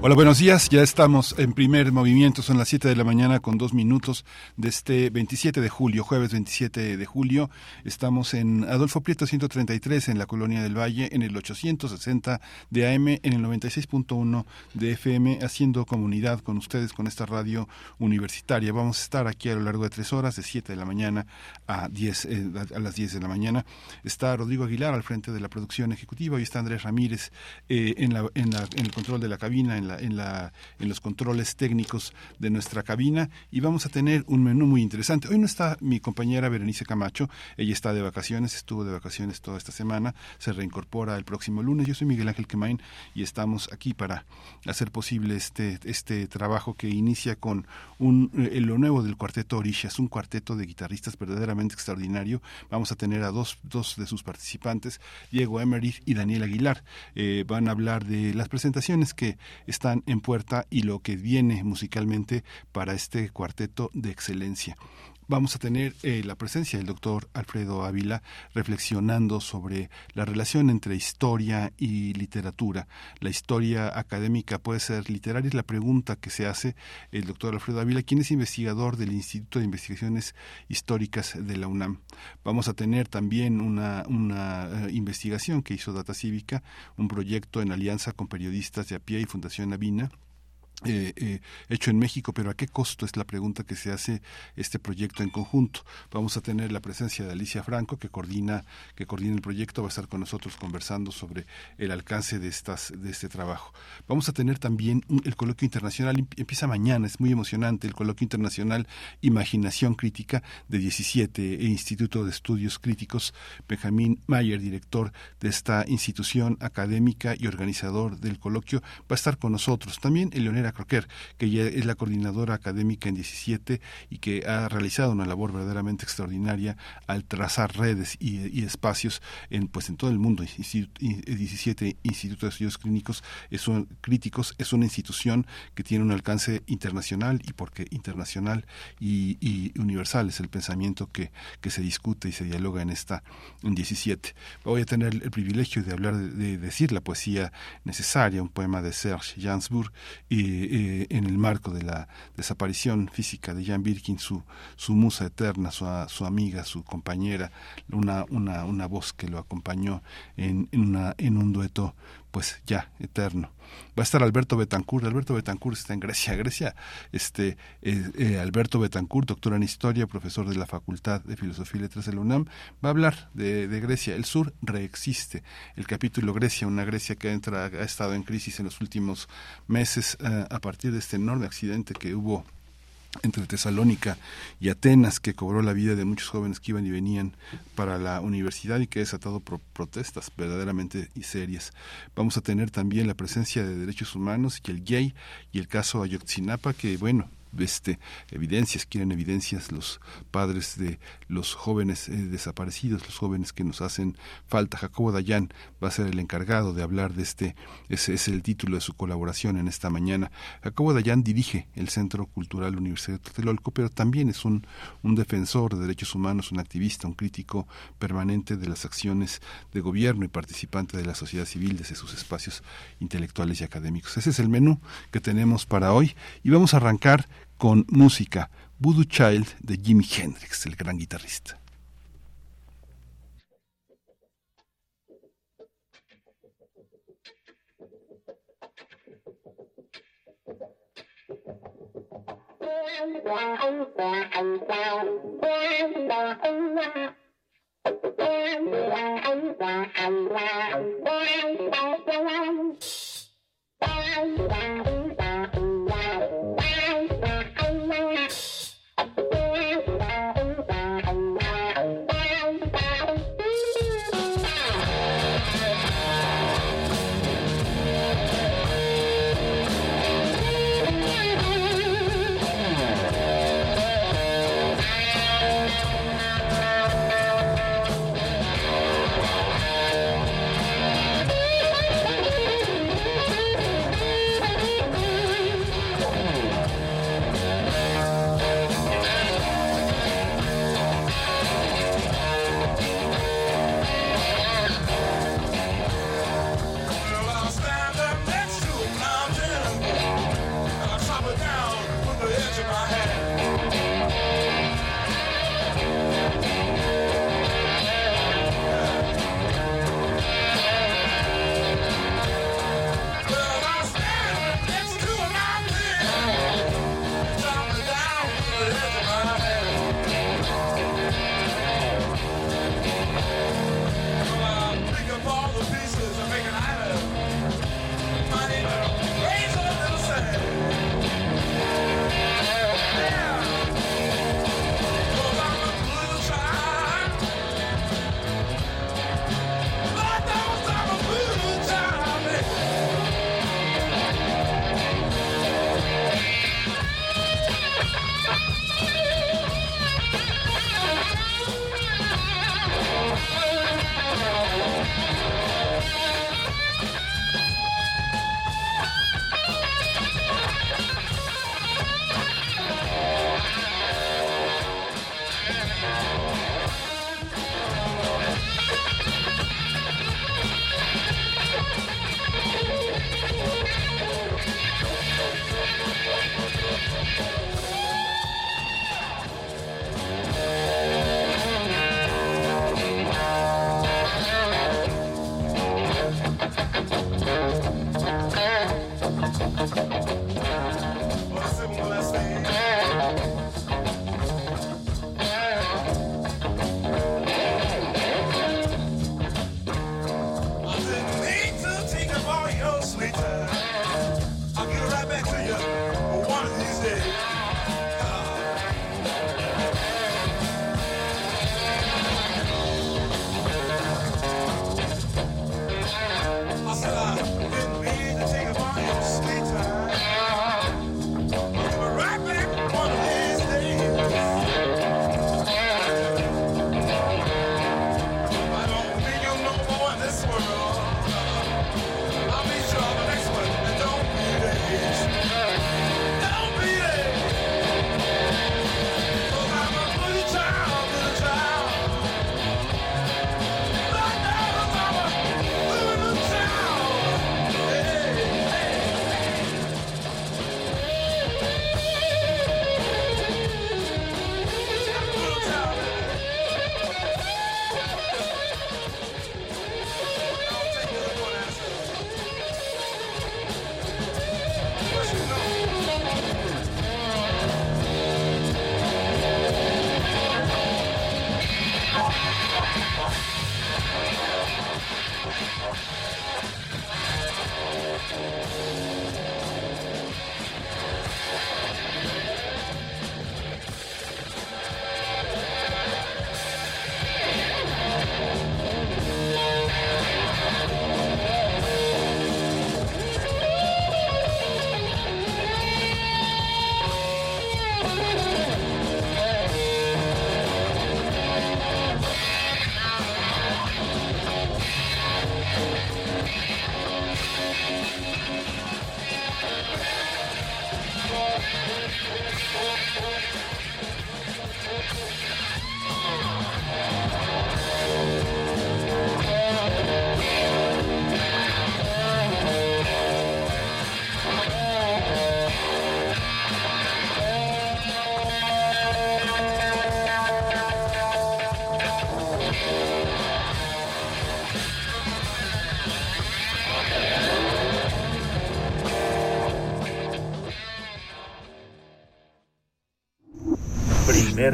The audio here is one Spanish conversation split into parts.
Hola, buenos días. Ya estamos en primer movimiento. Son las 7 de la mañana con dos minutos de este 27 de julio, jueves 27 de julio. Estamos en Adolfo Prieto 133 en la Colonia del Valle, en el 860 de AM, en el 96.1 de FM, haciendo comunidad con ustedes con esta radio universitaria. Vamos a estar aquí a lo largo de tres horas, de 7 de la mañana a, 10, eh, a las 10 de la mañana. Está Rodrigo Aguilar al frente de la producción ejecutiva y está Andrés Ramírez eh, en, la, en, la, en el control de la cabina, en, la, en los controles técnicos de nuestra cabina y vamos a tener un menú muy interesante. Hoy no está mi compañera Berenice Camacho, ella está de vacaciones, estuvo de vacaciones toda esta semana, se reincorpora el próximo lunes. Yo soy Miguel Ángel Quemain y estamos aquí para hacer posible este, este trabajo que inicia con un, eh, lo nuevo del cuarteto Orishas, un cuarteto de guitarristas verdaderamente extraordinario. Vamos a tener a dos, dos de sus participantes, Diego Emery y Daniel Aguilar. Eh, van a hablar de las presentaciones que están en puerta y lo que viene musicalmente para este cuarteto de excelencia vamos a tener eh, la presencia del doctor Alfredo Ávila reflexionando sobre la relación entre historia y literatura. La historia académica puede ser literaria, es la pregunta que se hace el doctor Alfredo Ávila, quien es investigador del Instituto de Investigaciones Históricas de la UNAM. Vamos a tener también una, una eh, investigación que hizo Data Cívica, un proyecto en alianza con periodistas de a pie y Fundación Avina eh, eh, hecho en México, pero ¿a qué costo es la pregunta que se hace este proyecto en conjunto? Vamos a tener la presencia de Alicia Franco, que coordina, que coordina el proyecto, va a estar con nosotros conversando sobre el alcance de estas, de este trabajo. Vamos a tener también el coloquio internacional, empieza mañana, es muy emocionante, el coloquio internacional Imaginación Crítica de 17 e Instituto de Estudios Críticos, Benjamín Mayer, director de esta institución académica y organizador del coloquio, va a estar con nosotros. También Eleonora Croquer, que ya es la coordinadora académica en 17 y que ha realizado una labor verdaderamente extraordinaria al trazar redes y, espacios en pues en todo el mundo. 17 Instituto de Estudios Clínicos es un, críticos es una institución que tiene un alcance internacional y porque internacional y, universal es el pensamiento que, que se discute y se dialoga en esta en 17. Voy a tener el privilegio de hablar de, de decir la poesía necesaria, un poema de Serge Gainsbourg y eh, en el marco de la desaparición física de Jan Birkin, su, su musa eterna, su, su amiga, su compañera, una, una, una voz que lo acompañó en, en, una, en un dueto pues ya eterno. Va a estar Alberto Betancourt. Alberto Betancourt está en Grecia. Grecia, este, eh, eh, Alberto Betancourt, doctor en historia, profesor de la Facultad de Filosofía y Letras de la UNAM, va a hablar de, Grecia. El sur reexiste. El capítulo Grecia, una Grecia que entra, ha estado en crisis en los últimos meses eh, a partir de este enorme accidente que hubo entre Tesalónica y Atenas, que cobró la vida de muchos jóvenes que iban y venían para la universidad y que ha desatado protestas verdaderamente y serias. Vamos a tener también la presencia de derechos humanos y el gay y el caso Ayotzinapa, que bueno, este, evidencias, quieren evidencias los padres de los jóvenes eh, desaparecidos, los jóvenes que nos hacen falta. Jacobo Dayan va a ser el encargado de hablar de este, ese es el título de su colaboración en esta mañana. Jacobo Dayan dirige el Centro Cultural Universidad de Tlatelolco, pero también es un, un defensor de derechos humanos, un activista, un crítico permanente de las acciones de gobierno y participante de la sociedad civil desde sus espacios intelectuales y académicos. Ese es el menú que tenemos para hoy y vamos a arrancar con música Voodoo Child de Jimi Hendrix, el gran guitarrista. Thank you.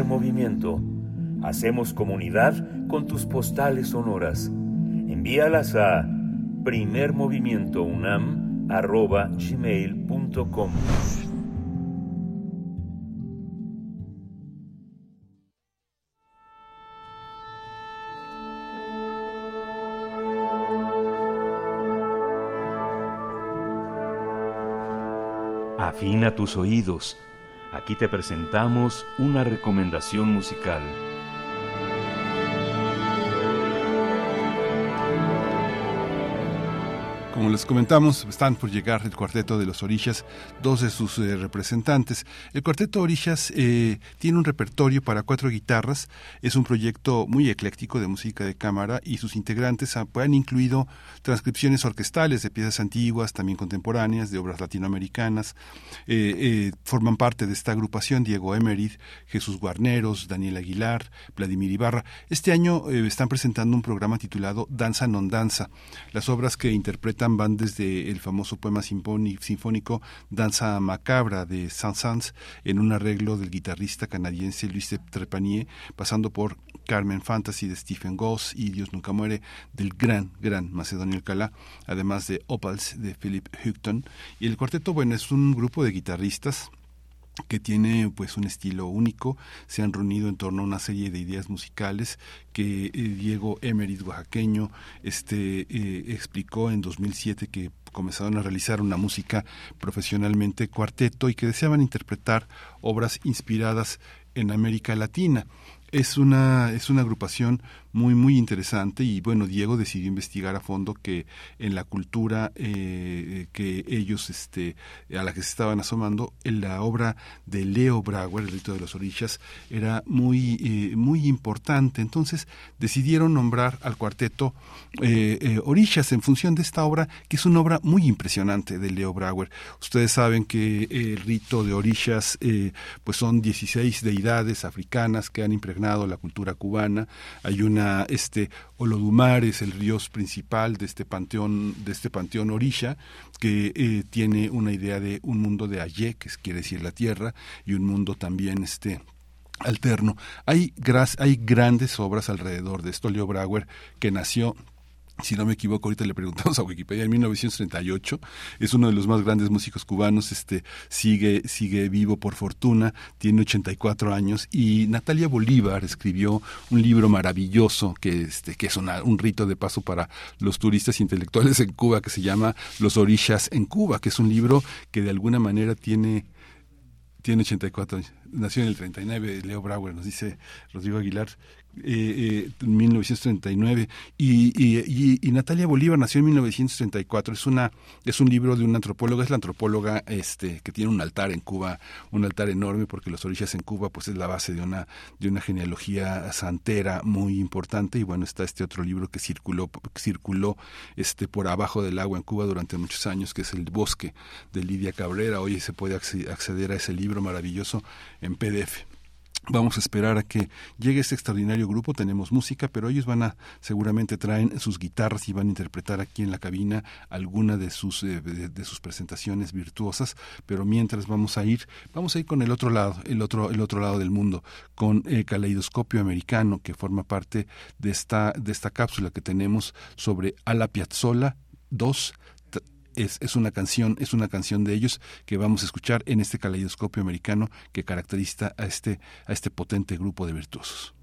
Movimiento. Hacemos comunidad con tus postales sonoras. Envíalas a primermovimientounam.gmail.com Afina tus oídos Aquí te presentamos una recomendación musical. Como les comentamos, están por llegar el cuarteto de los Orishas, dos de sus eh, representantes. El cuarteto Orishas eh, tiene un repertorio para cuatro guitarras, es un proyecto muy ecléctico de música de cámara y sus integrantes han incluido transcripciones orquestales de piezas antiguas, también contemporáneas, de obras latinoamericanas. Eh, forman parte de esta agrupación Diego Emerid, Jesús Guarneros, Daniel Aguilar, Vladimir Ibarra. Este año están presentando un programa titulado Danza non Danza. Las obras que interpretan van desde el famoso poema sinfónico Danza Macabra de Saint-Saëns en un arreglo del guitarrista canadiense Luis Trepanier, pasando por Carmen Fantasy de Stephen Goss y Dios nunca muere del gran, gran Macedonio Alcalá, además de Opals de Philip Houghton. Y el cuarteto, bueno, es un grupo de guitarristas que tiene pues un estilo único, se han reunido en torno a una serie de ideas musicales que eh, Diego Emerit oaxaqueño este eh, explicó en 2007 que comenzaron a realizar una música profesionalmente cuarteto y que deseaban interpretar obras inspiradas en América Latina. Es una, es una agrupación muy muy interesante. Y bueno Diego decidió investigar a fondo que en la cultura eh, que ellos este a la que se estaban asomando en la obra de Leo Brauer el rito de los orillas era muy eh, muy importante. Entonces decidieron nombrar al cuarteto eh, orillas en función de esta obra que es una obra muy impresionante de Leo Brauer. Ustedes saben que el rito de orillas pues son 16 deidades africanas que han impregnado la cultura cubana. Hay una este Olodumare es el dios principal de este panteón de este panteón Orisha que eh, tiene una idea de un mundo de Aye que quiere decir la tierra y un mundo también este alterno. Hay hay grandes obras alrededor de esto. Leo Brauer que nació si no me equivoco, ahorita le preguntamos a Wikipedia, en 1938, es uno de los más grandes músicos cubanos, este, sigue, sigue vivo por fortuna, tiene 84 años, y Natalia Bolívar escribió un libro maravilloso que, este, que es un rito de paso para los turistas intelectuales en Cuba, que se llama Los Orishas en Cuba, que es un libro que de alguna manera tiene tiene 84 años, nació en el 39, Leo Brauer, nos dice Rodrigo Aguilar, eh, 1939 eh, y, y, Natalia Bolívar nació en 1934 es una es un libro de una antropóloga es la antropóloga este que tiene un altar en Cuba un altar enorme porque los orillas en Cuba pues es la base de una de una genealogía santera muy importante. Y bueno está este otro libro que circuló circuló este por abajo del agua en Cuba durante muchos años que es el bosque de Lidia Cabrera. Hoy se puede acceder a ese libro maravilloso en PDF Vamos a esperar a que llegue este extraordinario grupo. Tenemos música, pero ellos van a, seguramente traen sus guitarras y van a interpretar aquí en la cabina alguna de sus, eh, de, sus presentaciones virtuosas. Pero mientras vamos a ir, vamos a ir con el otro lado, el otro, el otro lado del mundo, con el caleidoscopio americano que forma parte de esta, de esta cápsula que tenemos sobre Ala Piazzolla 2 es, es, una canción, es una canción de ellos que vamos a escuchar en este caleidoscopio americano que caracteriza a este, a este potente grupo de virtuosos.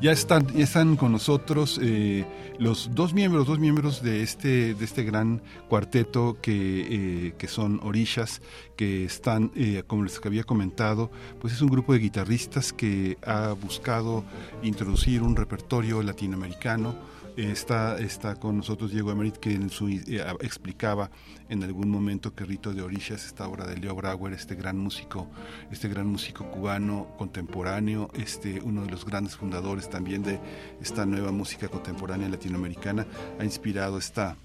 Ya están, ya están con nosotros eh, los dos miembros, dos miembros de este, de este gran cuarteto que, eh, que son Orishas, que están, eh, como les había comentado, pues es un grupo de guitarristas que ha buscado introducir un repertorio latinoamericano Está, está con nosotros Diego Emerit, que eh, explicaba en algún momento que Rito de Orillas, esta obra de Leo Brauer, este gran músico, este gran músico cubano contemporáneo, este, uno de los grandes fundadores también de esta nueva música contemporánea latinoamericana, ha inspirado esta,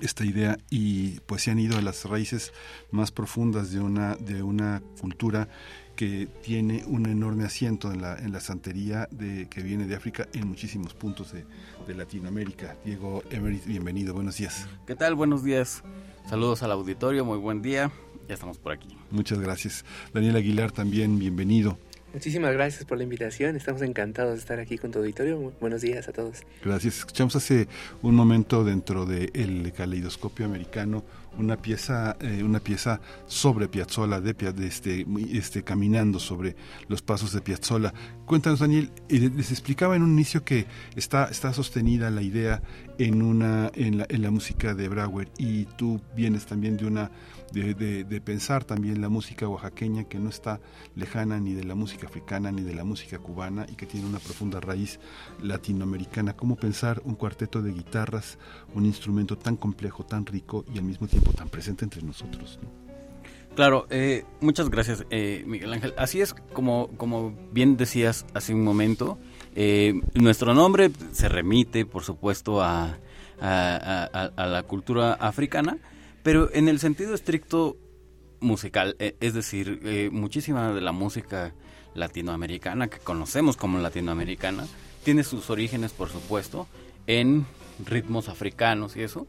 esta idea y pues se han ido a las raíces más profundas de una, de una cultura que tiene un enorme asiento en la, en la santería de, que viene de África en muchísimos puntos de, de Latinoamérica. Diego Emery, bienvenido, buenos días. ¿Qué tal? Buenos días. Saludos al auditorio, muy buen día. Ya estamos por aquí. Muchas gracias. Daniel Aguilar también, bienvenido. Muchísimas gracias por la invitación. Estamos encantados de estar aquí con tu auditorio. Buenos días a todos. Gracias. Escuchamos hace un momento dentro del el caleidoscopio americano una pieza, eh, una pieza sobre Piazzolla, de, de este, este, caminando sobre los pasos de Piazzolla. Cuéntanos, Daniel, les explicaba en un inicio que está, está sostenida la idea en, una, en, la, en la música de Brauer y tú vienes también de una de, pensar también la música oaxaqueña que no está lejana ni de la música africana ni de la música cubana y que tiene una profunda raíz latinoamericana. ¿Cómo pensar un cuarteto de guitarras, un instrumento tan complejo, tan rico y al mismo tiempo tan presente entre nosotros? Claro, eh, muchas gracias eh, Miguel Ángel. Así es como, como bien decías hace un momento, eh, nuestro nombre se remite por supuesto a, a la cultura africana, pero en el sentido estricto musical, e, es decir, eh, muchísima de la música latinoamericana que conocemos como latinoamericana tiene sus orígenes, por supuesto, en ritmos africanos y eso.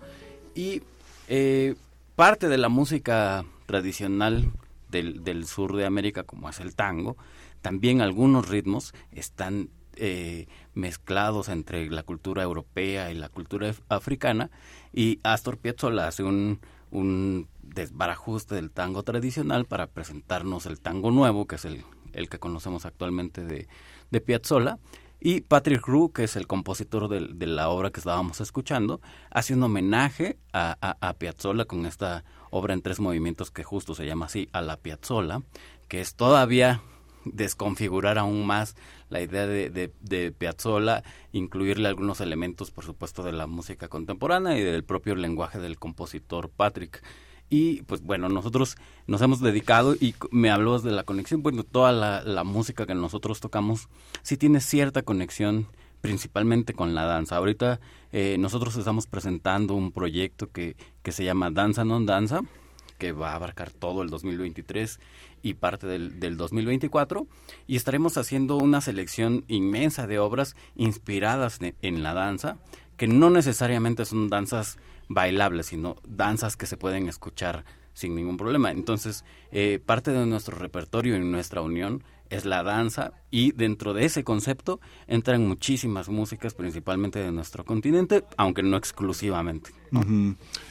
Y eh, parte de la música tradicional del, del, sur de América, como es el tango, también algunos ritmos están eh, mezclados entre la cultura europea y la cultura africana. Y Astor Piazzolla hace un, un desbarajuste del tango tradicional para presentarnos el tango nuevo, que es el, el que conocemos actualmente de, de Piazzolla. Y Patrick Rue, que es el compositor de, de, la obra que estábamos escuchando, hace un homenaje a, a, a, Piazzolla con esta obra en tres movimientos que justo se llama así, a la Piazzolla, que es todavía desconfigurar aún más la idea de, de, de, Piazzolla, incluirle algunos elementos, por supuesto, de la música contemporánea y del propio lenguaje del compositor Patrick. Y pues bueno, nosotros nos hemos dedicado, y me habló de la conexión, bueno, toda la, música que nosotros tocamos sí tiene cierta conexión principalmente con la danza. Ahorita eh, nosotros estamos presentando un proyecto que, que se llama Danza Non Danza, que va a abarcar todo el 2023 y parte del, del 2024 y estaremos haciendo una selección inmensa de obras inspiradas en la danza que no necesariamente son danzas bailables sino danzas que se pueden escuchar sin ningún problema. Entonces eh, parte de nuestro repertorio y nuestra unión es la danza y dentro de ese concepto entran muchísimas músicas, principalmente de nuestro continente, aunque no exclusivamente.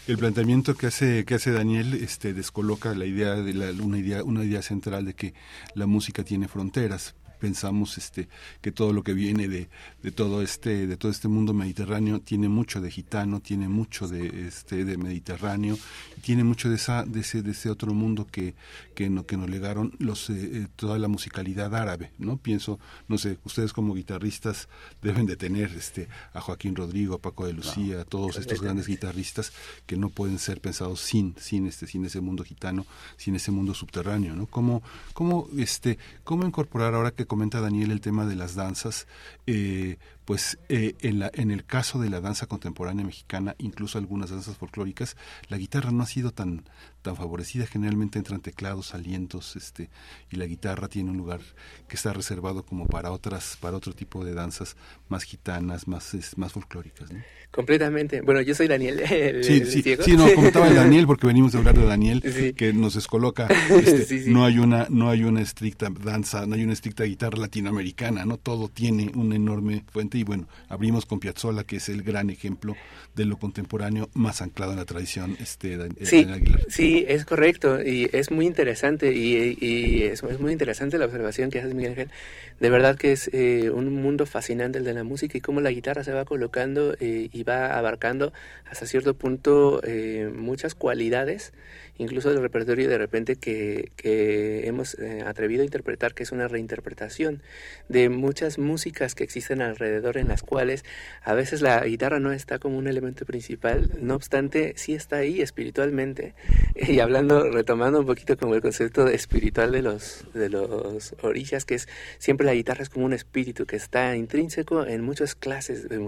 El planteamiento que hace que hace Daniel este descoloca la idea de la, una idea una idea central de que la música tiene fronteras pensamos este que todo lo que viene de, de todo este de todo este mundo mediterráneo tiene mucho de gitano tiene mucho de este de mediterráneo tiene mucho de esa de ese de ese otro mundo que que, no, que nos legaron los eh, eh, toda la musicalidad árabe no pienso no sé ustedes como guitarristas deben de tener este a Joaquín Rodrigo a Paco de Lucía a todos estos grandes guitarristas que no pueden ser pensados sin sin este sin ese mundo gitano sin ese mundo subterráneo no cómo cómo este cómo incorporar ahora que comenta Daniel el tema de las danzas, eh, pues eh, en, la, en el caso de la danza contemporánea mexicana, incluso algunas danzas folclóricas, la guitarra no ha sido tan, tan favorecida. Generalmente entran teclados, alientos, este, y la guitarra tiene un lugar que está reservado como para otras, para otro tipo de danzas más gitanas, más, más folclóricas. Completamente. Bueno, yo soy Daniel. El, sí, sí, sí, no, comentaba Daniel porque venimos de hablar de Daniel, que nos descoloca. Este, no hay una, no hay una estricta danza, no hay una estricta guitarra latinoamericana, no todo tiene una enorme fuente y bueno, abrimos con Piazzolla que es el gran ejemplo de lo contemporáneo más anclado en la tradición, este, sí, Aguilar. Sí, Sí, es correcto y es muy interesante y, es, muy interesante la observación que haces, Miguel Ángel. De verdad que es eh, un mundo fascinante el de la música y cómo la guitarra se va colocando eh, y va abarcando hasta cierto punto eh, muchas cualidades incluso del repertorio de repente que, que hemos eh, atrevido a interpretar, que es una reinterpretación de muchas músicas que existen alrededor en las cuales a veces la guitarra no está como un elemento principal, no obstante sí está ahí espiritualmente. Y hablando, retomando un poquito como el concepto espiritual de los, de los orillas, que es siempre la guitarra es como un espíritu que está intrínseco en muchas clases de,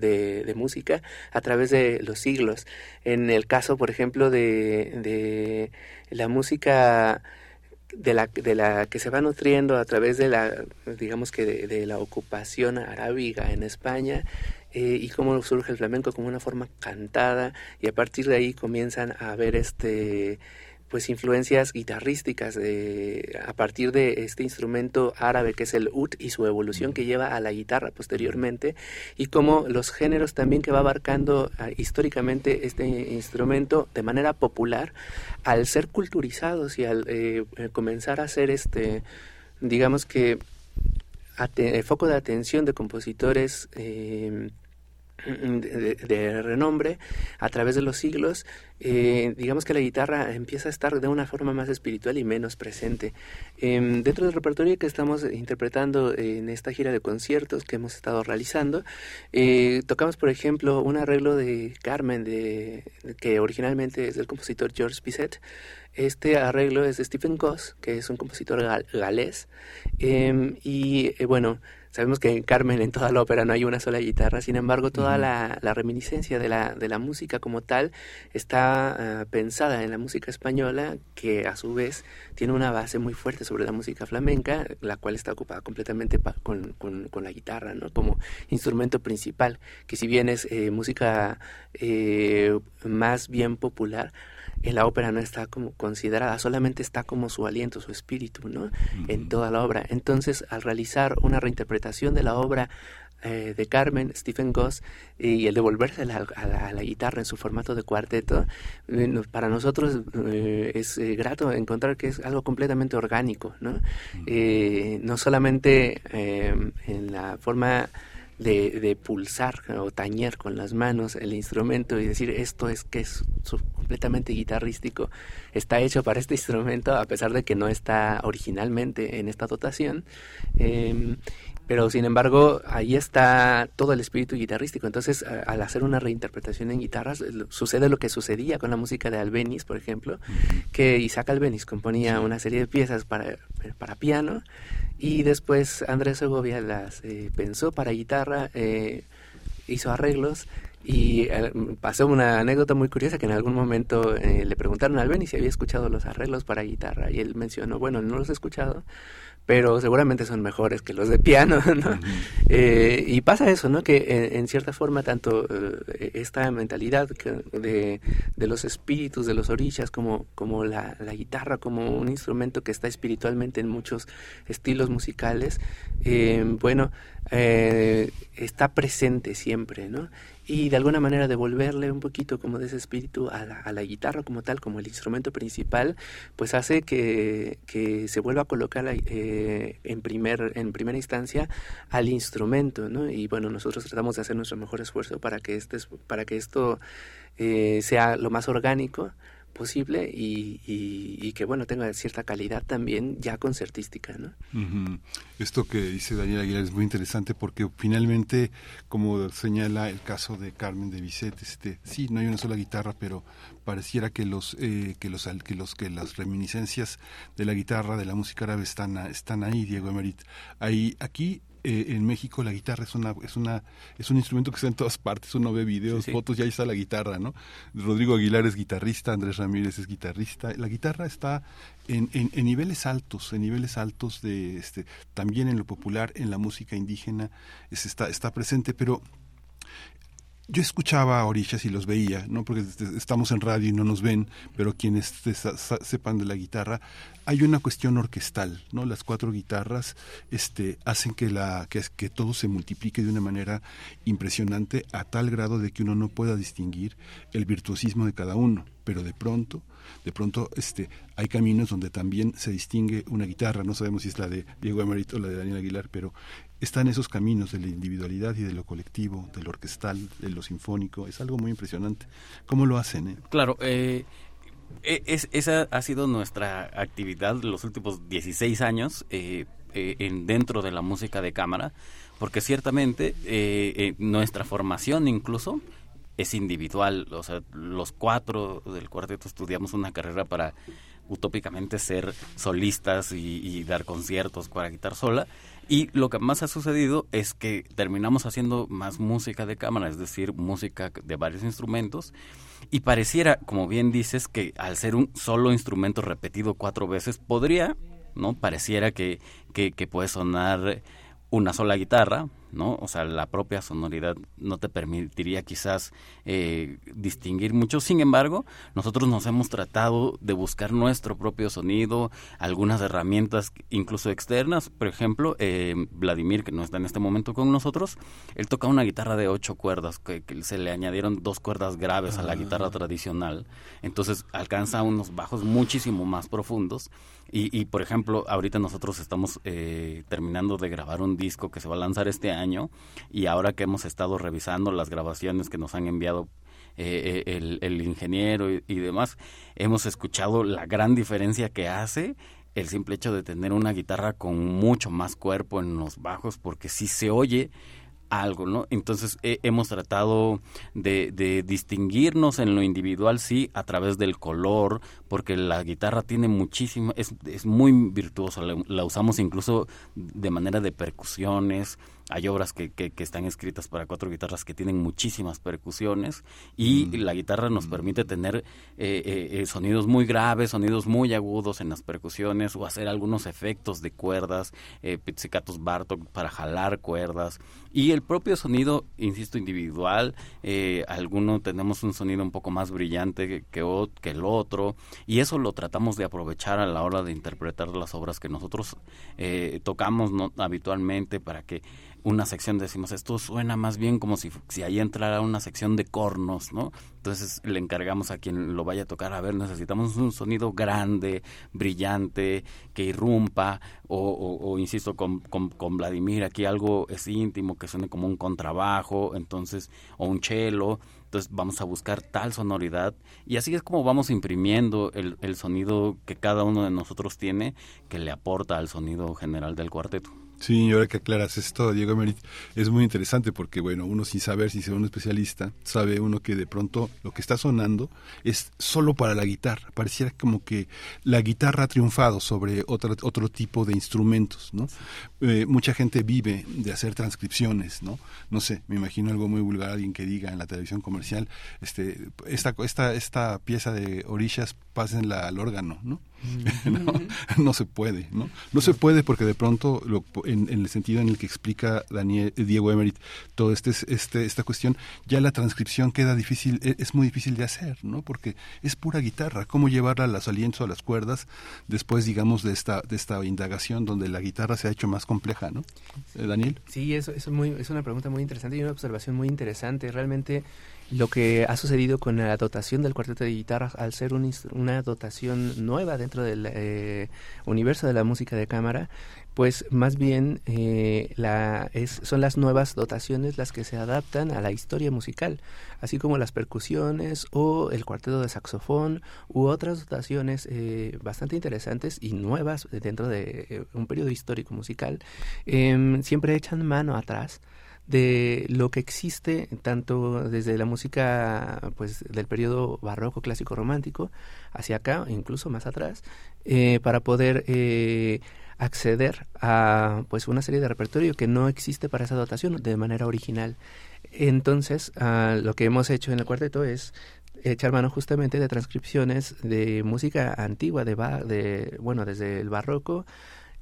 de, de música a través de los siglos. En el caso, por ejemplo, de la música de la, de la que se va nutriendo a través de la, digamos que de, la ocupación arábiga en España eh, y cómo surge el flamenco como una forma cantada y a partir de ahí comienzan a haber este pues influencias guitarrísticas de, a partir de este instrumento árabe que es el ud y su evolución que lleva a la guitarra posteriormente y como los géneros también que va abarcando ah, históricamente este instrumento de manera popular al ser culturizados y al eh, eh, comenzar a ser este digamos que foco de atención de compositores de, renombre a través de los siglos, eh, digamos que la guitarra empieza a estar de una forma más espiritual y menos presente. Em, dentro del repertorio que estamos interpretando en esta gira de conciertos que hemos estado realizando, eh, tocamos, por ejemplo, un arreglo de Carmen, de, que originalmente es del compositor George Bizet. Este arreglo es de Stephen Goss, que es un compositor galés. Em, y eh, bueno, Sabemos que en Carmen, en toda la ópera, no hay una sola guitarra, sin embargo, toda la, reminiscencia de la, de la música como tal está ah, pensada en la música española, que a su vez tiene una base muy fuerte sobre la música flamenca, la cual está ocupada completamente con, con, la guitarra, ¿no? Como instrumento principal, que si bien es eh, música eh, más bien popular, en la ópera no está como considerada, solamente está como su aliento, su espíritu, ¿no? En toda la obra. Entonces, al realizar una reinterpretación de la obra eh, de Carmen, Stephen Goss, y el devolverse a la, guitarra en su formato de cuarteto, eh, para nosotros eh, es grato encontrar que es algo completamente orgánico, ¿no? no solamente en la forma de, pulsar o tañer con las manos el instrumento y decir esto es que es completamente guitarrístico, está hecho para este instrumento a pesar de que no está originalmente en esta dotación. Em, pero sin embargo ahí está todo el espíritu guitarrístico. Entonces, al hacer una reinterpretación en guitarras, sucede lo que sucedía con la música de Albeniz, por ejemplo, que Isaac Albeniz componía una serie de piezas para, para piano y después Andrés Segovia las eh, pensó para guitarra, eh, hizo arreglos y eh, pasó una anécdota muy curiosa que en algún momento le preguntaron a Albeniz si había escuchado los arreglos para guitarra y él mencionó, bueno, no los he escuchado, pero seguramente son mejores que los de piano, ¿no? Eh, y pasa eso, ¿no? Que eh, en, cierta forma tanto eh, esta mentalidad de, de, los espíritus, de los orillas, como, como la, la, guitarra, como un instrumento que está espiritualmente en muchos estilos musicales, bueno, está presente siempre, ¿no? Y de alguna manera devolverle un poquito como de ese espíritu a la, a la guitarra como tal, como el instrumento principal, pues hace que, que se vuelva a colocar eh, en, primer, en primera instancia al instrumento, ¿no? Y bueno, nosotros tratamos de hacer nuestro mejor esfuerzo para que, este, para que esto eh, sea lo más orgánico posible y, y, que bueno tenga cierta calidad también ya concertística ¿no? esto que dice Daniel Aguilar es muy interesante porque finalmente como señala el caso de Carmen de Bizet este sí no hay una sola guitarra pero pareciera que los eh, que los que los que las reminiscencias de la guitarra de la música árabe están ahí Diego Emerit ahí aquí eh, en México la guitarra es una es una es un instrumento que está en todas partes uno ve videos fotos y ahí está la guitarra no Rodrigo Aguilar es guitarrista Andrés Ramírez es guitarrista. La guitarra está en, en, niveles altos en niveles altos de este también en lo popular en la música indígena está está presente pero yo escuchaba a orillas y los veía, ¿no? Porque estamos en radio y no nos ven, pero quienes sepan de la guitarra, hay una cuestión orquestal, ¿no? Las cuatro guitarras este, hacen que, la, que, que todo se multiplique de una manera impresionante a tal grado de que uno no pueda distinguir el virtuosismo de cada uno. pero de pronto, de pronto este, hay caminos donde también se distingue una guitarra, no sabemos si es la de Diego Emerit o la de Daniel Aguilar, pero están esos caminos de la individualidad y de lo colectivo, de lo orquestal, de lo sinfónico, es algo muy impresionante. ¿Cómo lo hacen? Eh? Claro, eh, e, es, esa ha sido nuestra actividad los últimos 16 años eh, eh, en, dentro de la música de cámara, porque ciertamente eh, nuestra formación incluso es individual, o sea, los cuatro del cuarteto estudiamos una carrera para utópicamente ser solistas y, dar conciertos para guitarra sola. Y lo que más ha sucedido es que terminamos haciendo más música de cámara, es decir, música de varios instrumentos. Y pareciera, como bien dices, que al ser un solo instrumento repetido cuatro veces, podría, ¿no? Pareciera que, que, que puede sonar una sola guitarra, ¿no? O sea, la propia sonoridad no te permitiría quizás eh, distinguir mucho. Sin embargo, nosotros nos hemos tratado de buscar nuestro propio sonido, algunas herramientas incluso externas. Por ejemplo, eh, Vladimir, que no está en este momento con nosotros, él toca una guitarra de ocho cuerdas, que, se le añadieron dos cuerdas graves a la guitarra ah. tradicional. Entonces alcanza unos bajos muchísimo más profundos. Y, y por ejemplo, ahorita nosotros estamos eh, terminando de grabar un disco que se va a lanzar este año y ahora que hemos estado revisando las grabaciones que nos han enviado eh, eh, el, ingeniero y, demás, hemos escuchado la gran diferencia que hace el simple hecho de tener una guitarra con mucho más cuerpo en los bajos, porque si se oye algo, ¿no? Entonces hemos tratado de, distinguirnos en lo individual, sí, a través del color, porque la guitarra tiene muchísima, es, es muy virtuosa, la, usamos incluso de manera de percusiones, hay obras que, que, están escritas para cuatro guitarras que tienen muchísimas percusiones y mm. la guitarra nos mm. permite tener eh, eh, eh, sonidos muy graves, sonidos muy agudos en las percusiones o hacer algunos efectos de cuerdas, pizzicatos Bartok para jalar cuerdas y el propio sonido, insisto, individual, alguno tenemos un sonido un poco más brillante que, que el otro y eso lo tratamos de aprovechar a la hora de interpretar las obras que nosotros tocamos habitualmente para que una sección, decimos, esto suena más bien como si, si ahí entrara una sección de cornos, ¿no? Entonces le encargamos a quien lo vaya a tocar, a ver, necesitamos un sonido grande, brillante, que irrumpa, o, insisto, con, con, Vladimir, aquí algo es íntimo, que suene como un contrabajo, entonces, o un cello, entonces vamos a buscar tal sonoridad y así es como vamos imprimiendo el, el sonido que cada uno de nosotros tiene que le aporta al sonido general del cuarteto. Sí, ahora que aclaras esto, Diego Emerit, es muy interesante porque, bueno, uno sin saber, si ser un especialista, sabe uno que de pronto lo que está sonando es solo para la guitarra. Pareciera como que la guitarra ha triunfado sobre otro, otro tipo de instrumentos, ¿no? Eh, mucha gente vive de hacer transcripciones, ¿no? No sé, me imagino algo muy vulgar, alguien que diga en la televisión comercial, este, esta, esta, esta pieza de orillas, pásenla al órgano, ¿no? no, se puede, ¿no? No se puede porque de pronto, en, el sentido en el que explica Daniel, eh, Diego Emerit toda este, este, esta cuestión, ya la transcripción queda difícil, e, es muy difícil de hacer, ¿no? Porque es pura guitarra. ¿Cómo llevarla a los alientos, a las cuerdas, después, digamos, de esta, de esta indagación donde la guitarra se ha hecho más compleja, ¿no? Eh, Daniel. Sí, eso, es, muy, es una pregunta muy interesante y una observación muy interesante. Realmente lo que ha sucedido con la dotación del cuarteto de guitarras al ser una dotación nueva dentro del eh, universo de la música de cámara, pues más bien eh, la, son las nuevas dotaciones las que se adaptan a la historia musical, así como las percusiones o el cuarteto de saxofón u otras dotaciones eh, bastante interesantes y nuevas dentro de un periodo histórico musical, em, siempre echan mano atrás de lo que existe tanto desde la música pues del periodo barroco clásico romántico hacia acá incluso más atrás eh, para poder eh, acceder a pues una serie de repertorio que no existe para esa dotación de manera original. Entonces ah, lo que hemos hecho en el cuarteto es echar mano justamente de transcripciones de música antigua de, de bueno desde el barroco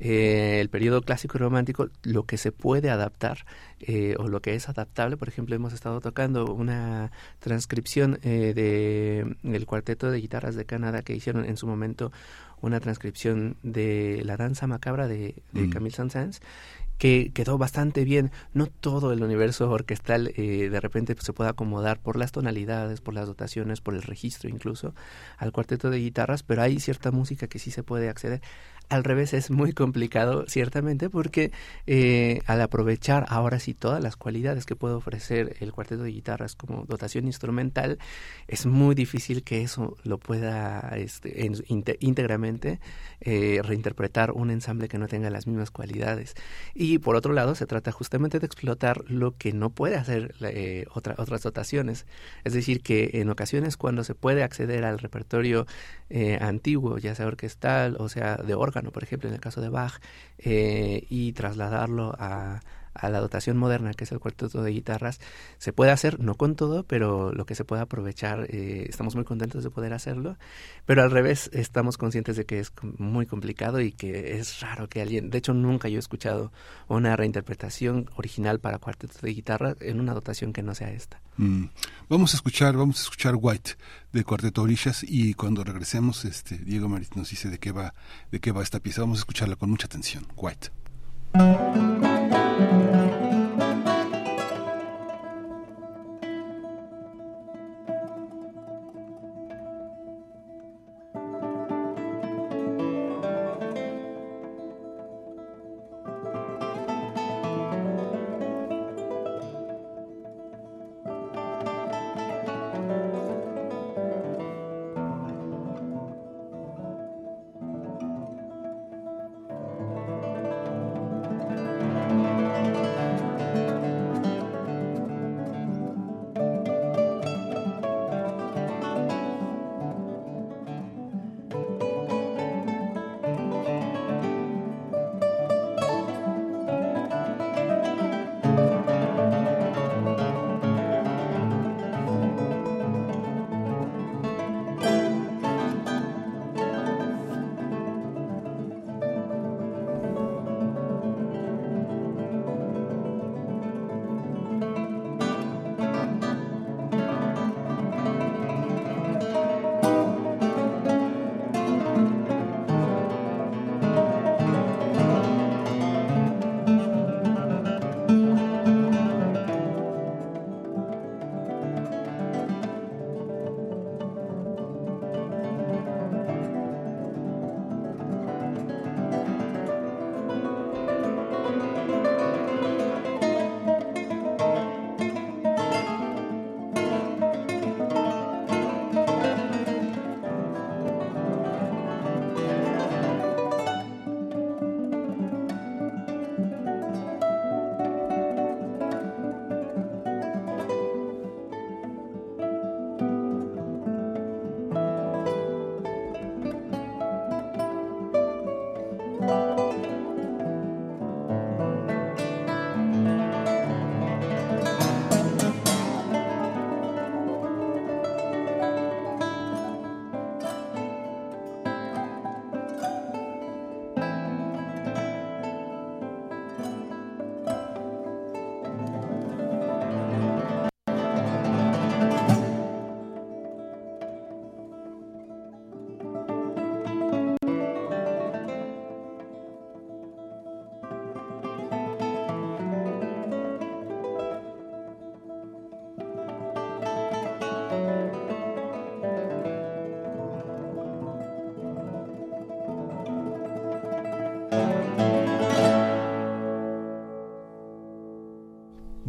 eh, el periodo clásico y romántico, lo que se puede adaptar eh, o lo que es adaptable, por ejemplo, hemos estado tocando una transcripción eh, de el cuarteto de guitarras de Canadá que hicieron en su momento una transcripción de La danza macabra de, de mm. Camille Saint-Saëns que quedó bastante bien. No todo el universo orquestal eh, de repente se puede acomodar por las tonalidades, por las dotaciones, por el registro incluso al cuarteto de guitarras, pero hay cierta música que sí se puede acceder. Al revés es muy complicado, ciertamente, porque eh, al aprovechar ahora sí todas las cualidades que puede ofrecer el cuarteto de guitarras como dotación instrumental, es muy difícil que eso lo pueda este, íntegramente eh, reinterpretar un ensamble que no tenga las mismas cualidades. Y por otro lado, se trata justamente de explotar lo que no puede hacer eh, otras dotaciones. Es decir, que en ocasiones cuando se puede acceder al repertorio antiguo, ya sea orquestal o sea de órgano, por ejemplo, en el caso de Bach, eh, y trasladarlo a, a la dotación moderna, que es el cuarteto de guitarras, se puede hacer, no con todo, pero lo que se puede aprovechar, eh, estamos muy contentos de poder hacerlo, pero al revés, estamos conscientes de que es muy complicado y que es raro que alguien, de hecho nunca yo he escuchado una reinterpretación original para cuarteto de guitarra en una dotación que no sea esta. Mm. Vamos a escuchar, vamos a escuchar White de Cuarteto Orillas y cuando regresemos, este Diego Marit nos dice de qué va, de qué va esta pieza. Vamos a escucharla con mucha atención. White.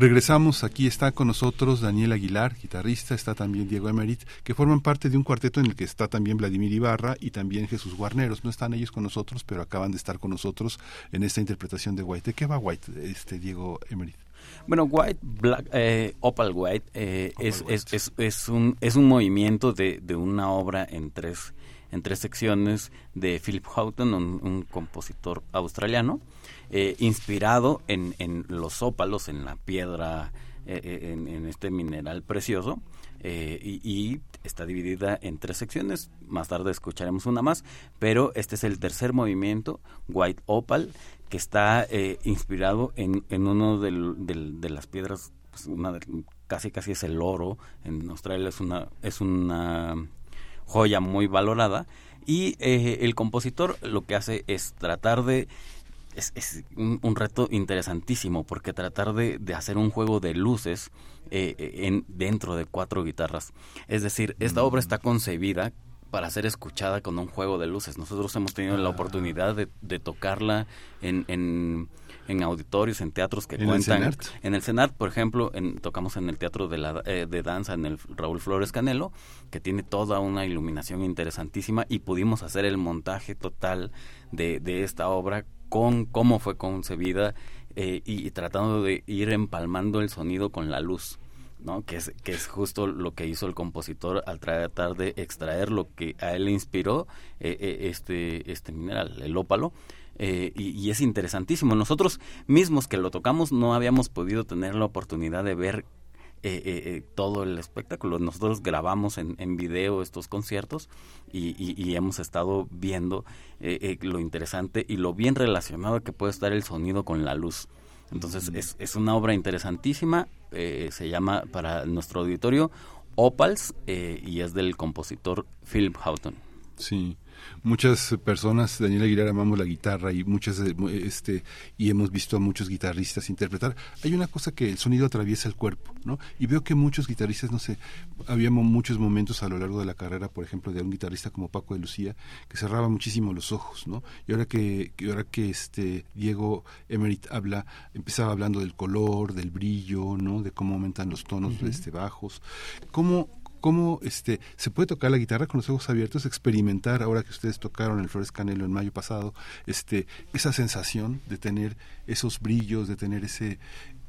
Regresamos, aquí está con nosotros Daniel Aguilar, guitarrista, está también Diego Emerit, que forman parte de un cuarteto en el que está también Vladimir Ibarra y también Jesús Guarneros. No están ellos con nosotros, pero acaban de estar con nosotros en esta interpretación de White. ¿De qué va White, este Diego Emerit? Bueno, White, Black, eh, Opal White, eh, es, Es, es, un, es un movimiento de, de una obra en tres, en tres secciones de Philip Houghton, un compositor australiano eh, inspirado en, en, los ópalos, en la piedra, eh, eh, en, este mineral precioso. y, está dividida en tres secciones. Más tarde escucharemos una más, pero este es el tercer movimiento, White Opal, que está inspirado en, en uno de las piedras, pues, una casi casi es el oro. En Australia es una es una joya muy valorada y el compositor lo que hace es tratar de es, un, reto interesantísimo porque tratar de, hacer un juego de luces eh, eh, en, dentro de cuatro guitarras. Es decir, esta obra está concebida para ser escuchada con un juego de luces. Nosotros hemos tenido la oportunidad de, tocarla en, en, auditorios, en teatros que cuentan. en el CENART, por ejemplo, en, tocamos en el Teatro de, la, eh, de Danza, en el Raúl Flores Canelo, que tiene toda una iluminación interesantísima y pudimos hacer el montaje total de, de esta obra con cómo fue concebida eh, y, tratando de ir empalmando el sonido con la luz. ¿no? Que es, que es justo lo que hizo el compositor al tratar de extraer lo que a él le inspiró eh, eh, este, este mineral, el ópalo. Y, y, es interesantísimo. Nosotros mismos que lo tocamos no habíamos podido tener la oportunidad de ver eh, eh, eh, todo el espectáculo. Nosotros grabamos en, en video estos conciertos y, hemos estado viendo lo interesante y lo bien relacionado que puede estar el sonido con la luz. Entonces es, es una obra interesantísima, se llama para nuestro auditorio Opals y es del compositor Philip Houghton. Sí, muchas personas, Daniel Aguilar, amamos la guitarra y muchas, eh, este, y hemos visto a muchos guitarristas interpretar. Hay una cosa que el sonido atraviesa el cuerpo, ¿no? Y veo que muchos guitarristas, no sé, habíamos muchos momentos a lo largo de la carrera, por ejemplo, de un guitarrista como Paco de Lucía, que cerraba muchísimo los ojos, ¿no? Y ahora que, ahora que este Diego Emerit habla, empezaba hablando del color, del brillo, ¿no? De cómo aumentan los tonos este, bajos. ¿Cómo, cómo este se puede tocar la guitarra con los ojos abiertos, experimentar ahora que ustedes tocaron el Flores Canelo en mayo pasado, este esa sensación de tener esos brillos, de tener ese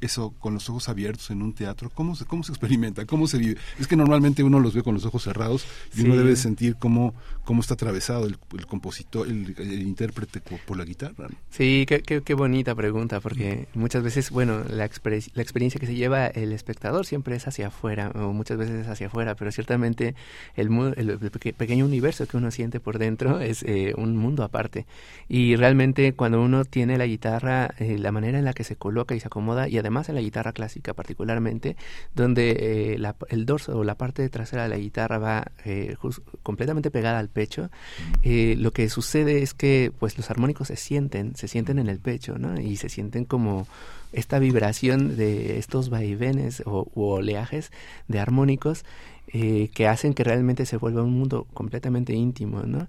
eso con los ojos abiertos en un teatro? ¿Cómo se, cómo se experimenta? ¿Cómo se vive? Es que normalmente uno los ve con los ojos cerrados y uno debe sentir cómo, cómo está atravesado el, compositor, el, intérprete por, la guitarra. Sí, qué, qué, bonita pregunta, porque muchas veces, bueno, la, la experiencia que se lleva el espectador siempre es hacia afuera, o muchas veces es hacia afuera, pero ciertamente el, el, pequeño universo que uno siente por dentro es eh, un mundo aparte. Y realmente cuando uno tiene la guitarra, eh, la manera en la que se coloca y se acomoda, y además más en la guitarra clásica particularmente, donde eh, el dorso o la parte trasera de la guitarra va eh, completamente pegada al pecho, eh, lo que sucede es que pues los armónicos se sienten, se sienten en el pecho, ¿no? Y se sienten como esta vibración de estos vaivenes o oleajes de armónicos que hacen que realmente se vuelva un mundo completamente íntimo, ¿no?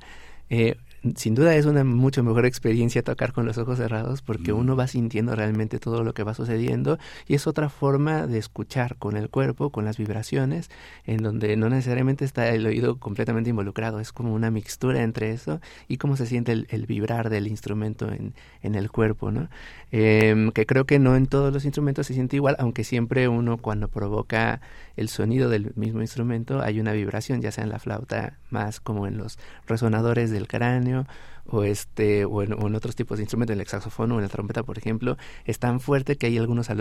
Sin duda es una mucho mejor experiencia tocar con los ojos cerrados porque uno va sintiendo realmente todo lo que va sucediendo y es otra forma de escuchar con el cuerpo, con las vibraciones, en donde no necesariamente está el oído completamente involucrado, es como una mixtura entre eso y cómo se siente el, vibrar del instrumento en, en el cuerpo, ¿no? Em, que creo que no en todos los instrumentos se siente igual, aunque siempre uno cuando provoca el sonido del mismo instrumento hay una vibración, ya sea en la flauta más como en los resonadores del cráneo o este o en, otros tipos de instrumentos, en el saxofón o en la trompeta, por ejemplo, es tan fuerte que hay algunos eh,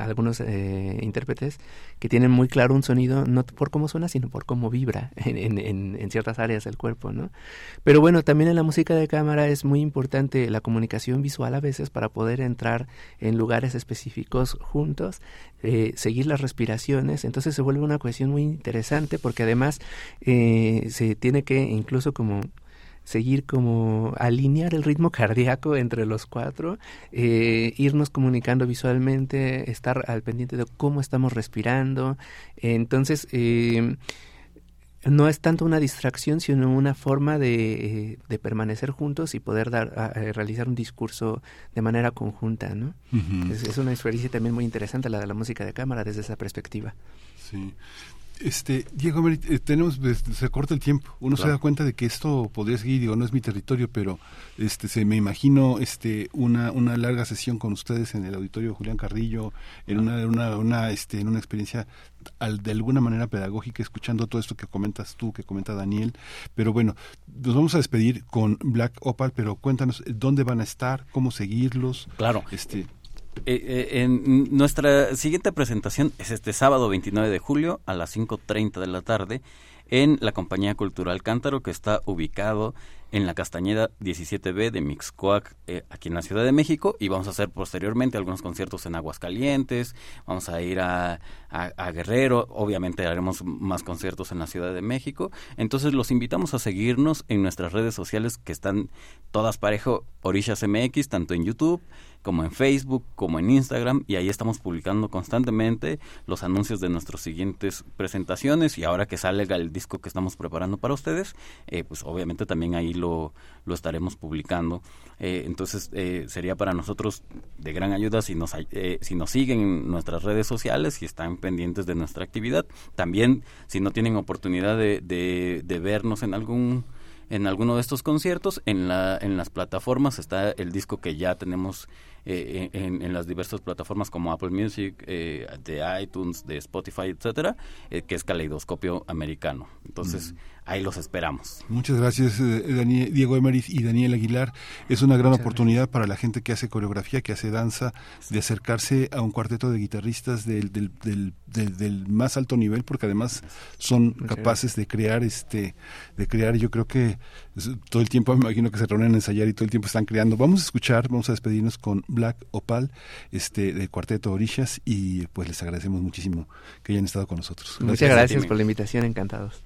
algunos eh, intérpretes que tienen muy claro un sonido no por cómo suena, sino por cómo vibra en, en, en, ciertas áreas del cuerpo, ¿no? Pero bueno, también en la música de cámara es muy importante la comunicación visual a veces para poder entrar en lugares específicos juntos, eh, seguir las respiraciones, entonces se vuelve una cuestión muy interesante porque además se tiene que incluso como seguir como alinear el ritmo cardíaco entre los cuatro, eh, irnos comunicando visualmente, estar al pendiente de cómo estamos respirando. Entonces, eh, no es tanto una distracción, sino una forma de, de permanecer juntos y poder dar, realizar un discurso de manera conjunta, ¿no? es, es, una experiencia también muy interesante la de la música de cámara desde esa perspectiva. Sí. Este, Diego, eh, tenemos, se corta el tiempo. Uno se da cuenta de que esto podría seguir, digo, no es mi territorio, pero este, se me imagino este, una, una larga sesión con ustedes en el auditorio Julián Carrillo, en una, una, una, este, en una experiencia de alguna manera pedagógica, escuchando todo esto que comentas tú, que comenta Daniel. Pero bueno, nos vamos a despedir con Black Opal, pero cuéntanos dónde van a estar, cómo seguirlos. Claro. Este, eh, eh, en nuestra siguiente presentación es este sábado 29 de julio a las 5.30 de la tarde en la Compañía Cultural Cántaro, que está ubicado en la Castañeda 17B de Mixcoac, eh, aquí en la Ciudad de México, y vamos a hacer posteriormente algunos conciertos en Aguascalientes, vamos a ir a, a, Guerrero, obviamente haremos más conciertos en la Ciudad de México, entonces los invitamos a seguirnos en nuestras redes sociales que están todas parejo Orishas MX, tanto en YouTube, como en Facebook, como en Instagram, y ahí estamos publicando constantemente los anuncios de nuestras siguientes presentaciones y ahora que sale el disco que estamos preparando para ustedes, eh, pues obviamente también ahí lo, lo estaremos publicando. Eh, entonces eh, sería para nosotros de gran ayuda si nos, si nos siguen en nuestras redes sociales y están pendientes de nuestra actividad. También si no tienen oportunidad de, de, de vernos en algún en alguno de estos conciertos. En, la, en las plataformas está el disco que ya tenemos eh, en, las diversas plataformas como Apple Music, eh, de iTunes, de Spotify, etcétera, eh, que es Caleidoscopio Americano. Entonces, ahí los esperamos. Muchas gracias, Daniel, Diego Emeris y Daniel Aguilar. Es una gran oportunidad para la gente que hace coreografía, que hace danza, de acercarse a un cuarteto de guitarristas del, del, del, del más alto nivel, porque además son capaces de crear, este, de crear, yo creo que todo el tiempo me imagino que se reúnen a ensayar y todo el tiempo están creando. Vamos a escuchar, vamos a despedirnos con Black Opal, este, de Cuarteto Orishas, y pues les agradecemos muchísimo que hayan estado con nosotros. Muchas gracias por la invitación, encantados.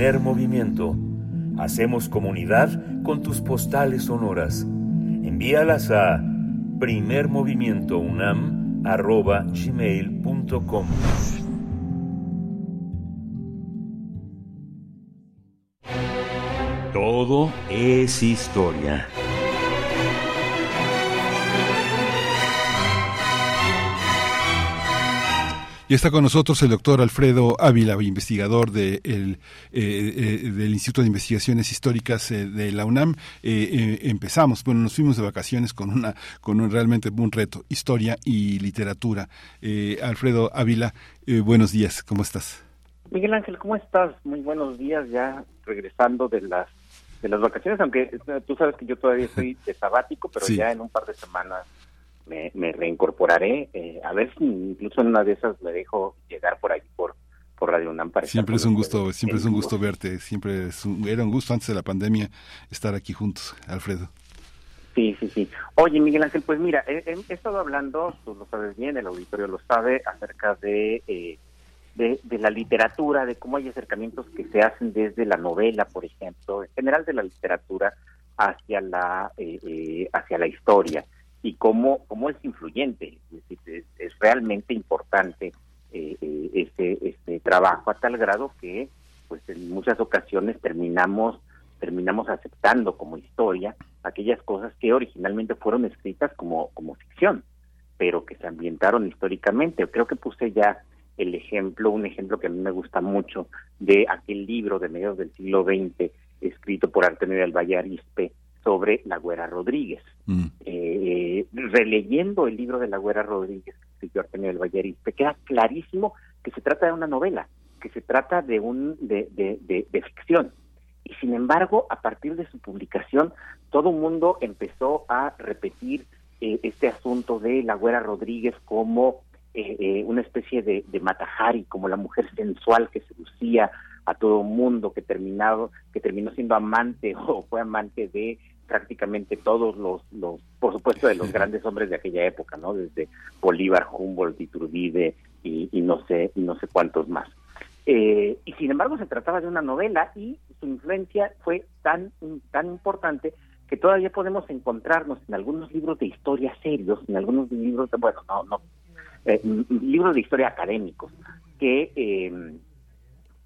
Movimiento. Hacemos comunidad con tus postales sonoras. Envíalas a primermovimientounam.gmail.com Todo es historia. Y está con nosotros el doctor Alfredo Ávila, investigador de el, eh, eh, del Instituto de Investigaciones Históricas eh, de la UNAM. empezamos, bueno, nos fuimos de vacaciones con una con un, realmente un reto, historia y literatura. Alfredo Ávila, buenos días, ¿cómo estás? Miguel Ángel, ¿cómo estás? Muy buenos días, ya regresando de las de las vacaciones, aunque tú sabes que yo todavía estoy de sabático, pero ya en un par de semanas me, reincorporaré, eh, a ver si incluso en una de esas me dejo llegar por aquí por por Radio UNAM siempre es un gusto siempre es un gusto verte siempre es era un gusto antes de la pandemia estar aquí juntos Alfredo. Sí sí sí. Oye Miguel Ángel pues mira he, estado hablando tú lo sabes bien el auditorio lo sabe acerca de eh, de, la literatura, de cómo hay acercamientos que se hacen desde la novela, por ejemplo, en general de la literatura hacia la eh, eh, hacia la historia y cómo cómo es influyente, es, realmente importante eh, este este trabajo a tal grado que pues en muchas ocasiones terminamos terminamos aceptando como historia aquellas cosas que originalmente fueron escritas como como ficción, pero que se ambientaron históricamente. Creo que puse ya el ejemplo, un ejemplo que a mí me gusta mucho, de aquel libro de mediados del siglo XX, escrito por Artemio del Valle Arispe, sobre la Güera Rodríguez. Mm. Eh, releyendo el libro de la Güera Rodríguez, que escribió Artemio del Valle Arispe, queda clarísimo que se trata de una novela, que se trata de, un, de, de, ficción. Y sin embargo, a partir de su publicación, todo el mundo empezó a repetir eh, este asunto de la Güera Rodríguez como eh, eh, una especie de, de Matahari, como la mujer sensual que seducía a todo mundo, que terminado, que terminó siendo amante o fue amante de prácticamente todos los, los, por supuesto, de los grandes hombres de aquella época, ¿no? Desde Bolívar, Humboldt, Iturbide y, y no sé, y no sé cuántos más. Eh, y sin embargo se trataba de una novela y su influencia fue tan, tan importante que todavía podemos encontrarnos en algunos libros de historia serios, en algunos libros, de, bueno, no, no eh, libros de historia académicos que, eh,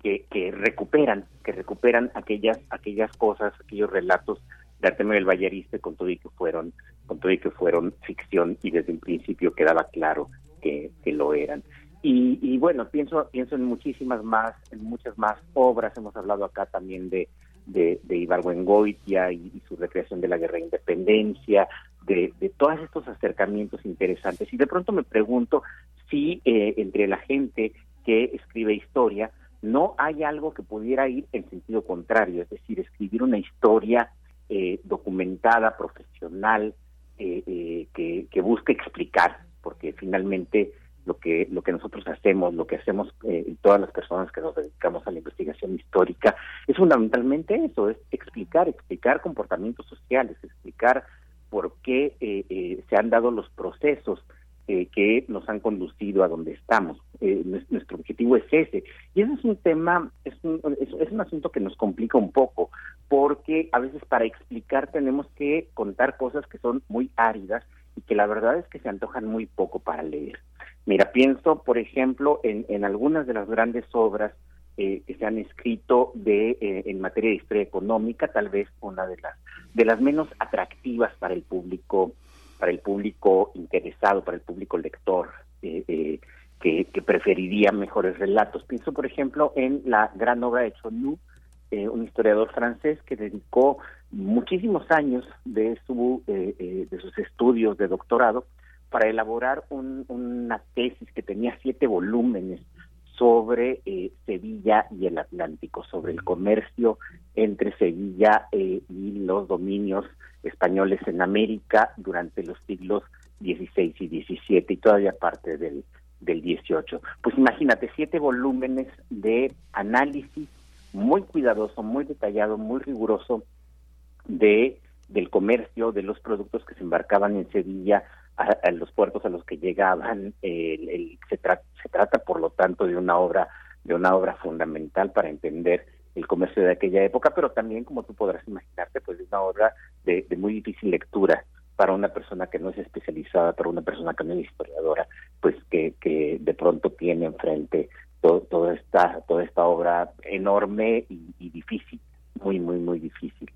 que, que recuperan que recuperan aquellas aquellas cosas aquellos relatos de Artemio del Vallariste con todo y que fueron con todo y que fueron ficción y desde un principio quedaba claro que, que lo eran y, y, bueno pienso pienso en muchísimas más en muchas más obras hemos hablado acá también de de, de Ibargüengoitia y, y, su recreación de la guerra de independencia, de, todos estos acercamientos interesantes. Y de pronto me pregunto si eh, entre la gente que escribe historia no hay algo que pudiera ir en sentido contrario, es decir, escribir una historia eh, documentada, profesional, eh, que, que busque explicar, porque finalmente lo que lo que nosotros hacemos, lo que hacemos todas las personas que nos dedicamos a la investigación histórica, es fundamentalmente eso, es explicar, explicar comportamientos sociales, explicar por qué eh, eh, se han dado los procesos eh, que nos han conducido a donde estamos. nuestro objetivo es ese. Y ese es un tema, es un, es, un asunto que nos complica un poco, porque a veces para explicar tenemos que contar cosas que son muy áridas y que la verdad es que se antojan muy poco para leer. Mira, pienso, por ejemplo, en, en algunas de las grandes obras eh, que se han escrito de eh, en materia de historia económica, tal vez una de las de las menos atractivas para el público para el público interesado, para el público lector, eh, que, preferiría mejores relatos. Pienso, por ejemplo, en la gran obra de Chonu, un historiador francés que dedicó muchísimos años de su de sus estudios de doctorado para elaborar una tesis que tenía siete volúmenes sobre eh, Sevilla y el Atlántico, sobre el comercio entre Sevilla eh, y los dominios españoles en América durante los siglos XVI y XVII y todavía parte del, del XVIII. Pues imagínate, siete volúmenes de análisis muy cuidadoso, muy detallado, muy riguroso de del comercio, de los productos que se embarcaban en Sevilla, a, los puertos a los que llegaban. El, se, se trata, por lo tanto, de una obra de una obra fundamental para entender el comercio de aquella época, pero también, como tú podrás imaginarte, pues es una obra de, muy difícil lectura para una persona que no es especializada, para una persona que no es historiadora, pues que, de pronto tiene enfrente todo, esta toda esta obra enorme y difícil, muy muy muy difícil.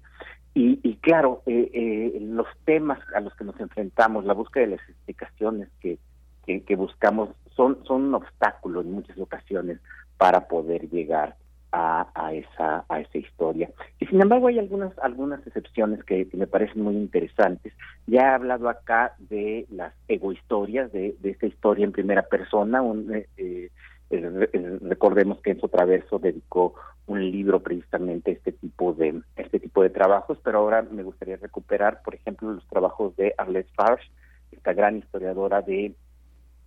Y, claro, eh, eh, los temas a los que nos enfrentamos, la búsqueda de las explicaciones que, que, buscamos, son, son un obstáculo en muchas ocasiones para poder llegar a, a, esa, a esa historia. Y sin embargo hay algunas, algunas excepciones que, me parecen muy interesantes. Ya he hablado acá de las egohistorias, de, de esta historia en primera persona. Un, eh, recordemos que Enzo Traverso dedicó un libro precisamente a este tipo de este tipo de trabajos, pero ahora me gustaría recuperar, por ejemplo, los trabajos de Arlette Farge, esta gran historiadora de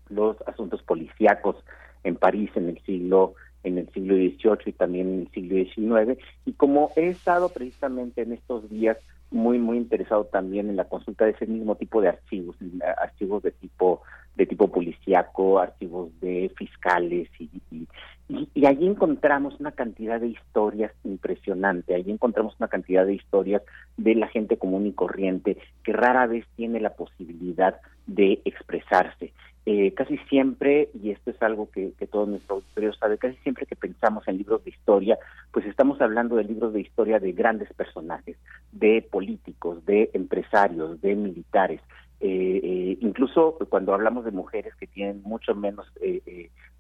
los asuntos policíacos en París en el siglo en el siglo XVIII y también en el siglo XIX y como he estado precisamente en estos días muy muy interesado también en la consulta de ese mismo tipo de archivos, archivos de tipo de tipo policíaco, archivos de fiscales y, Y, allí encontramos una cantidad de historias impresionante, allí encontramos una cantidad de historias de la gente común y corriente que rara vez tiene la posibilidad de expresarse. Eh, casi siempre, y esto es algo que, que todo nuestro auditorio sabe, casi siempre que pensamos en libros de historia, pues estamos hablando de libros de historia de grandes personajes, de políticos, de empresarios, de militares. Eh, eh, incluso cuando hablamos de mujeres que tienen mucho menos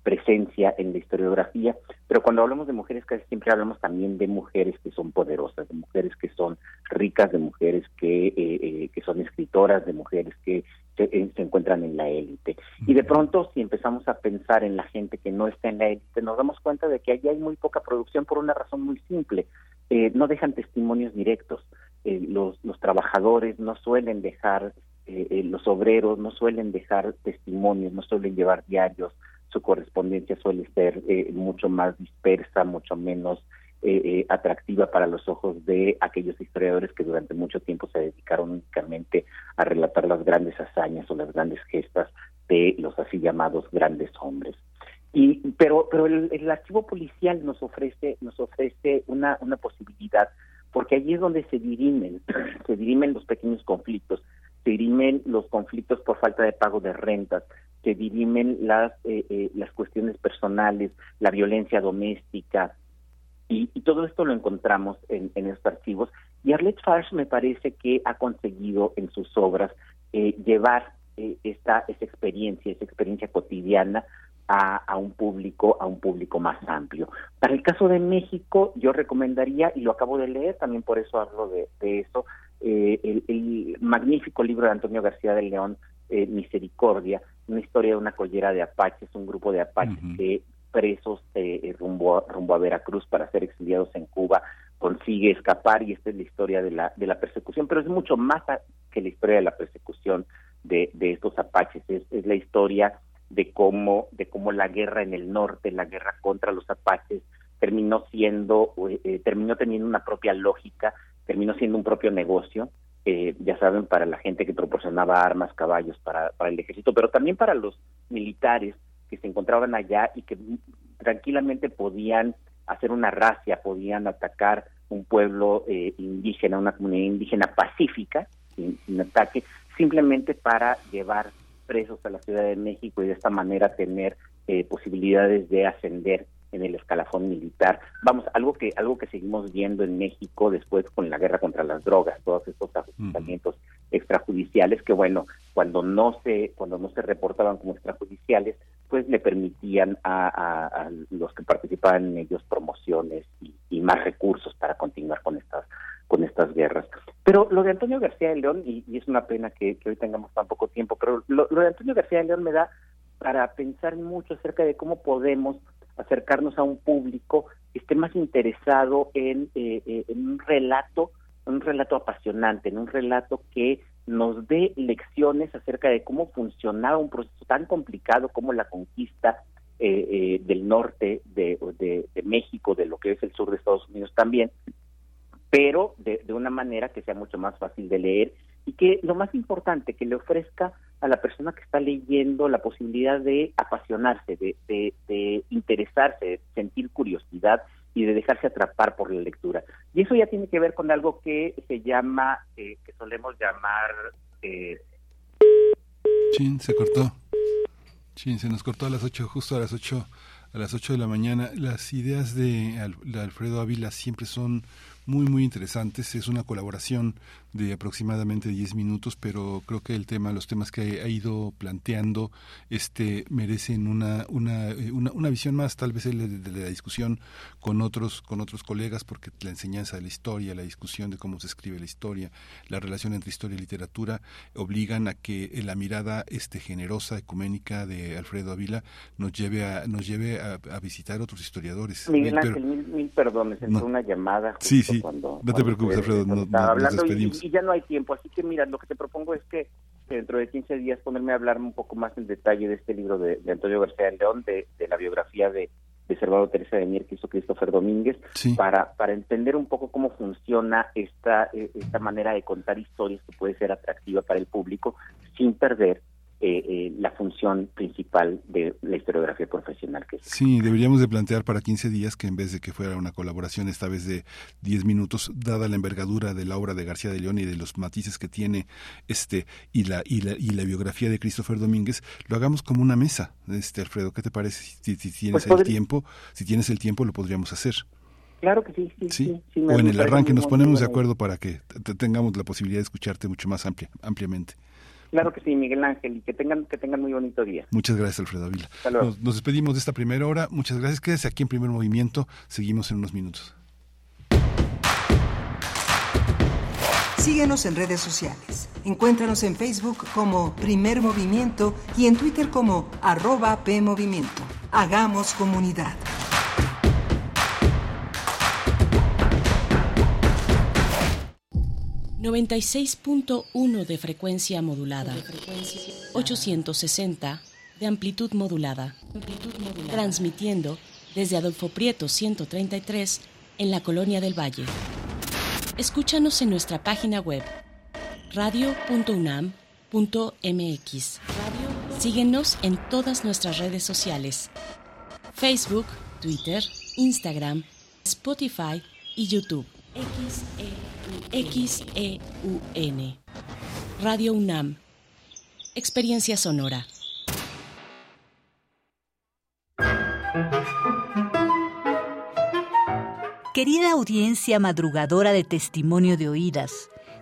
presencia en la historiografía, pero cuando hablamos de mujeres casi siempre hablamos también de mujeres que son poderosas, de mujeres que son ricas, de mujeres que, que son escritoras, de mujeres que se, encuentran en la élite. Y de pronto, si empezamos a pensar en la gente que no está en la élite, nos damos cuenta de que allí hay muy poca producción por una razón muy simple. Eh, no dejan testimonios directos. Eh, los, los trabajadores no suelen dejar, eh, los obreros no suelen dejar testimonios, no suelen llevar diarios. Su correspondencia suele ser mucho más dispersa, mucho menos eh, eh, atractiva para los ojos de aquellos historiadores que durante mucho tiempo se dedicaron únicamente a relatar las grandes hazañas o las grandes gestas de los así llamados grandes hombres. Y, pero pero el, archivo policial nos ofrece nos ofrece una, una posibilidad porque allí es donde se dirimen se dirimen los pequeños conflictos se dirimen los conflictos por falta de pago de rentas se dirimen las eh, las cuestiones personales la violencia doméstica y, todo esto lo encontramos en, estos archivos. Y Arlette Farsh me parece que ha conseguido en sus obras eh, llevar eh, esta, esa experiencia, esa experiencia cotidiana a, un público, a un público más amplio. Para el caso de México, yo recomendaría, y lo acabo de leer, también por eso hablo de, eso, eh, el, magnífico libro de Antonio García del León, Misericordia, una historia de una collera de apaches, un grupo de apaches que presos eh, eh, rumbo, a, rumbo a Veracruz para ser exiliados en Cuba, consigue escapar y esta es la historia de la, de la persecución, pero es mucho más que la historia de la persecución de, de estos apaches, es, es la historia de cómo, de cómo la guerra en el norte, la guerra contra los apaches, terminó siendo, eh, terminó teniendo una propia lógica, terminó siendo un propio negocio, ya saben, para la gente que proporcionaba armas, caballos para, para el ejército, pero también para los militares que se encontraban allá y que tranquilamente podían hacer una racia, podían atacar un pueblo eh, indígena, una comunidad indígena pacífica, sin, ataque, simplemente para llevar presos a la Ciudad de México y de esta manera tener eh, posibilidades de ascender en el escalafón militar. Vamos, algo que algo que seguimos viendo en México después con la guerra contra las drogas, todos estos ajustamientos extrajudiciales que bueno, cuando no se cuando no se reportaban como extrajudiciales, pues le permitían a, los que participaban en ellos promociones y, más recursos para continuar con estas con estas guerras. Pero lo de Antonio García de León, y, es una pena que, hoy tengamos tan poco tiempo, pero lo, de Antonio García de León me da para pensar mucho acerca de cómo podemos acercarnos a un público que esté más interesado en, eh, eh, un relato, un relato apasionante, en un relato que nos dé lecciones acerca de cómo funcionaba un proceso tan complicado como la conquista eh, eh, del norte de, México, de lo que es el sur de Estados Unidos también, pero de, una manera que sea mucho más fácil de leer y que lo más importante, que le ofrezca a la persona que está leyendo la posibilidad de apasionarse, de, de interesarse, de sentir curiosidad y de dejarse atrapar por la lectura. Y eso ya tiene que ver con algo que se llama, eh, que solemos llamar... Eh... Chin, se cortó. Chin, se nos cortó a las 8, justo a las 8, a las 8 de la mañana. Las ideas de Alfredo Ávila siempre son muy, muy interesantes. Es una colaboración de aproximadamente 10 minutos, pero creo que el tema, los temas que ha ido planteando, este, merecen una, una, eh, una, una visión más, tal vez de, la discusión con otros, con otros colegas, porque la enseñanza de la historia, la discusión de cómo se escribe la historia, la relación entre historia y literatura, obligan a que la mirada este, generosa, ecuménica de Alfredo Ávila nos lleve a, nos lleve a, visitar otros historiadores. Miguel Ángel, mil, perdones, entró una llamada. sí, sí, no te preocupes, Alfredo, nos despedimos y ya no hay tiempo. Así que mira, lo que te propongo es que, dentro de 15 días ponerme a hablar un poco más en detalle de este libro de, Antonio García León, de, la biografía de, de Salvador Teresa de Mier que hizo Christopher Domínguez, para, para entender un poco cómo funciona esta, eh, esta manera de contar historias que puede ser atractiva para el público sin perder eh, eh, la función principal de la historiografía profesional que es. Sí, deberíamos de plantear para 15 días que en vez de que fuera una colaboración esta vez de 10 minutos, dada la envergadura de la obra de García de León y de los matices que tiene este y la y la, y la biografía de Christopher Domínguez, lo hagamos como una mesa. Este Alfredo, ¿qué te parece? Si, tienes pues el tiempo, si tienes el tiempo lo podríamos hacer. Claro que sí, sí. sí, o en el arranque nos ponemos de acuerdo para que tengamos la posibilidad de escucharte mucho más amplia, ampliamente. Claro que sí, Miguel Ángel, y que tengan, que tengan muy bonito día. Muchas gracias, Alfredo Avila. Nos, nos, despedimos de esta primera hora. Muchas gracias. Quédese aquí en primer movimiento. Seguimos en unos minutos. Síguenos en redes sociales. Encuéntranos en Facebook como Primer Movimiento y en Twitter como arroba PMovimiento. Hagamos comunidad. 96.1 de frecuencia modulada. 860 de amplitud modulada. Transmitiendo desde Adolfo Prieto 133 en la Colonia del Valle. Escúchanos en nuestra página web radio.unam.mx. Síguenos en todas nuestras redes sociales. Facebook, Twitter, Instagram, Spotify y YouTube. XEUN. Radio UNAM. Experiencia sonora. Querida audiencia madrugadora de testimonio de oídas,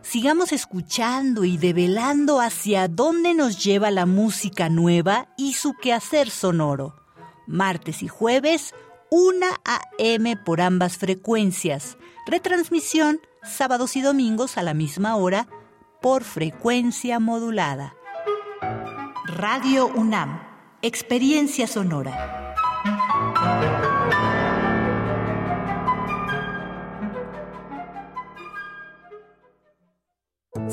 sigamos escuchando y develando hacia dónde nos lleva la música nueva y su quehacer sonoro. Martes y jueves, 1 a.m. por ambas frecuencias. Retransmisión sábados y domingos a la misma hora por frecuencia modulada. Radio UNAM, Experiencia Sonora.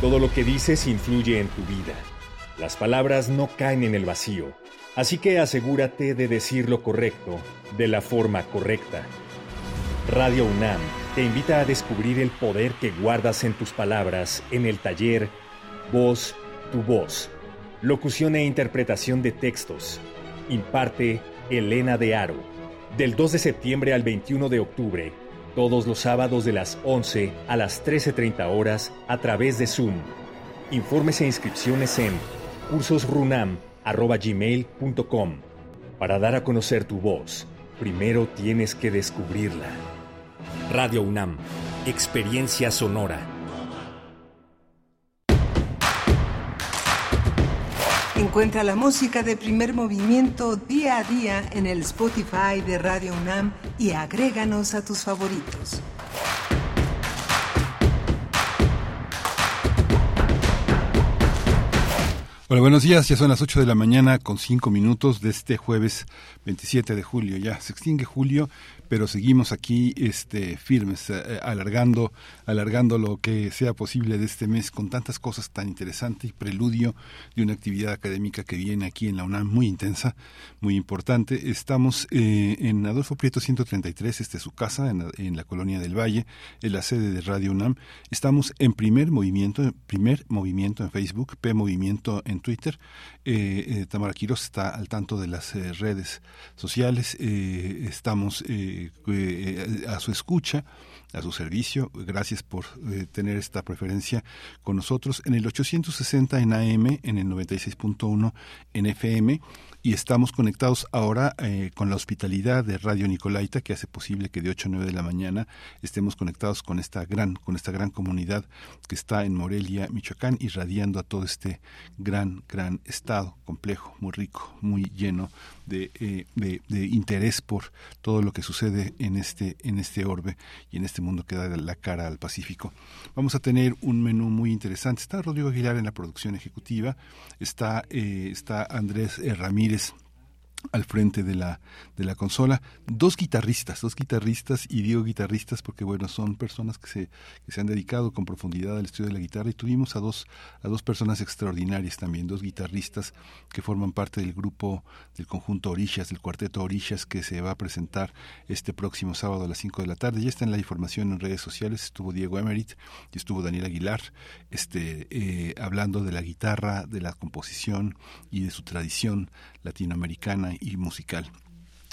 Todo lo que dices influye en tu vida. Las palabras no caen en el vacío, así que asegúrate de decir lo correcto de la forma correcta. Radio UNAM te invita a descubrir el poder que guardas en tus palabras en el taller Voz, tu voz. Locución e interpretación de textos. Imparte Elena de Aro. Del 2 de septiembre al 21 de octubre todos los sábados de las 11 a las 13.30 horas a través de Zoom. Informes e inscripciones en cursosrunam.gmail.com. Para dar a conocer tu voz, primero tienes que descubrirla. Radio UNAM, Experiencia Sonora. Encuentra la música de primer movimiento día a día en el Spotify de Radio UNAM y agréganos a tus favoritos. Hola, buenos días. Ya son las 8 de la mañana con 5 minutos de este jueves 27 de julio. Ya se extingue julio pero seguimos aquí este, firmes, eh, eh, alargando, alargando lo que sea posible de este mes con tantas cosas tan interesantes y preludio de una actividad académica que viene aquí en la UNAM muy intensa, muy importante. Estamos eh, en Adolfo Prieto 133, este es su casa, en la, colonia del Valle, en la sede de Radio UNAM. Estamos en primer movimiento, primer movimiento en Facebook, P Movimiento en Twitter. Tamara Quiroz está al tanto de las redes sociales. estamos eh, a su escucha, a su servicio. Gracias por eh, tener esta preferencia con nosotros en el 860 en AM, en el 96.1 en FM y estamos conectados ahora eh, con la hospitalidad de Radio Nicolaita que hace posible que de 8 a 9 de la mañana estemos conectados con esta gran con esta gran comunidad que está en Morelia, Michoacán, irradiando a todo este gran gran, estado, complejo, muy rico, muy lleno de, eh, de, de, interés por todo lo que sucede en este, en este orbe y en este mundo que da la cara al Pacífico. Vamos a tener un menú muy interesante. Está Rodrigo Aguilar en la producción ejecutiva, está, eh, está Andrés Ramírez al frente de la, de la consola. Dos guitarristas, dos guitarristas, y digo guitarristas porque, bueno, son personas que se, que se han dedicado con profundidad al estudio de la guitarra y tuvimos a dos, a dos personas extraordinarias también, dos guitarristas que forman parte del grupo del conjunto Orillas, del cuarteto Orillas, que se va a presentar este próximo sábado a las 5 de la tarde. Ya está en la información en redes sociales, estuvo Diego Emerit y estuvo Daniel Aguilar, este, eh, hablando de la guitarra, de la composición y de su tradición latinoamericana y musical.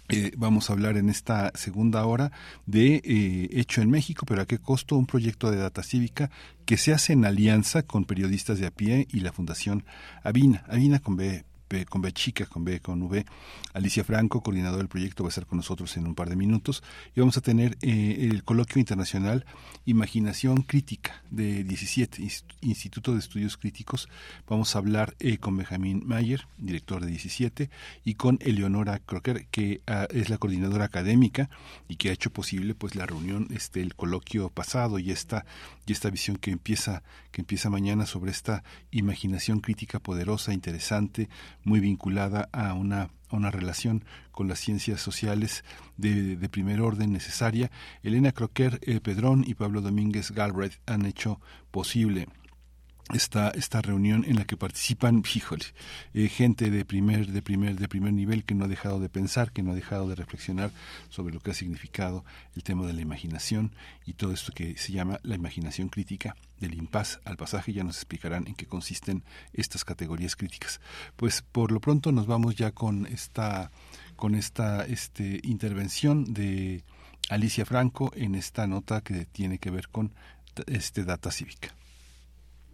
Eh, vamos a hablar en esta segunda hora de eh, Hecho en México, pero a qué costo un proyecto de data cívica que se hace en alianza con periodistas de a pie y la Fundación Avina, Avina con B con B chica, con B con V. Alicia Franco, coordinador del proyecto, va a estar con nosotros en un par de minutos. Y vamos a tener eh, el coloquio internacional Imaginación Crítica de 17, Instituto de Estudios Críticos. Vamos a hablar eh, con Benjamín Mayer, director de 17, y con Eleonora Crocker, que ah, es la coordinadora académica y que ha hecho posible pues la reunión, este, el coloquio pasado y esta, y esta visión que empieza, que empieza mañana sobre esta imaginación crítica poderosa, interesante, muy vinculada a una, una relación con las ciencias sociales de, de primer orden necesaria. Elena Croquer eh, Pedrón y Pablo Domínguez Galbraith han hecho posible esta, esta reunión en la que participan, híjole, eh, gente de primer, de primer, de primer nivel que no ha dejado de pensar, que no ha dejado de reflexionar sobre lo que ha significado el tema de la imaginación y todo esto que se llama la imaginación crítica del impas al pasaje. Ya nos explicarán en qué consisten estas categorías críticas. Pues por lo pronto nos vamos ya con esta, con esta este, intervención de Alicia Franco en esta nota que tiene que ver con este data cívica.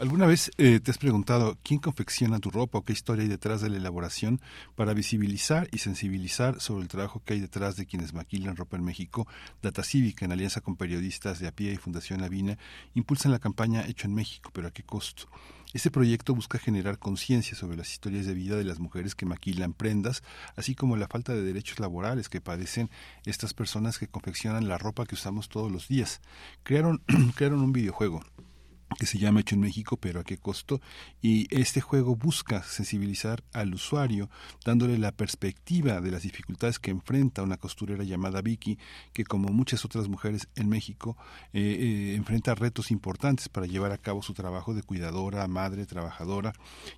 ¿Alguna vez eh, te has preguntado quién confecciona tu ropa o qué historia hay detrás de la elaboración para visibilizar y sensibilizar sobre el trabajo que hay detrás de quienes maquilan ropa en México? Data Cívica, en alianza con periodistas de a y Fundación Avina, impulsan la campaña Hecho en México, pero ¿a qué costo? Este proyecto busca generar conciencia sobre las historias de vida de las mujeres que maquilan prendas, así como la falta de derechos laborales que padecen estas personas que confeccionan la ropa que usamos todos los días. Crearon, crearon un videojuego que se llama Hecho en México, pero a qué costo. Y este juego busca sensibilizar al usuario, dándole la perspectiva de las dificultades que enfrenta una costurera llamada Vicky, que como muchas otras mujeres en México, eh, eh, enfrenta retos importantes para llevar a cabo su trabajo de cuidadora, madre, trabajadora.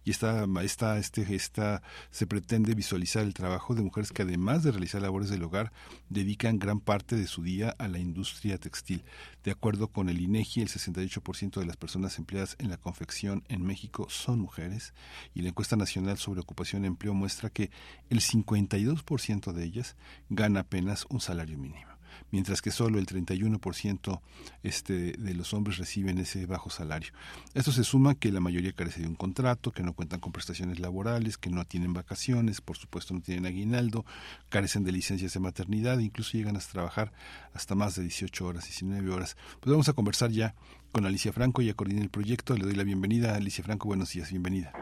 Y esta, esta, este, esta, se pretende visualizar el trabajo de mujeres que además de realizar labores del hogar, dedican gran parte de su día a la industria textil. De acuerdo con el INEGI, el 68% de las personas empleadas en la confección en México son mujeres y la encuesta nacional sobre ocupación y empleo muestra que el 52% de ellas gana apenas un salario mínimo mientras que solo el 31% este, de los hombres reciben ese bajo salario. Esto se suma que la mayoría carece de un contrato, que no cuentan con prestaciones laborales, que no tienen vacaciones, por supuesto no tienen aguinaldo, carecen de licencias de maternidad, incluso llegan a trabajar hasta más de 18 horas, 19 horas. Pues vamos a conversar ya con Alicia Franco, ya coordina el proyecto, le doy la bienvenida. Alicia Franco, buenos días, bienvenida.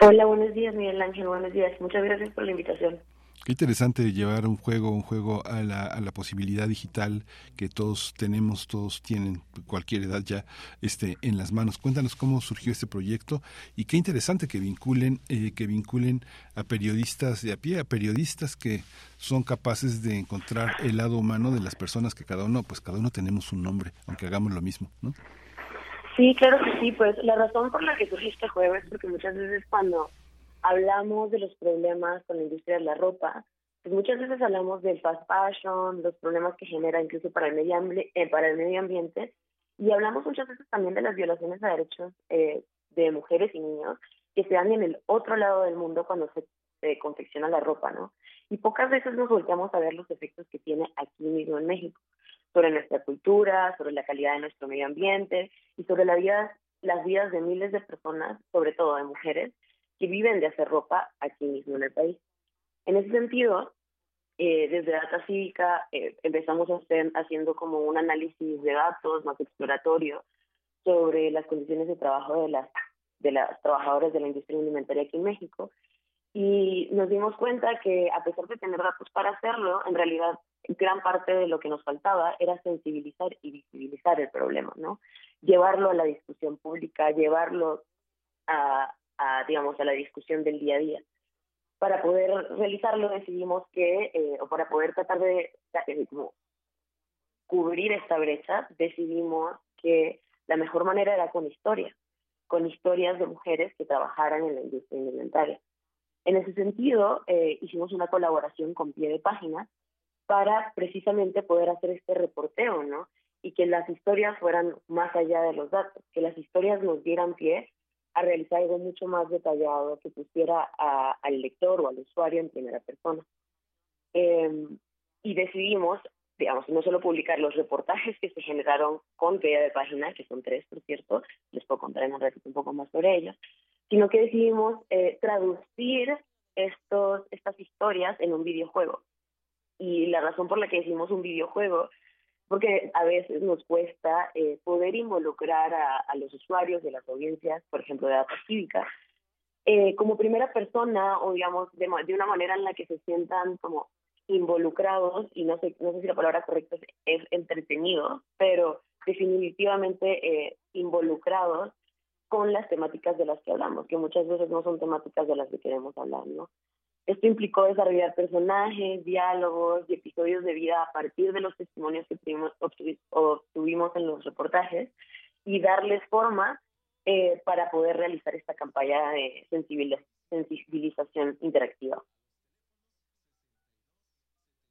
Hola, buenos días, Miguel Ángel, buenos días. Muchas gracias por la invitación. Qué interesante llevar un juego, un juego a la, a la posibilidad digital que todos tenemos, todos tienen, cualquier edad ya, este, en las manos. Cuéntanos cómo surgió este proyecto y qué interesante que vinculen, eh, que vinculen a periodistas de a pie, a periodistas que son capaces de encontrar el lado humano de las personas que cada uno, pues cada uno tenemos un nombre, aunque hagamos lo mismo, ¿no? Sí, claro que sí, pues la razón por la que surgió este juego es porque muchas veces cuando hablamos de los problemas con la industria de la ropa, pues muchas veces hablamos del fast fashion, los problemas que genera incluso para el medio, eh, para el medio ambiente, y hablamos muchas veces también de las violaciones a derechos eh, de mujeres y niños que se dan en el otro lado del mundo cuando se, confecciona la ropa, ¿no? Y pocas veces nos volteamos a ver los efectos que tiene aquí mismo en México. sobre nuestra cultura, sobre la calidad de nuestro medio ambiente y sobre la vida, las vidas de miles de personas, sobre todo de mujeres, que viven de hacer ropa aquí mismo en el país. En ese sentido, eh, desde Data Cívica eh, empezamos a hacer, haciendo como un análisis de datos más exploratorio sobre las condiciones de trabajo de las, de las trabajadoras de la industria alimentaria aquí en México y nos dimos cuenta que a pesar de tener datos para hacerlo, en realidad gran parte de lo que nos faltaba era sensibilizar y visibilizar el problema, ¿no? Llevarlo a la discusión pública, llevarlo a, a digamos, a la discusión del día a día. Para poder realizarlo decidimos que, eh, o para poder tratar de, de como, cubrir esta brecha, decidimos que la mejor manera era con historias, con historias de mujeres que trabajaran en la industria alimentaria. En ese sentido, eh, hicimos una colaboración con Pie de Página para precisamente poder hacer este reporteo, ¿no? Y que las historias fueran más allá de los datos, que las historias nos dieran pie a realizar algo mucho más detallado que pusiera al lector o al usuario en primera persona. Em, y decidimos, digamos, no solo publicar los reportajes que se generaron con Pie de Página, que son tres, por cierto, les puedo contar en un ratito un poco más sobre ellos, sino que decidimos eh, traducir estos, estas historias en un videojuego. Y la razón por la que decimos un videojuego, porque a veces nos cuesta eh, poder involucrar a, los usuarios de las audiencias, por ejemplo, de data cívica, eh, como primera persona o digamos de, de, una manera en la que se sientan como involucrados y no sé no sé si la palabra correcta es, es entretenidos pero definitivamente involucrados con las temáticas de las que hablamos, que muchas veces no son temáticas de las que queremos hablar, ¿no? Esto implicó desarrollar personajes, diálogos y episodios de vida a partir de los testimonios que tuvimos, obtuvimos en los reportajes y darles forma eh, para poder realizar esta campaña de sensibilización interactiva.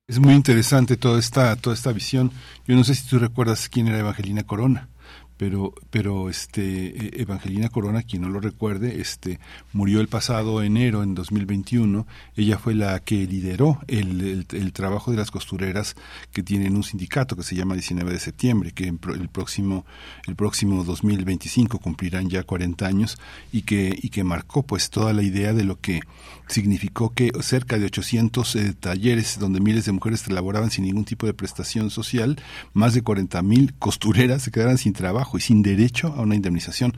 Es muy interesante toda esta, toda esta visión. Yo no sé si tú recuerdas quién era Evangelina Corona pero pero este e, Evangelina Corona quien no lo recuerde este murió el pasado enero en 2021 ella fue la que lideró el, el, trabajo de las costureras que tienen un sindicato que se llama 19 de septiembre que el próximo el próximo 2025 cumplirán ya 40 años y que y que marcó pues toda la idea de lo que significó que cerca de 800 eh, talleres donde miles de mujeres laboraban sin ningún tipo de prestación social más de 40 mil costureras se quedaran sin trabajo y sin derecho a una indemnización.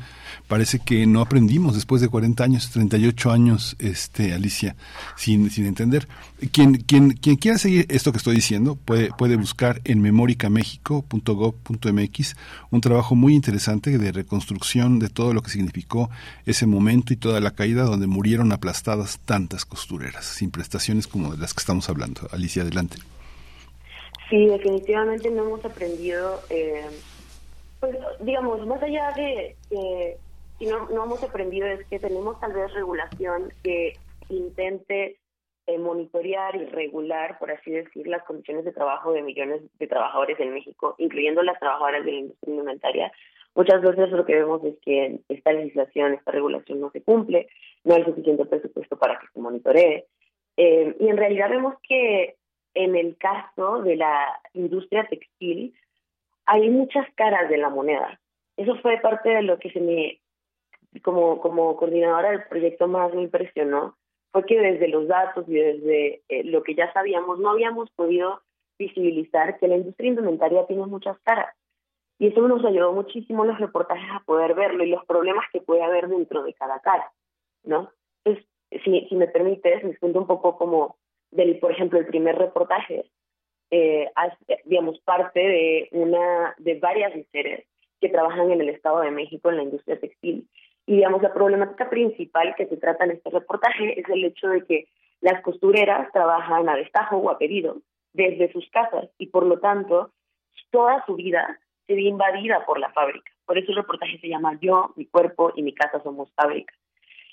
Parece que no aprendimos después de 40 años, 38 años, este, Alicia, sin, sin entender. Quien, quien, quien quiera seguir esto que estoy diciendo puede, puede buscar en memoricamexico.gov.mx un trabajo muy interesante de reconstrucción de todo lo que significó ese momento y toda la caída donde murieron aplastadas tantas costureras, sin prestaciones como de las que estamos hablando. Alicia, adelante. Sí, definitivamente no hemos aprendido eh, pues, digamos, más allá de que si no, no hemos aprendido es que tenemos tal vez regulación que intente eh, monitorear y regular, por así decir, las condiciones de trabajo de millones de trabajadores en México, incluyendo las trabajadoras de la industria alimentaria. Muchas veces lo que vemos es que esta legislación, esta regulación no se cumple, no hay suficiente presupuesto para que se monitoree. Eh, y en realidad vemos que en el caso de la industria textil, hay muchas caras de la moneda. Eso fue parte de lo que se me, como, como coordinadora del proyecto más me impresionó, fue que desde los datos y desde eh, lo que ya sabíamos, no habíamos podido visibilizar que la industria indumentaria tiene muchas caras. Y eso nos ayudó muchísimo los reportajes a poder verlo y los problemas que puede haber dentro de cada cara, ¿no? Entonces, si, si me permites, les cuento un poco como del, por ejemplo, el primer reportaje eh, digamos, parte de, una, de varias mujeres que trabajan en el Estado de México en la industria textil. Y digamos, la problemática principal que se trata en este reportaje es el hecho de que las costureras trabajan a destajo o a pedido desde sus casas y por lo tanto toda su vida se ve invadida por la fábrica. Por eso el reportaje se llama Yo, mi cuerpo y mi casa somos fábrica.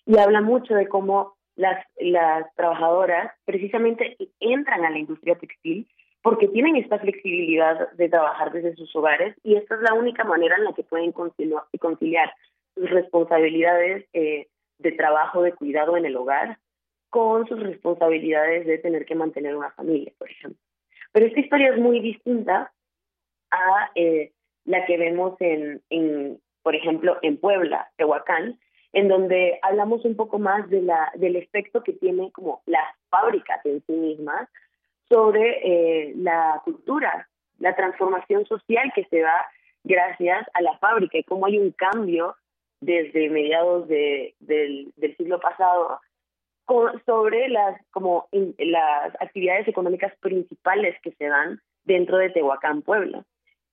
Y habla mucho de cómo las, las trabajadoras precisamente entran a la industria textil porque tienen esta flexibilidad de trabajar desde sus hogares y esta es la única manera en la que pueden conciliar sus responsabilidades eh, de trabajo, de cuidado en el hogar, con sus responsabilidades de tener que mantener una familia, por ejemplo. Pero esta historia es muy distinta a eh, la que vemos en, en, por ejemplo, en Puebla, Tehuacán, en donde hablamos un poco más de la, del efecto que tienen como las fábricas en sí mismas sobre eh, la cultura, la transformación social que se da gracias a la fábrica y cómo hay un cambio desde mediados de, del, del siglo pasado sobre las como las actividades económicas principales que se dan dentro de Tehuacán, Puebla,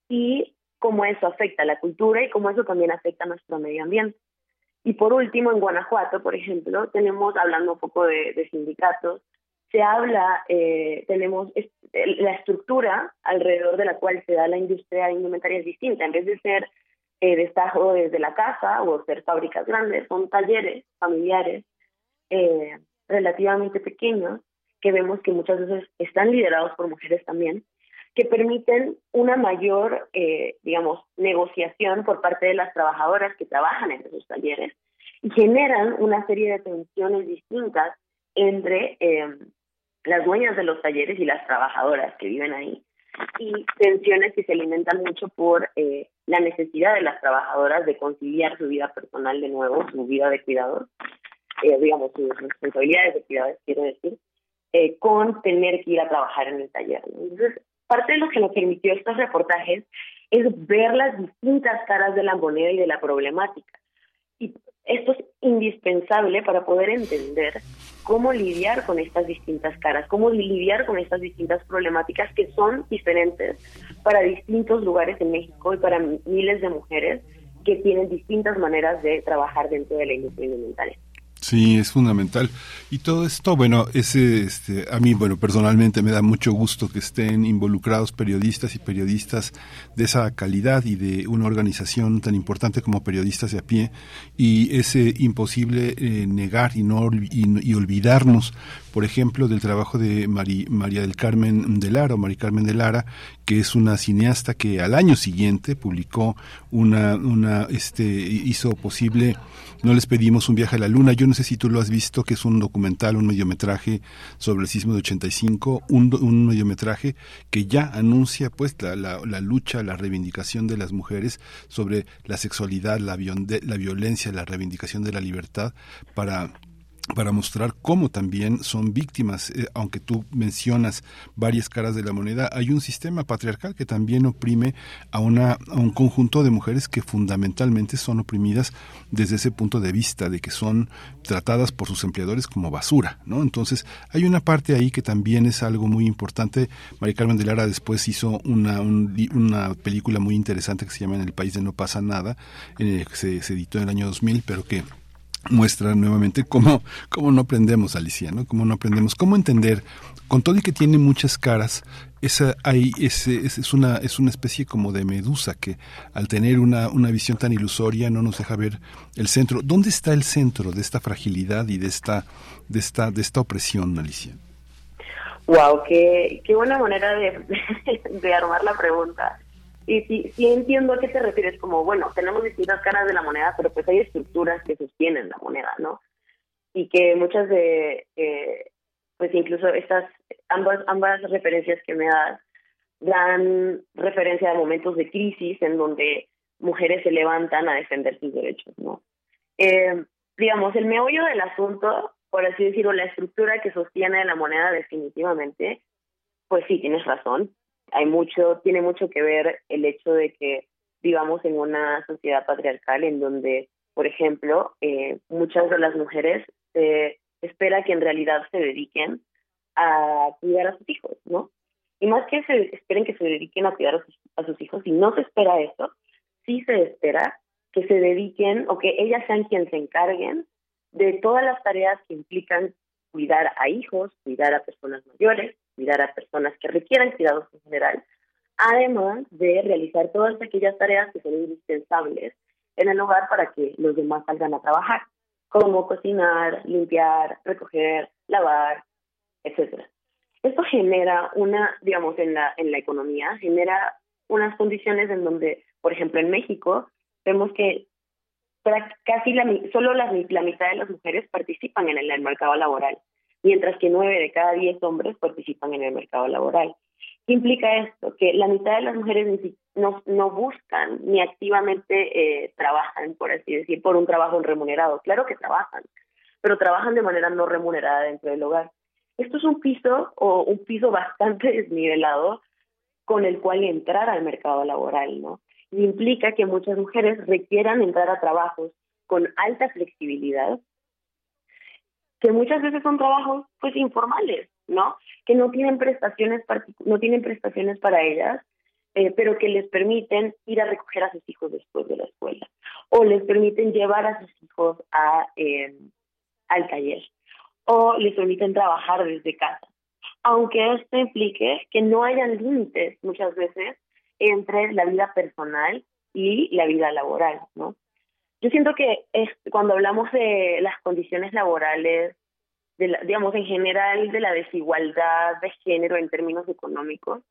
y cómo eso afecta a la cultura y cómo eso también afecta a nuestro medio ambiente. Y por último, en Guanajuato, por ejemplo, tenemos, hablando un poco de, sindicatos, se habla, eh, tenemos la estructura alrededor de la cual se da la industria indumentaria es distinta. En vez de ser eh, destajo desde la casa o ser fábricas grandes, son talleres familiares eh, relativamente pequeños que vemos que muchas veces están liderados por mujeres también, que permiten una mayor, eh, digamos, negociación por parte de las trabajadoras que trabajan en esos talleres y generan una serie de tensiones distintas entre eh, las dueñas de los talleres y las trabajadoras que viven ahí y tensiones que se alimentan mucho por eh, la necesidad de las trabajadoras de conciliar su vida personal de nuevo, su vida de cuidador, digamos, sus responsabilidades de cuidadores, quiero decir, con tener que ir a trabajar en el taller. Entonces, Parte de lo que nos permitió estos reportajes es ver las distintas caras de la moneda y de la problemática. Y esto es indispensable para poder entender cómo lidiar con estas distintas caras, cómo lidiar con estas distintas problemáticas que son diferentes para distintos lugares en México y para miles de mujeres que tienen distintas maneras de trabajar dentro de la industria alimentaria. Sí, es fundamental. Y todo esto, bueno, ese, este, a mí, bueno, personalmente me da mucho gusto que estén involucrados periodistas y periodistas de esa calidad y de una organización tan importante como periodistas de a pie. Y es imposible eh, negar y, no, y, olvidarnos, por ejemplo, del trabajo de María del Carmen de Lara, o María Carmen de Lara, que es una cineasta que al año siguiente publicó una, una, este, hizo posible no les pedimos un viaje a la luna. Yo no sé si tú lo has visto, que es un documental, un mediometraje sobre el sismo de 85, un, un mediometraje que ya anuncia pues la, la, lucha, la reivindicación de las mujeres sobre la sexualidad, la, la violencia, la reivindicación de la libertad para para mostrar cómo también son víctimas, eh, aunque tú mencionas varias caras de la moneda, hay un sistema patriarcal que también oprime a, una, a un conjunto de mujeres que fundamentalmente son oprimidas desde ese punto de vista, de que son tratadas por sus empleadores como basura, ¿no? Entonces, hay una parte ahí que también es algo muy importante. María Carmen de Lara después hizo una, una película muy interesante que se llama En el país de no pasa nada, que se, se editó en el año 2000, pero que muestra nuevamente cómo, cómo no aprendemos, Alicia, ¿no? Cómo no aprendemos, cómo entender, con todo y que tiene muchas caras, esa hay ese, es, una es una especie como de medusa que al tener una, una visión tan ilusoria no nos deja ver el centro. ¿Dónde está el centro de esta fragilidad y de esta de esta de esta opresión, Alicia? Wow, qué, qué buena manera de, de armar la pregunta. Y sí, sí entiendo a qué te refieres, como, bueno, tenemos distintas caras de la moneda, pero pues hay estructuras que sostienen la moneda, ¿no? Y que muchas de, eh, pues incluso estas, ambas, ambas referencias que me das, dan referencia a momentos de crisis en donde mujeres se levantan a defender sus derechos, ¿no? Eh, digamos, el meollo del asunto, por así decirlo, la estructura que sostiene la moneda definitivamente, pues sí, tienes razón, hay mucho, tiene mucho que ver el hecho de que vivamos en una sociedad patriarcal en donde, por ejemplo, eh, muchas de las mujeres se espera que en realidad se dediquen a cuidar a sus hijos, ¿no? Y más que se esperen que se dediquen a cuidar a sus, a sus hijos, si no se espera eso, sí se espera que se dediquen o que ellas sean quienes se encarguen de todas las tareas que implican cuidar a hijos, cuidar a personas mayores, cuidar a personas que requieran cuidados en general, además de realizar todas aquellas tareas que son indispensables en el hogar para que los demás salgan a trabajar, como cocinar, limpiar, recoger, lavar, etcétera. Esto genera una, digamos, en la, en la economía, genera unas condiciones en donde, por ejemplo, en México, vemos que casi la, solo la, la mitad de las mujeres participan en el mercado laboral mientras que nueve de cada diez hombres participan en el mercado laboral. ¿Qué implica esto? Que la mitad de las mujeres no, no buscan ni activamente eh, trabajan, por así decir, por un trabajo remunerado. Claro que trabajan, pero trabajan de manera no remunerada dentro del hogar. Esto es un piso o un piso bastante desnivelado con el cual entrar al mercado laboral, ¿no? Y implica que muchas mujeres requieran entrar a trabajos con alta flexibilidad, que muchas veces son trabajos pues informales, ¿no? Que no tienen prestaciones no tienen prestaciones para ellas, eh, pero que les permiten ir a recoger a sus hijos después de la escuela o les permiten llevar a sus hijos a eh, al taller o les permiten trabajar desde casa. Aunque esto implique que no hayan límites muchas veces entre la vida personal y la vida laboral, ¿no? Yo siento que cuando hablamos de las condiciones laborales, de digamos en general de la desigualdad de género en términos económicos,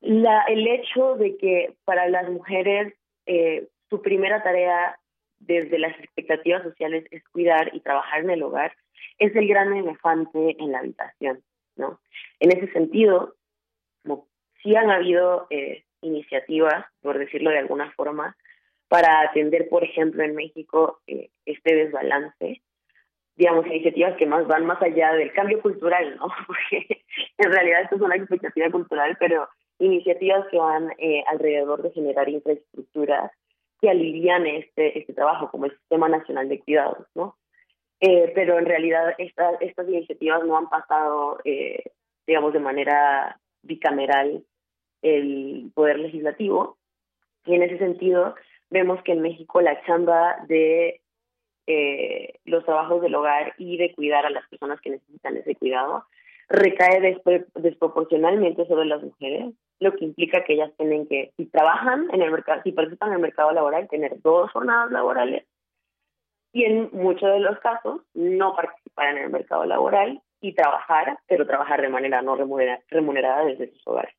la, el hecho de que para las mujeres eh, su primera tarea desde las expectativas sociales es cuidar y trabajar en el hogar, es el gran elefante en la habitación, ¿no? En ese sentido, como sí han habido eh, iniciativas, por decirlo de alguna forma, para atender, por ejemplo, en México eh, este desbalance, digamos, iniciativas que más van más allá del cambio cultural, ¿no? Porque en realidad esto es una expectativa cultural, pero iniciativas que van eh, alrededor de generar infraestructuras que alivian este, este trabajo, como el Sistema Nacional de Cuidados, ¿no? Eh, pero en realidad estas estas iniciativas no han pasado, eh, digamos, de manera bicameral el poder legislativo. Y en ese sentido, vemos que en México la chamba de eh, los trabajos del hogar y de cuidar a las personas que necesitan ese cuidado recae desproporcionalmente sobre las mujeres, lo que implica que ellas tienen que, si trabajan en el mercado, si participan en el mercado laboral, tener dos jornadas laborales y en muchos de los casos no participar en el mercado laboral y trabajar, pero trabajar de manera no remunerada desde sus hogares.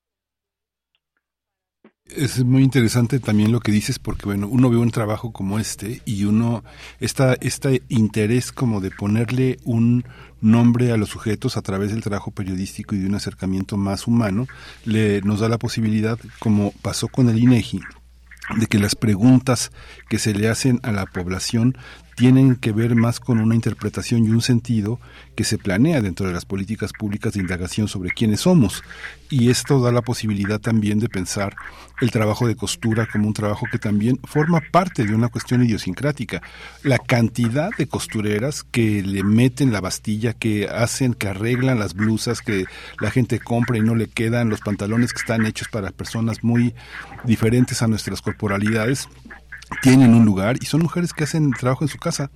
Es muy interesante también lo que dices porque bueno, uno ve un trabajo como este y uno está este interés como de ponerle un nombre a los sujetos a través del trabajo periodístico y de un acercamiento más humano, le nos da la posibilidad como pasó con el INEGI de que las preguntas que se le hacen a la población tienen que ver más con una interpretación y un sentido que se planea dentro de las políticas públicas de indagación sobre quiénes somos. Y esto da la posibilidad también de pensar el trabajo de costura como un trabajo que también forma parte de una cuestión idiosincrática. La cantidad de costureras que le meten la bastilla, que hacen, que arreglan las blusas que la gente compra y no le quedan, los pantalones que están hechos para personas muy diferentes a nuestras corporalidades, tienen un lugar y son mujeres que hacen trabajo en su casa,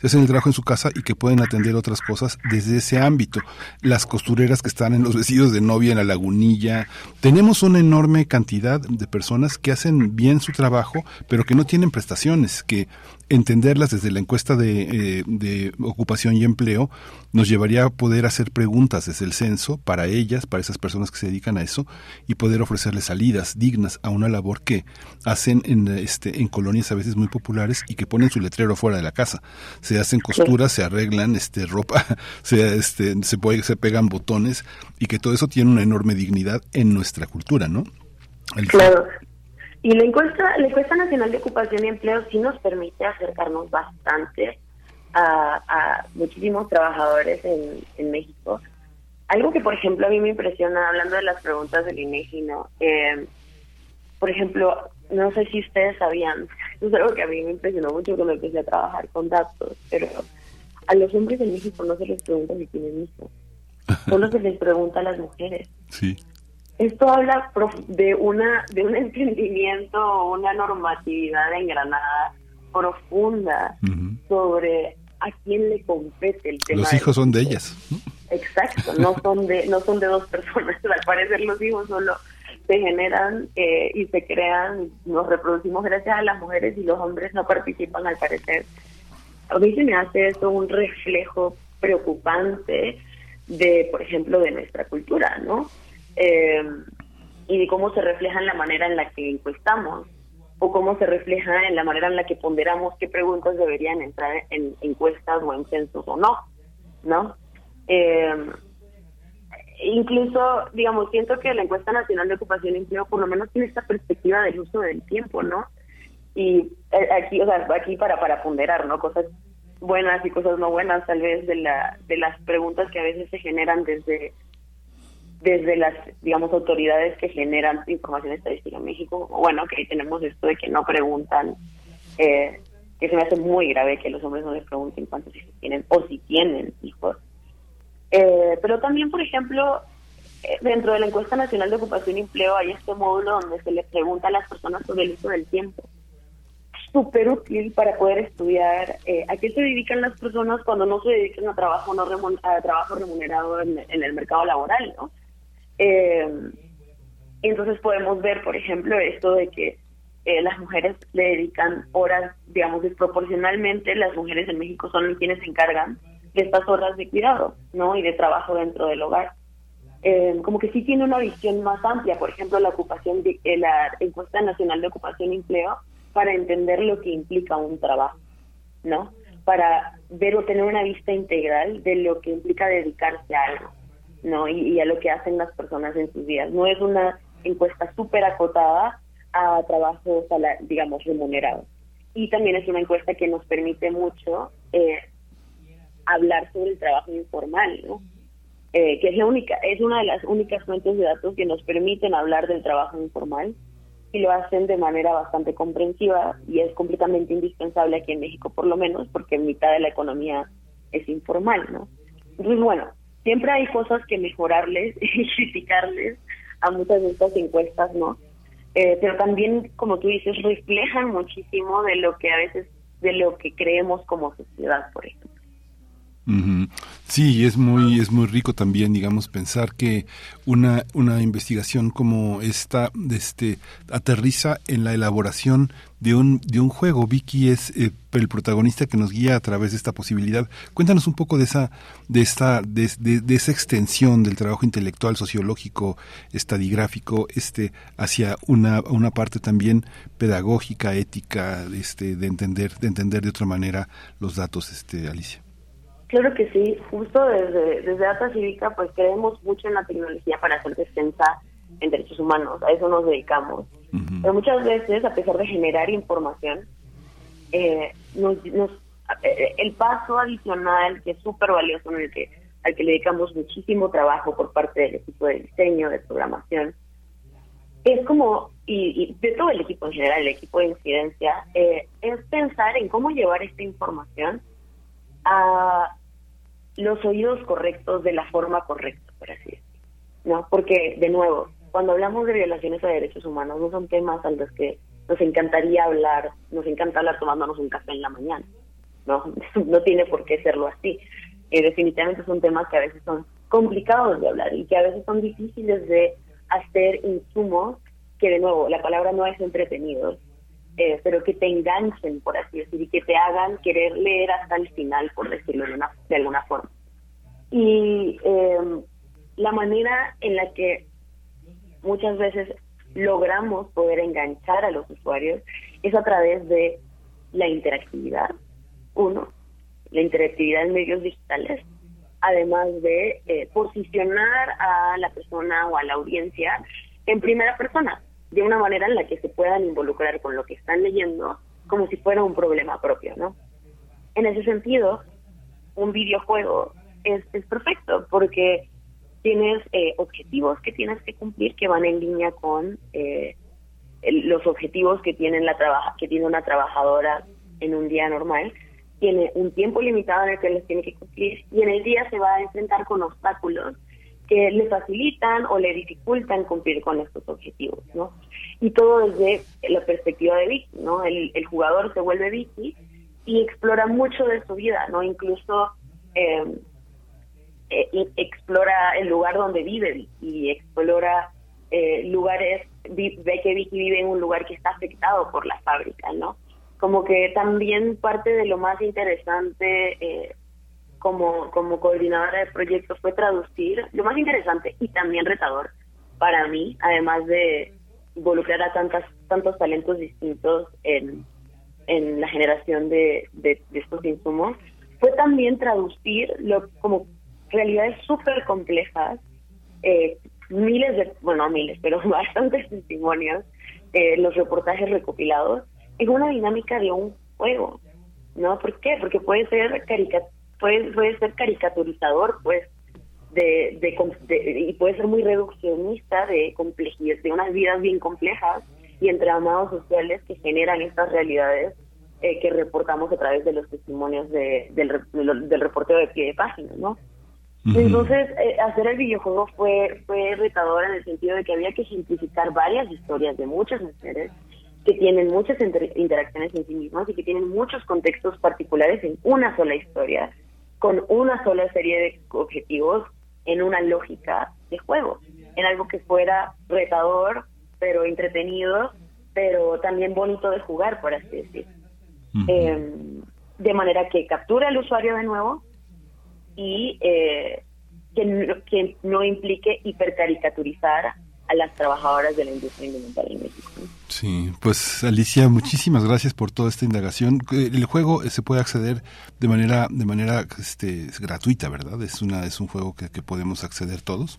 que hacen el trabajo en su casa y que pueden atender otras cosas desde ese ámbito. Las costureras que están en los vestidos de novia en la lagunilla. Tenemos una enorme cantidad de personas que hacen bien su trabajo, pero que no tienen prestaciones, que entenderlas desde la encuesta de, eh, de, ocupación y empleo nos llevaría a poder hacer preguntas desde el censo para ellas, para esas personas que se dedican a eso, y poder ofrecerles salidas dignas a una labor que hacen en, este, en colonias a veces muy populares y que ponen su letrero fuera de la casa. Se hacen costuras, se arreglan este, ropa, se, este, se, puede, se pegan botones y que todo eso tiene una enorme dignidad en nuestra cultura, ¿no? claro. Y la encuesta, la encuesta nacional de ocupación y empleo sí nos permite acercarnos bastante a, muchísimos trabajadores en, México. Algo que, por ejemplo, a mí me impresiona, hablando de las preguntas del INEGI, ¿no? Eh, por ejemplo, no sé si ustedes sabían, es algo que a mí me impresionó mucho cuando empecé a trabajar con datos, pero a los hombres en México no se les pregunta si tienen hijos, solo se les pregunta a las mujeres. Sí. Esto habla de una de un entendimiento, una normatividad engranada profunda sobre a quién le compete el tema. Los hijos son de ellas. Exacto, no son de no son de dos personas. Al parecer los hijos solo se generan eh, y se crean, nos reproducimos gracias a las mujeres y los hombres no participan al parecer. A mí se me hace eso un reflejo preocupante de, por ejemplo, de nuestra cultura, ¿no? Eh, y de cómo se refleja en la manera en la que encuestamos o cómo se refleja en la manera en la que ponderamos qué preguntas deberían entrar en encuestas o en censos o no, ¿no? Eh, incluso, digamos, siento que la encuesta nacional de ocupación y empleo por lo menos tiene esta perspectiva del uso del tiempo, ¿no? Y eh, aquí, o sea, aquí para, para ponderar, ¿no? Cosas buenas y cosas no buenas, tal vez, de, la, de las preguntas que a veces se generan desde desde las, digamos, autoridades que generan información estadística en México. Bueno, que ahí tenemos esto de que no preguntan, eh, que se me hace muy grave que los hombres no les pregunten cuántos hijos tienen o si tienen hijos. Eh, pero también, por ejemplo, eh, dentro de la encuesta nacional de ocupación y empleo hay este módulo donde se les pregunta a las personas sobre el uso del tiempo. Súper útil para poder estudiar eh, a qué se dedican las personas cuando no se dedican a trabajo no a trabajo remunerado en, el mercado laboral, ¿no? Entonces podemos ver, por ejemplo, esto de que las mujeres le dedican horas, digamos, desproporcionalmente, las mujeres en México son quienes se encargan de estas horas de cuidado, ¿no? Y de trabajo dentro del hogar. Eh, como que sí tiene una visión más amplia, por ejemplo, la ocupación eh, la encuesta nacional de ocupación y empleo para entender lo que implica un trabajo, ¿no? Para ver o tener una vista integral de lo que implica dedicarse a algo, ¿no? Y, y a lo que hacen las personas en sus días. No es una encuesta súper acotada a trabajo, digamos, remunerado. Y también es una encuesta que nos permite mucho eh, hablar sobre el trabajo informal, ¿no? Eh, que es la única, es una de las únicas fuentes de datos que nos permiten hablar del trabajo informal y lo hacen de manera bastante comprensiva y es completamente indispensable aquí en México por lo menos porque mitad de la economía es informal, ¿no? Entonces, bueno, siempre hay cosas que mejorarles y criticarles a muchas de estas encuestas, ¿no? Eh, pero también, como tú dices, reflejan muchísimo de lo que a veces, de lo que creemos como sociedad, por ejemplo. Sí, es muy, es muy rico también, digamos, pensar que una, una investigación como esta, este, aterriza en la elaboración de un, de un juego. Vicky es eh, el protagonista que nos guía a través de esta posibilidad. Cuéntanos un poco de esa, de esta, de, de, esa extensión del trabajo intelectual, sociológico, estadigráfico, este, hacia una, una parte también pedagógica, ética, este, de entender, de entender de otra manera los datos, este, Alicia. Claro que sí, justo desde, desde Data Cívica pues creemos mucho en la tecnología para hacer defensa en derechos humanos, a eso nos dedicamos. Pero muchas veces, a pesar de generar información, eh, nos, eh, el paso adicional que es súper valioso en el que, al que le dedicamos muchísimo trabajo por parte del equipo de diseño, de programación, es como, y, de todo el equipo en general, el equipo de incidencia, eh, es pensar en cómo llevar esta información a los oídos correctos de la forma correcta, por así decirlo. ¿no? Porque, de nuevo, cuando hablamos de violaciones a derechos humanos, no son temas a los que nos encantaría hablar, nos encanta hablar tomándonos un café en la mañana, ¿no? No tiene por qué serlo así. Eh, definitivamente son temas que a veces son complicados de hablar y que a veces son difíciles de hacer insumos que, de nuevo, la palabra no es entretenidos, eh, pero que te enganchen, por así decir, y que te hagan querer leer hasta el final, por decirlo de, una, de alguna forma. Y em, la manera en la que muchas veces logramos poder enganchar a los usuarios es a través de la interactividad, uno, la interactividad en medios digitales, además de eh, posicionar a la persona o a la audiencia en primera persona de una manera en la que se puedan involucrar con lo que están leyendo como si fuera un problema propio, ¿no? En ese sentido, un videojuego es, es perfecto porque tienes eh, objetivos que tienes que cumplir que van en línea con eh, los objetivos que tienen la trabaja que tiene una trabajadora en un día normal tiene un tiempo limitado en el que les tiene que cumplir y en el día se va a enfrentar con obstáculos que le facilitan o le dificultan cumplir con estos objetivos, ¿no? Y todo desde la perspectiva de Vicky, ¿no? El, jugador se vuelve Vicky y explora mucho de su vida, ¿no? Incluso em, eh, explora el lugar donde vive Vicky explora eh, lugares, ve que Vicky vive en un lugar que está afectado por la fábrica, ¿no? Como que también parte de lo más interesante eh, como, como coordinadora de proyectos fue traducir lo más interesante y también retador para mí, además de involucrar a tantas, tantos talentos distintos en, en la generación de, de, estos insumos, fue también traducir lo, como realidades súper complejas eh, miles de, bueno, miles, pero bastantes testimonios, eh, los reportajes recopilados, es una dinámica de un juego, ¿no? ¿Por qué? Porque puede ser carica puede, puede ser caricaturizador, pues, de, de, y puede ser muy reduccionista de complejidad, de unas vidas bien complejas y entramados sociales que generan estas realidades eh, que reportamos a través de los testimonios de, del, del reporteo de pie de página, ¿no? Entonces, eh, hacer el videojuego fue, fue retador en el sentido de que había que ejemplificar varias historias de muchas mujeres que tienen muchas interacciones en sí mismas y que tienen muchos contextos particulares en una sola historia, con una sola serie de objetivos en una lógica de juego, en algo que fuera retador, pero entretenido, pero también bonito de jugar, por así decir. Em, de manera que captura al usuario de nuevo, y eh, que, no, que no implique hipercaricaturizar a las trabajadoras de la industria indumentaria en México. Sí, pues Alicia, muchísimas gracias por toda esta indagación. El juego se puede acceder de manera de manera este, gratuita, ¿verdad? Es una es un juego que, que podemos acceder todos.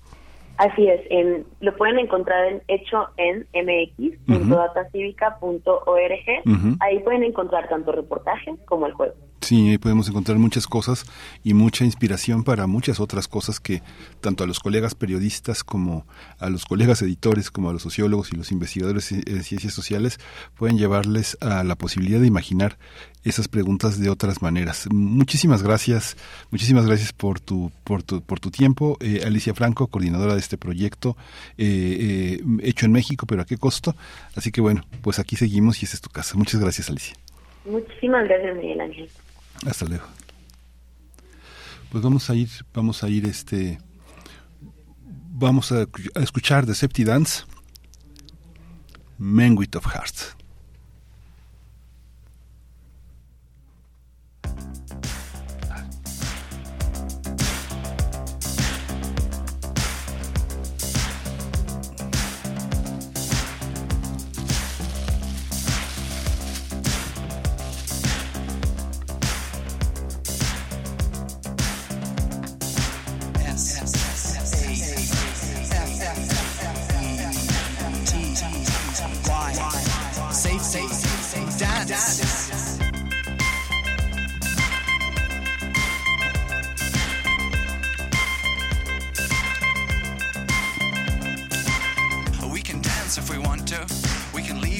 Así es, en, lo pueden encontrar en, hecho en mx.datacivica.org. Ahí pueden encontrar tanto reportaje como el juego. Sí, ahí podemos encontrar muchas cosas y mucha inspiración para muchas otras cosas que tanto a los colegas periodistas como a los colegas editores, como a los sociólogos y los investigadores en ciencias sociales pueden llevarles a la posibilidad de imaginar esas preguntas de otras maneras. Muchísimas gracias, muchísimas gracias por tu por tu, por tu tiempo, eh, Alicia Franco, coordinadora de este proyecto eh, eh, hecho en México, pero a qué costo. Así que bueno, pues aquí seguimos y esta es tu casa. Muchas gracias, Alicia. Muchísimas gracias, Miguel Ángel. Hasta luego. Pues vamos a ir, vamos a ir este, vamos a, escuchar de Septi Dance, Menguit of Hearts.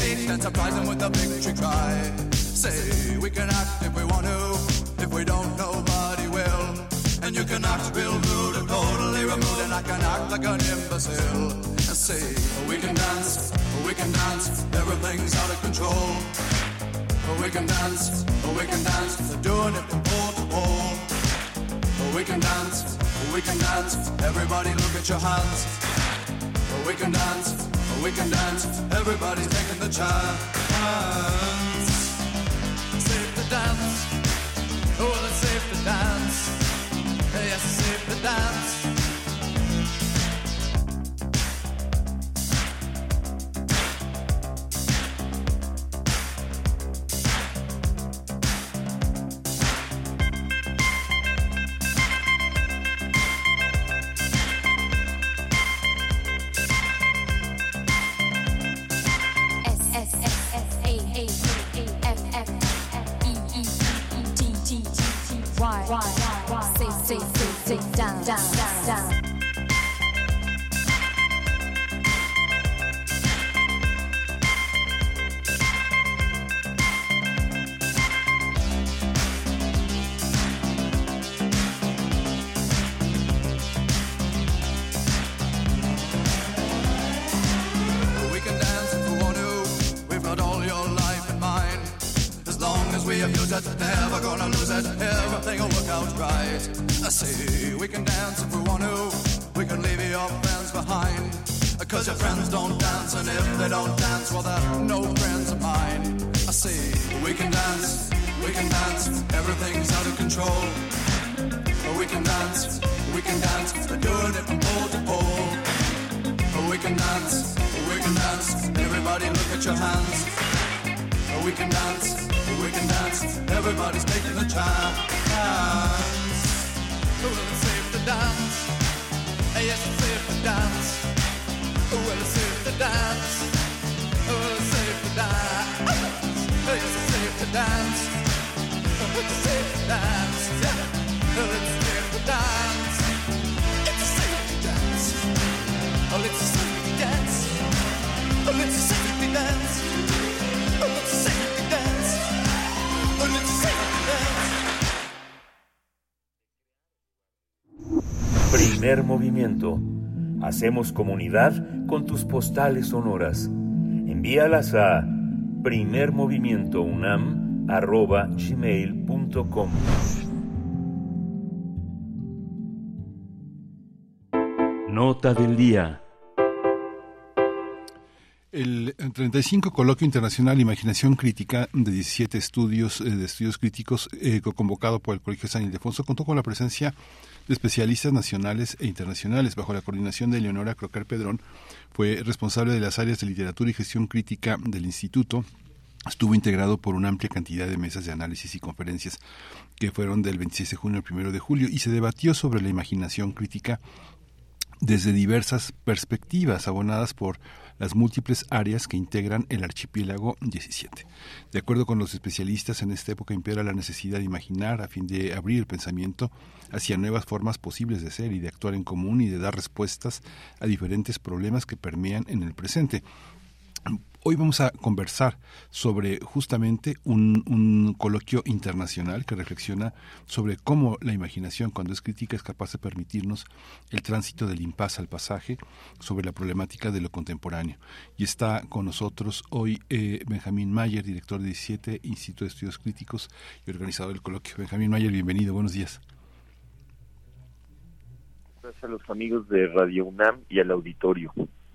and surprise them with a victory cry. Say, we can act if we want to, if we don't, nobody will. And you can act real rude or totally removed, and I can act like an imbecile. And say, we can dance, we can dance, everything's out of control. We can dance, we can dance, they're doing it from pole to pole. We can dance, we can dance, everybody look at your hands. We can dance. We can dance, everybody's taking the chance. Save the dance, Oh, let's save the dance. Yes, save the dance. Cause your friends don't dance, and if they don't dance, well, they're no friends of mine. I say, we can dance, we can dance, everything's out of control. But we can dance, we can dance, they're doing it from pole to pole. But we can dance, we can dance, everybody look at your hands. But we can dance, we can dance, everybody's taking the chance. Cool and safe to dance, yes, it's safe to dance. Movimiento. Hacemos comunidad con tus postales sonoras. Envíalas a primermovimientounam.gmail.com Nota del día. El 35 Coloquio Internacional Imaginación Crítica de 17 estudios eh, de estudios críticos eh, convocado por el Colegio San Ildefonso contó con la presencia de especialistas nacionales e internacionales. Bajo la coordinación de Leonora Crocar Pedrón, fue responsable de las áreas de literatura y gestión crítica del instituto. Estuvo integrado por una amplia cantidad de mesas de análisis y conferencias que fueron del 26 de junio al 1 de julio y se debatió sobre la imaginación crítica desde diversas perspectivas abonadas por las múltiples áreas que integran el archipiélago 17. De acuerdo con los especialistas, en esta época impera la necesidad de imaginar a fin de abrir el pensamiento hacia nuevas formas posibles de ser y de actuar en común y de dar respuestas a diferentes problemas que permean en el presente. Hoy vamos a conversar sobre justamente un, coloquio internacional que reflexiona sobre cómo la imaginación, cuando es crítica, es capaz de permitirnos el tránsito del impasse al pasaje sobre la problemática de lo contemporáneo. Y está con nosotros hoy eh, Benjamín Mayer, director de 17 Instituto de Estudios Críticos y organizador del coloquio. Benjamín Mayer, bienvenido, buenos días. Gracias a los amigos de Radio UNAM y al auditorio.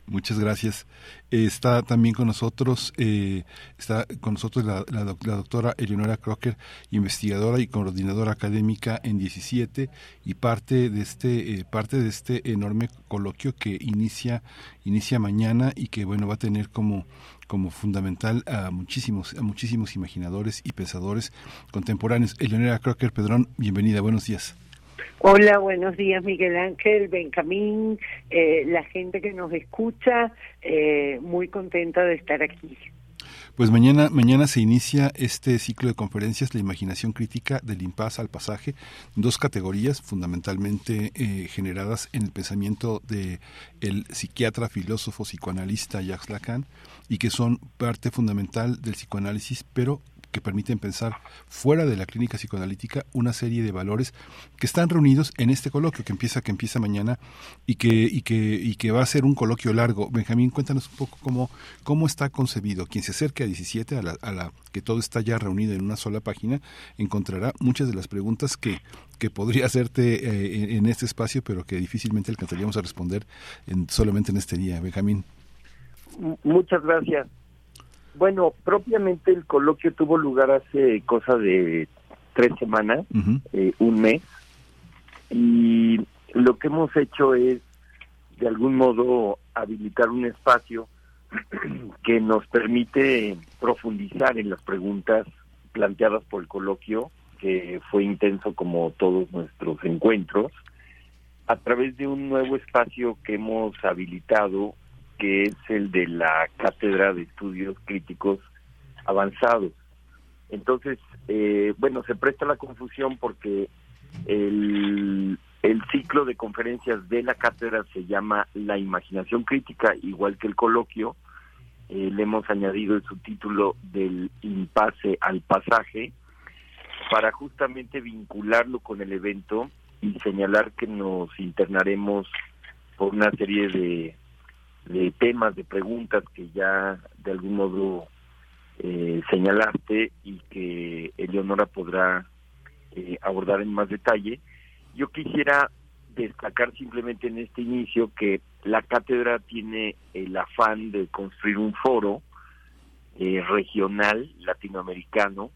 Muchas gracias. está también con nosotros, eh, está con nosotros la, doctora Eleonora Crocker, investigadora y coordinadora académica en 17 y parte de este eh, parte de este enorme coloquio que inicia inicia mañana y que bueno va a tener como como fundamental a muchísimos a muchísimos imaginadores y pensadores contemporáneos. Eleonora Crocker Pedrón, bienvenida, buenos días. Hola, buenos días Miguel Ángel, Benjamín, eh, la gente que nos escucha, eh, muy contenta de estar aquí. Pues mañana, mañana se inicia este ciclo de conferencias, la imaginación crítica del impasse al pasaje, dos categorías fundamentalmente eh, generadas en el pensamiento de el psiquiatra, filósofo, psicoanalista Jacques Lacan y que son parte fundamental del psicoanálisis, pero que permiten pensar fuera de la clínica psicoanalítica una serie de valores que están reunidos en este coloquio que empieza que empieza mañana y que y que y que va a ser un coloquio largo. Benjamín, cuéntanos un poco cómo cómo está concebido. Quien se acerque a 17 a la, a la que todo está ya reunido en una sola página encontrará muchas de las preguntas que que podría hacerte eh, en, este espacio, pero que difícilmente alcanzaríamos a responder en, solamente en este día. Benjamín. Muchas gracias. Bueno, propiamente el coloquio tuvo lugar hace cosa de tres semanas, eh, un mes, y lo que hemos hecho es, de algún modo, habilitar un espacio que nos permite profundizar en las preguntas planteadas por el coloquio, que fue intenso como todos nuestros encuentros, a través de un nuevo espacio que hemos habilitado que es el de la Cátedra de Estudios Críticos avanzados. Entonces, eh, bueno, se presta la confusión porque el, el ciclo de conferencias de la cátedra se llama La imaginación crítica, igual que el coloquio. Eh, le hemos añadido el subtítulo del impasse al pasaje para justamente vincularlo con el evento y señalar que nos internaremos por una serie de, de temas, de preguntas que ya de algún modo eh, señalaste y que Eleonora podrá eh, abordar en más detalle. Yo quisiera destacar simplemente en este inicio que la cátedra tiene el afán de construir un foro eh, regional latinoamericano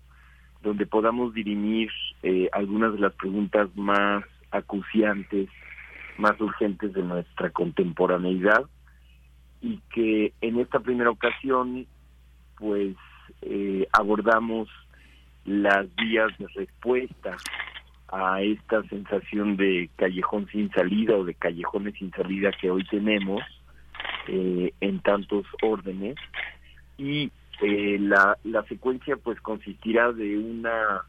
donde podamos dirimir eh, algunas de las preguntas más acuciantes, más urgentes de nuestra contemporaneidad y que en esta primera ocasión pues eh, abordamos las vías de respuesta a esta sensación de callejón sin salida o de callejones sin salida que hoy tenemos eh, en tantos órdenes. Y eh, la, la secuencia pues consistirá de una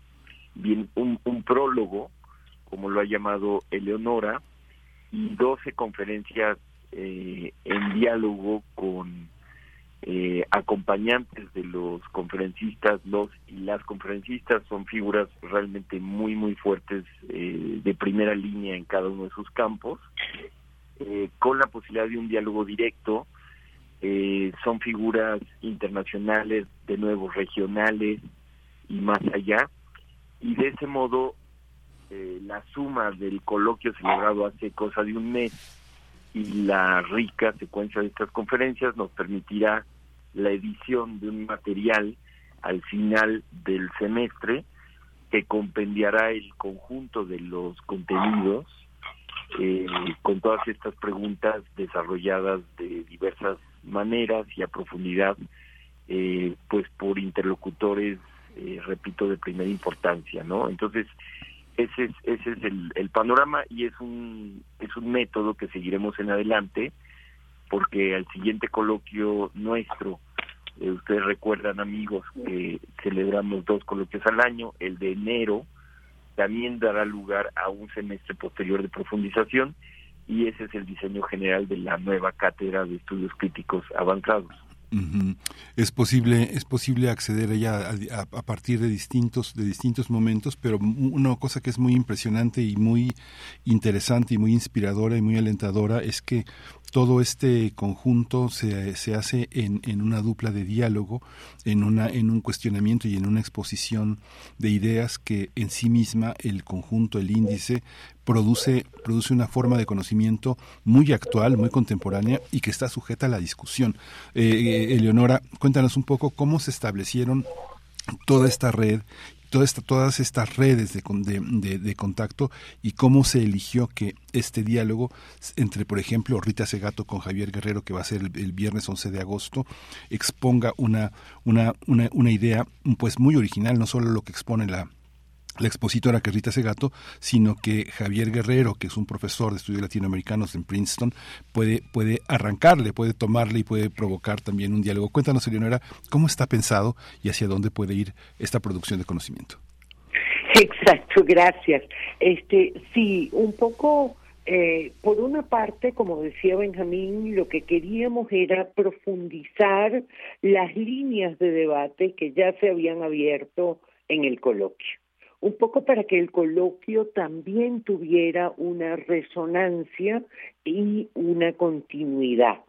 bien un, un prólogo como lo ha llamado Eleonora y 12 conferencias eh, en diálogo con eh, acompañantes de los conferencistas, los y las conferencistas son figuras realmente muy, muy fuertes eh, de primera línea en cada uno de sus campos, eh, con la posibilidad de un diálogo directo. son figuras internacionales, de nuevo regionales y más allá. Y de ese modo, la suma del coloquio celebrado hace cosa de un mes y la rica secuencia de estas conferencias nos permitirá la edición de un material al final del semestre que compendiará el conjunto de los contenidos eh, con todas estas preguntas desarrolladas de diversas maneras y a profundidad eh, pues por interlocutores eh, repito de primera importancia no entonces ese es ese es el, el panorama y es un es un método que seguiremos en adelante porque al siguiente coloquio nuestro, eh, ustedes recuerdan amigos que celebramos dos coloquios al año, el de enero también dará lugar a un semestre posterior de profundización y ese es el diseño general de la nueva cátedra de estudios críticos avanzados. Es posible, es posible acceder a ella a, partir de distintos, de distintos momentos, pero una cosa que es muy impresionante y muy interesante y muy inspiradora y muy alentadora es que todo este conjunto se, se hace en, en, una dupla de diálogo, en, una, en un cuestionamiento y en una exposición de ideas que en sí misma el conjunto, el índice, produce, produce una forma de conocimiento muy actual, muy contemporánea y que está sujeta a la discusión. Eh, eh, Eleonora, cuéntanos un poco cómo se establecieron toda esta red todas estas redes de, de, de, contacto y cómo se eligió que este diálogo entre, por ejemplo, Rita Segato con Javier Guerrero, que va a ser el, viernes 11 de agosto, exponga una, una, una, una idea pues muy original, no solo lo que expone la la expositora que Rita Segato, sino que Javier Guerrero, que es un profesor de estudios latinoamericanos en Princeton, puede, puede arrancarle, puede tomarle y puede provocar también un diálogo. Cuéntanos, Eleonora, cómo está pensado y hacia dónde puede ir esta producción de conocimiento. Exacto, gracias. Este, sí, un poco, eh, por una parte, como decía Benjamín, lo que queríamos era profundizar las líneas de debate que ya se habían abierto en el coloquio un poco para que el coloquio también tuviera una resonancia y una continuidad.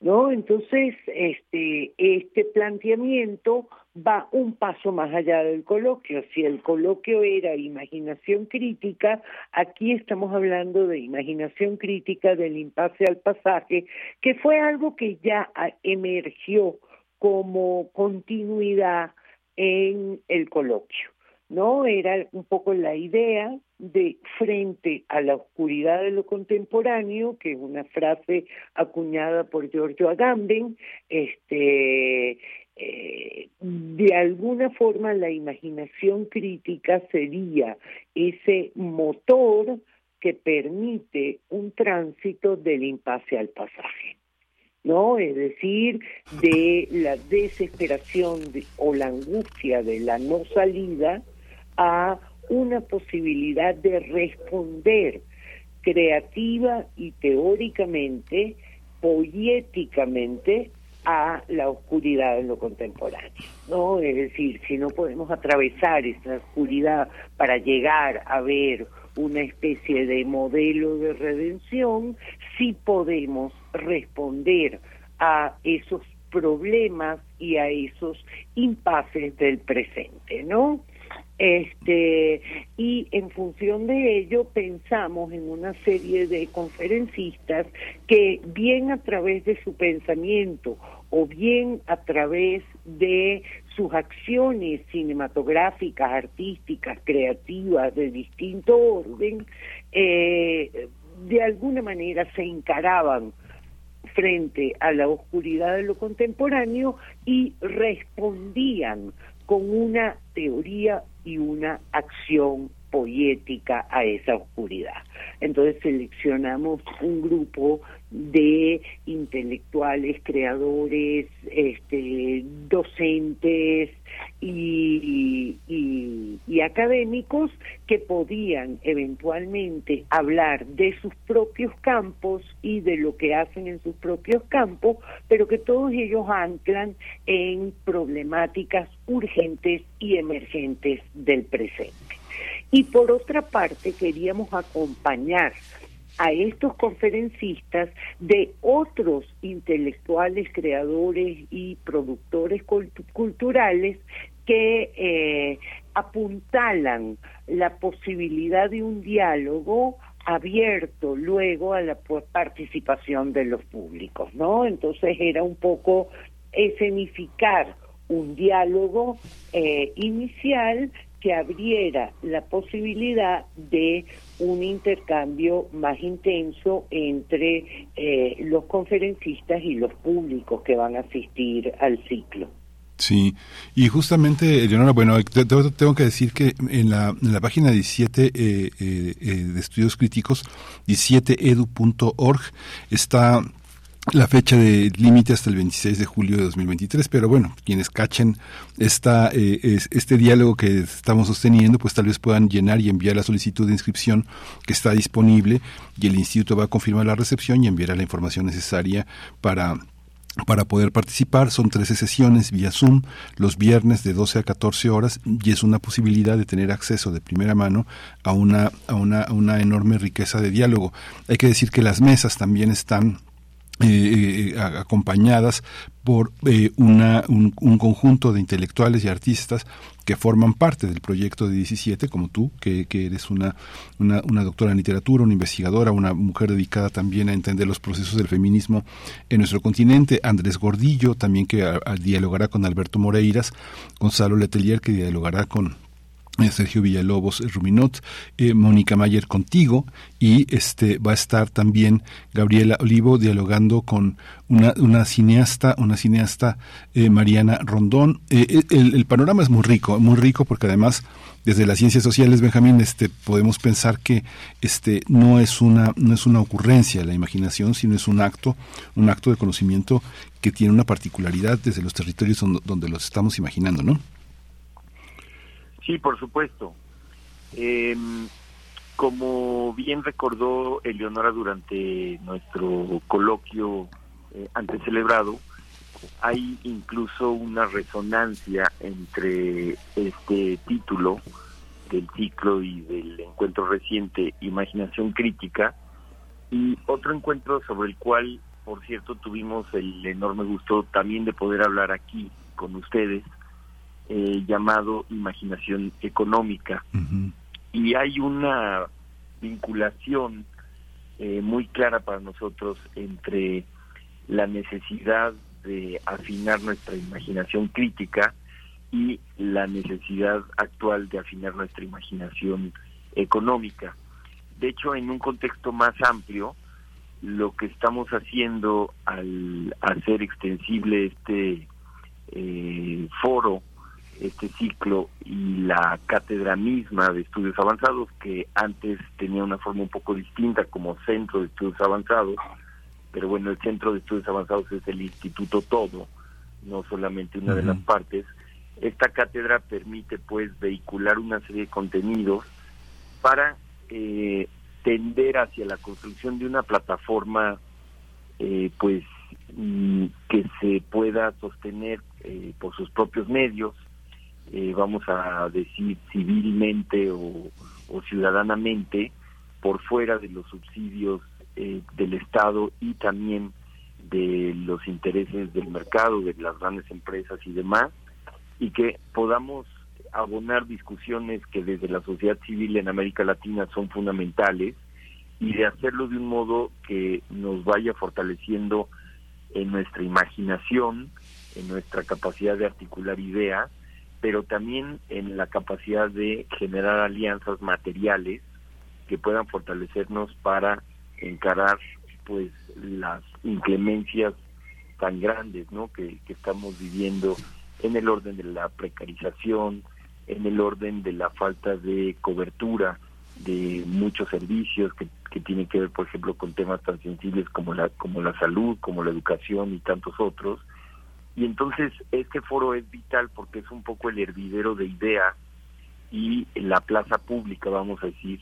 ¿No? Entonces, este, este planteamiento va un paso más allá del coloquio. Si el coloquio era imaginación crítica, aquí estamos hablando de imaginación crítica del impasse al pasaje, que fue algo que ya emergió como continuidad en el coloquio. ¿No? Era un poco la idea de frente a la oscuridad de lo contemporáneo, que es una frase acuñada por Giorgio Agamben, este, eh, de alguna forma la imaginación crítica sería ese motor que permite un tránsito del impasse al pasaje. ¿no? Es decir, de la desesperación o la angustia de la no salida a una posibilidad de responder creativa y teóricamente, poéticamente, a la oscuridad en lo contemporáneo, ¿no? Es decir, si no podemos atravesar esa oscuridad para llegar a ver una especie de modelo de redención, sí podemos responder a esos problemas y a esos impases del presente, ¿no? Este, y en función de ello pensamos en una serie de conferencistas que bien a través de su pensamiento o bien a través de sus acciones cinematográficas, artísticas, creativas de distinto orden, eh, de alguna manera se encaraban frente a la oscuridad de lo contemporáneo y respondían con una teoría y una acción poética a esa oscuridad. Entonces seleccionamos un grupo de intelectuales, creadores, este, docentes y, y, académicos que podían eventualmente hablar de sus propios campos y de lo que hacen en sus propios campos, pero que todos ellos anclan en problemáticas urgentes y emergentes del presente. Y por otra parte, queríamos acompañar a estos conferencistas de otros intelectuales, creadores y productores culturales que eh, apuntalan la posibilidad de un diálogo abierto luego a la participación de los públicos, ¿no? Entonces era un poco escenificar un diálogo eh, inicial que abriera la posibilidad de un intercambio más intenso entre eh, los conferencistas y los públicos que van a asistir al ciclo. Sí, y justamente, Leonora, bueno, tengo que decir que en la, en la página 17 eh, eh, de estudios críticos, 17edu.org, está la fecha de límite hasta el 26 de julio de 2023, pero bueno, quienes cachen esta, eh, este diálogo que estamos sosteniendo, pues tal vez puedan llenar y enviar la solicitud de inscripción que está disponible y el instituto va a confirmar la recepción y enviará la información necesaria para para poder participar. Son 13 sesiones vía Zoom los viernes de 12 a 14 horas y es una posibilidad de tener acceso de primera mano a una, a una, a una enorme riqueza de diálogo. Hay que decir que las mesas también están eh, eh, acompañadas por eh, una, un, conjunto de intelectuales y artistas que forman parte del proyecto de 17, como tú, que, eres una, una, una, doctora en literatura, una investigadora, una mujer dedicada también a entender los procesos del feminismo en nuestro continente, Andrés Gordillo, también que dialogará con Alberto Moreiras, Gonzalo Letelier, que dialogará con Sergio Villalobos eh, Ruminot, eh, Mónica Mayer contigo y este va a estar también Gabriela Olivo dialogando con una, una cineasta, una cineasta Mariana Rondón. El, panorama es muy rico, muy rico porque además desde las ciencias sociales, Benjamín, este podemos pensar que este no es una no es una ocurrencia la imaginación, sino es un acto, un acto de conocimiento que tiene una particularidad desde los territorios donde los estamos imaginando, ¿no? Sí, por supuesto. Em, como bien recordó Eleonora durante nuestro coloquio eh, antes celebrado, hay incluso una resonancia entre este título del ciclo y del encuentro reciente Imaginación Crítica y otro encuentro sobre el cual, por cierto, tuvimos el enorme gusto también de poder hablar aquí con ustedes, eh, llamado imaginación económica. Y hay una vinculación eh, muy clara para nosotros entre la necesidad de afinar nuestra imaginación crítica y la necesidad actual de afinar nuestra imaginación económica. De hecho, en un contexto más amplio, lo que estamos haciendo al hacer extensible este eh, foro este ciclo y la cátedra misma de estudios avanzados, que antes tenía una forma un poco distinta como centro de estudios avanzados, pero bueno, el Centro de Estudios Avanzados es el Instituto todo, no solamente una de las partes. Esta cátedra permite pues vehicular una serie de contenidos para eh, tender hacia la construcción de una plataforma eh, pues mm, que se pueda sostener eh, por sus propios medios, vamos a decir civilmente o, ciudadanamente, por fuera de los subsidios del Estado y también de los intereses del mercado, de las grandes empresas y demás, y que podamos abonar discusiones que desde la sociedad civil en América Latina son fundamentales y de hacerlo de un modo que nos vaya fortaleciendo en nuestra imaginación, en nuestra capacidad de articular ideas, pero también en la capacidad de generar alianzas materiales que puedan fortalecernos para encarar pues las inclemencias tan grandes ¿no? que, estamos viviendo en el orden de la precarización, en el orden de la falta de cobertura de muchos servicios que, que tienen que ver, por ejemplo, con temas tan sensibles como la, como la salud, como la educación y tantos otros. Y entonces este foro es vital porque es un poco el hervidero de ideas y la plaza pública, vamos a decir,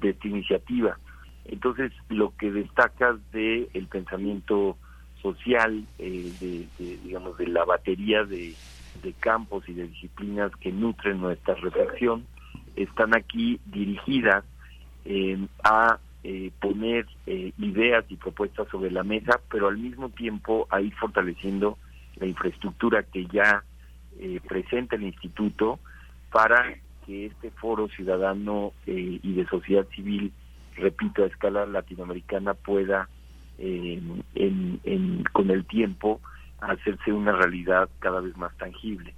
de esta iniciativa. Entonces, lo que destacas de el pensamiento social, eh, de, digamos, de la batería de, campos y de disciplinas que nutren nuestra reflexión, están aquí dirigidas eh, a eh, poner ideas y propuestas sobre la mesa, pero al mismo tiempo a ir fortaleciendo la infraestructura que ya presenta el instituto para que este foro ciudadano y de sociedad civil repito, a escala latinoamericana pueda eh, con el tiempo hacerse una realidad cada vez más tangible.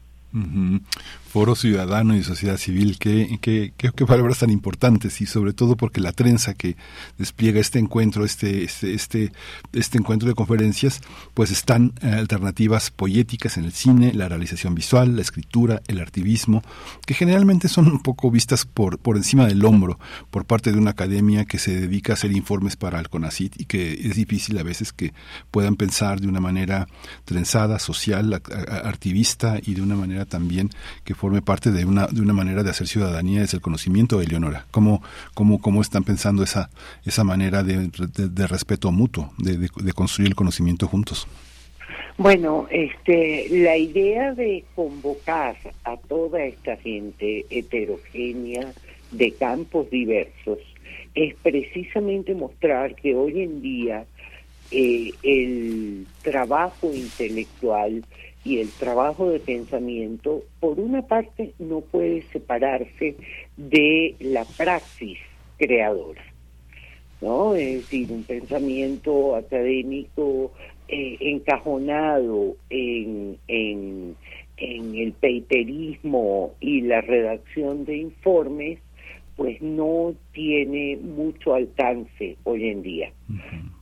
Foro Ciudadano y Sociedad Civil, qué, qué, qué, palabras tan importantes y sobre todo porque la trenza que despliega este encuentro, este, este, este, este encuentro de conferencias, pues están eh, alternativas poéticas en el cine, la realización visual, la escritura, el artivismo, que generalmente son un poco vistas por, por encima del hombro por parte de una academia que se dedica a hacer informes para el CONACIT y que es difícil a veces que puedan pensar de una manera trenzada, social, artivista y de una manera también que forme parte de una, de una manera de hacer ciudadanía es el conocimiento, de Eleonora. ¿Cómo, cómo, cómo están pensando esa, esa manera de, respeto mutuo, de, de, construir el conocimiento juntos? Bueno, este, la idea de convocar a toda esta gente heterogénea de campos diversos es precisamente mostrar que hoy en día eh, el trabajo intelectual y el trabajo de pensamiento, por una parte, no puede separarse de la praxis creadora. ¿no? Es decir, un pensamiento académico eh, encajonado en, en, en el paperismo y la redacción de informes, pues no tiene mucho alcance hoy en día.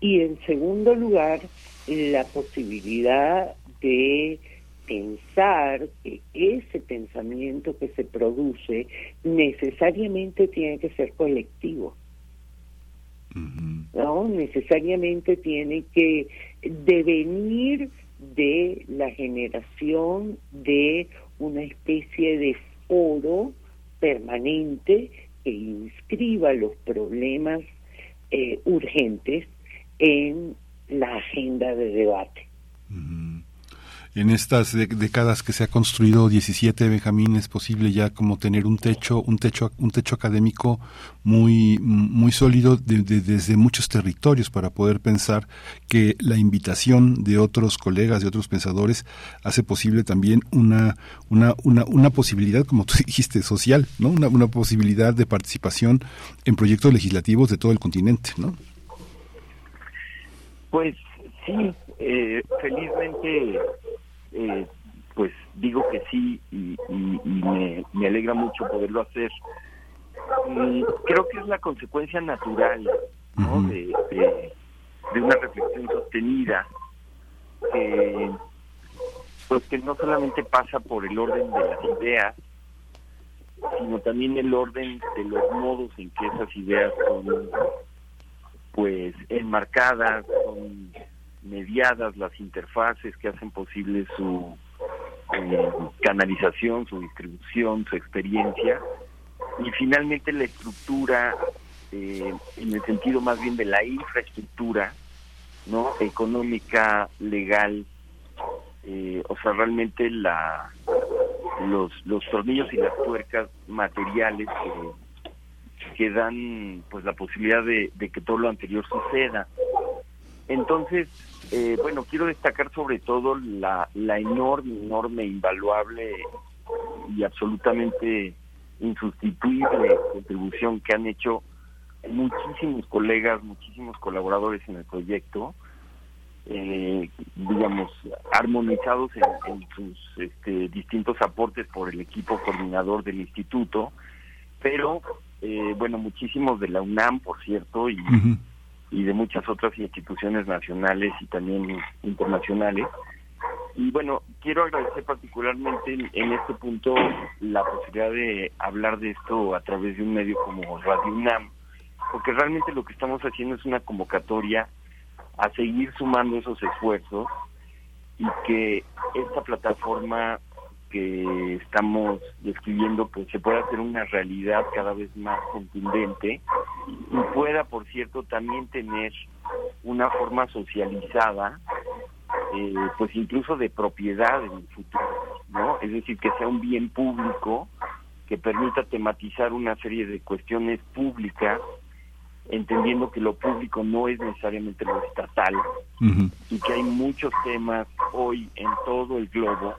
Y en segundo lugar, la posibilidad de pensar que ese pensamiento que se produce necesariamente tiene que ser colectivo. ¿No? Necesariamente tiene que devenir de la generación de una especie de foro permanente que inscriba los problemas eh, urgentes en la agenda de debate en estas décadas que se ha construido 17 Benjamín es posible ya como tener un techo un techo un techo académico muy muy sólido desde muchos territorios para poder pensar que la invitación de otros colegas de otros pensadores hace posible también una una una, una posibilidad como tú dijiste social no una, una posibilidad de participación en proyectos legislativos de todo el continente no pues sí eh, felizmente eh, pues digo que sí y, me, alegra mucho poderlo hacer. Mm, creo que es la consecuencia natural de, una reflexión sostenida que pues que no solamente pasa por el orden de las ideas sino también el orden de los modos en que esas ideas son pues enmarcadas son mediadas, las interfaces que hacen posible su eh, canalización, su distribución, su experiencia, y finalmente la estructura eh, en el sentido más bien de la infraestructura, no económica, legal, eh, o sea, realmente la los, los tornillos y las tuercas materiales que, que dan pues la posibilidad de, que todo lo anterior suceda. Entonces, eh, bueno, quiero destacar sobre todo la, la enorme, enorme, invaluable y absolutamente insustituible contribución que han hecho muchísimos colegas, muchísimos colaboradores en el proyecto, eh, digamos, armonizados en, sus este, distintos aportes por el equipo coordinador del instituto, pero, eh, bueno, muchísimos de la UNAM, por cierto, y, y de muchas otras instituciones nacionales y también internacionales. Y bueno, quiero agradecer particularmente en, este punto la posibilidad de hablar de esto a través de un medio como Radio UNAM, porque realmente lo que estamos haciendo es una convocatoria a seguir sumando esos esfuerzos y que esta plataforma que estamos describiendo pues se pueda hacer una realidad cada vez más contundente y pueda por cierto también tener una forma socializada eh, pues incluso de propiedad en el futuro no es decir que sea un bien público que permita tematizar una serie de cuestiones públicas entendiendo que lo público no es necesariamente lo estatal y que hay muchos temas hoy en todo el globo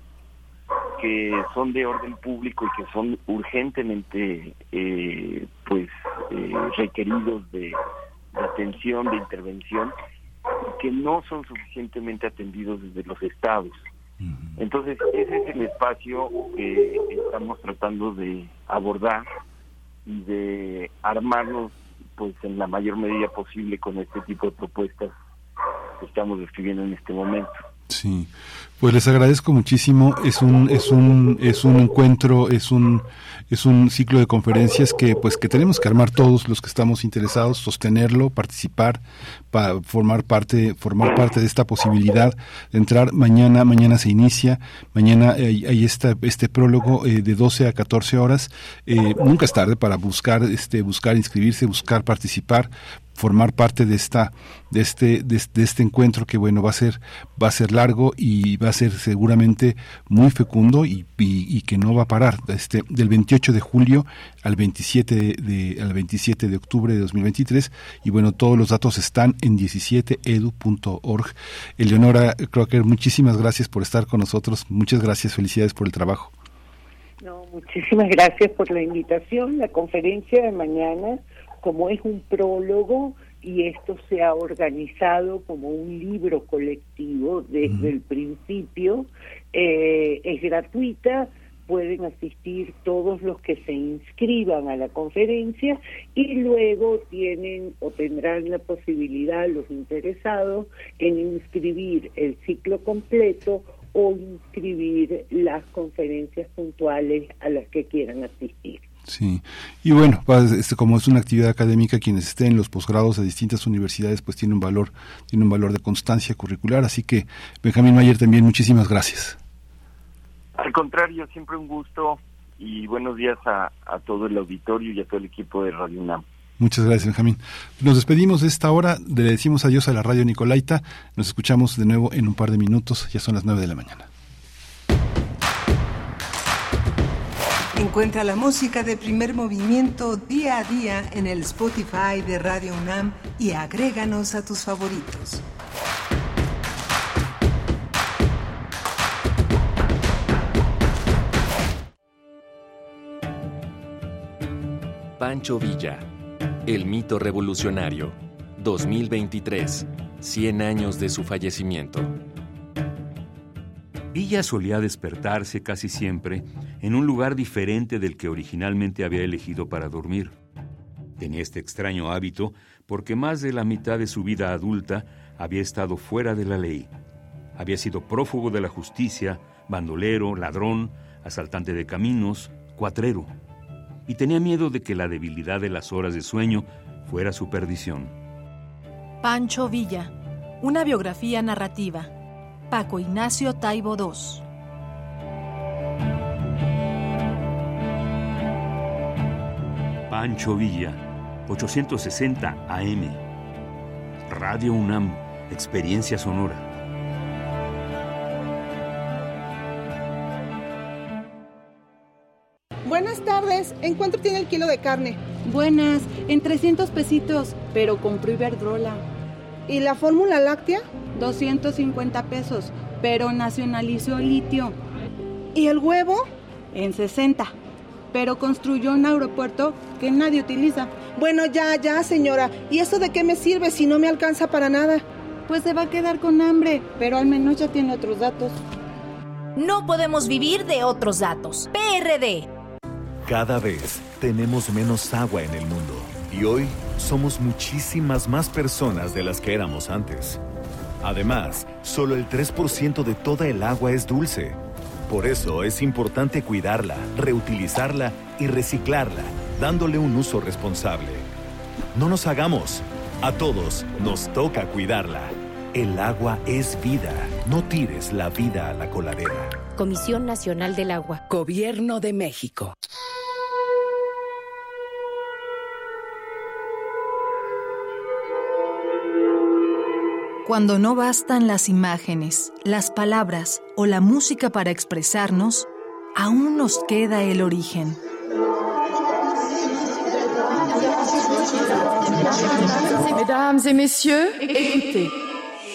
que son de orden público y que son urgentemente eh, pues eh, requeridos de, atención, de intervención, y que no son suficientemente atendidos desde los estados. Entonces, ese es el espacio que estamos tratando de abordar y de armarnos pues en la mayor medida posible con este tipo de propuestas que estamos describiendo en este momento. Sí, pues les agradezco muchísimo. Es un es un es un encuentro, es un es un ciclo de conferencias que pues que tenemos que armar todos los que estamos interesados, sostenerlo, participar, para formar parte formar parte de esta posibilidad de entrar mañana. Mañana se inicia, mañana hay, esta, este prólogo eh, de 12 a 14 horas. Eh, nunca es tarde para buscar este buscar inscribirse, buscar participar formar parte de esta de este de, este encuentro que bueno va a ser va a ser largo y va a ser seguramente muy fecundo y, y, que no va a parar. Este del 28 de julio al 27 de, al 27 de octubre de 2023 y bueno todos los datos están en 17edu.org Eleonora Crocker muchísimas gracias por estar con nosotros. Muchas gracias. Felicidades por el trabajo. No, muchísimas gracias por la invitación la conferencia de mañana como es un prólogo y esto se ha organizado como un libro colectivo desde el principio, eh, es gratuita, pueden asistir todos los que se inscriban a la conferencia y luego tienen o tendrán la posibilidad los interesados en inscribir el ciclo completo o inscribir las conferencias puntuales a las que quieran asistir. Sí, y bueno, pues, este, como es una actividad académica, quienes estén en los posgrados de distintas universidades, pues tiene un valor, tiene un valor de constancia curricular. Así que, Benjamín Mayer, también muchísimas gracias. Al contrario, siempre un gusto y buenos días a, a todo el auditorio y a todo el equipo de Radio UNAM. Muchas gracias, Benjamín. Nos despedimos de esta hora, le decimos adiós a la radio Nicolaita. Nos escuchamos de nuevo en un par de minutos, ya son las nueve de la mañana. Encuentra la música de primer movimiento día a día en el Spotify de Radio UNAM y agréganos a tus favoritos. Pancho Villa, El mito revolucionario, 2023, 100 años de su fallecimiento. Villa solía despertarse casi siempre en un lugar diferente del que originalmente había elegido para dormir. Tenía este extraño hábito porque más de la mitad de su vida adulta había estado fuera de la ley. Había sido prófugo de la justicia, bandolero, ladrón, asaltante de caminos, cuatrero. Y tenía miedo de que la debilidad de las horas de sueño fuera su perdición. Pancho Villa Una biografía narrativa. Paco Ignacio Taibo II. Pancho Villa, 860 AM. Radio UNAM, Experiencia Sonora. Buenas tardes, ¿en cuánto tiene el kilo de carne? Buenas, en 300 pesitos, pero compró Iberdrola. ¿Y la fórmula láctea? 250 pesos, pero nacionalizó litio. ¿Y el huevo? En 60, pero construyó un aeropuerto que nadie utiliza. Bueno, ya, ya, señora. ¿Y eso de qué me sirve si no me alcanza para nada? Pues se va a quedar con hambre, pero al menos ya tiene otros datos. No podemos vivir de otros datos. PRD. Cada vez tenemos menos agua en el mundo y hoy somos muchísimas más personas de las que éramos antes. Además, solo el 3% de toda el agua es dulce. Por eso es importante cuidarla, reutilizarla y reciclarla, dándole un uso responsable. No nos hagamos. A todos nos toca cuidarla. El agua es vida. No tires la vida a la coladera. Comisión Nacional del Agua. Gobierno de México. Cuando no bastan las imágenes, las palabras o la música para expresarnos, aún nos queda el origen. Mesdames et messieurs, écoutez.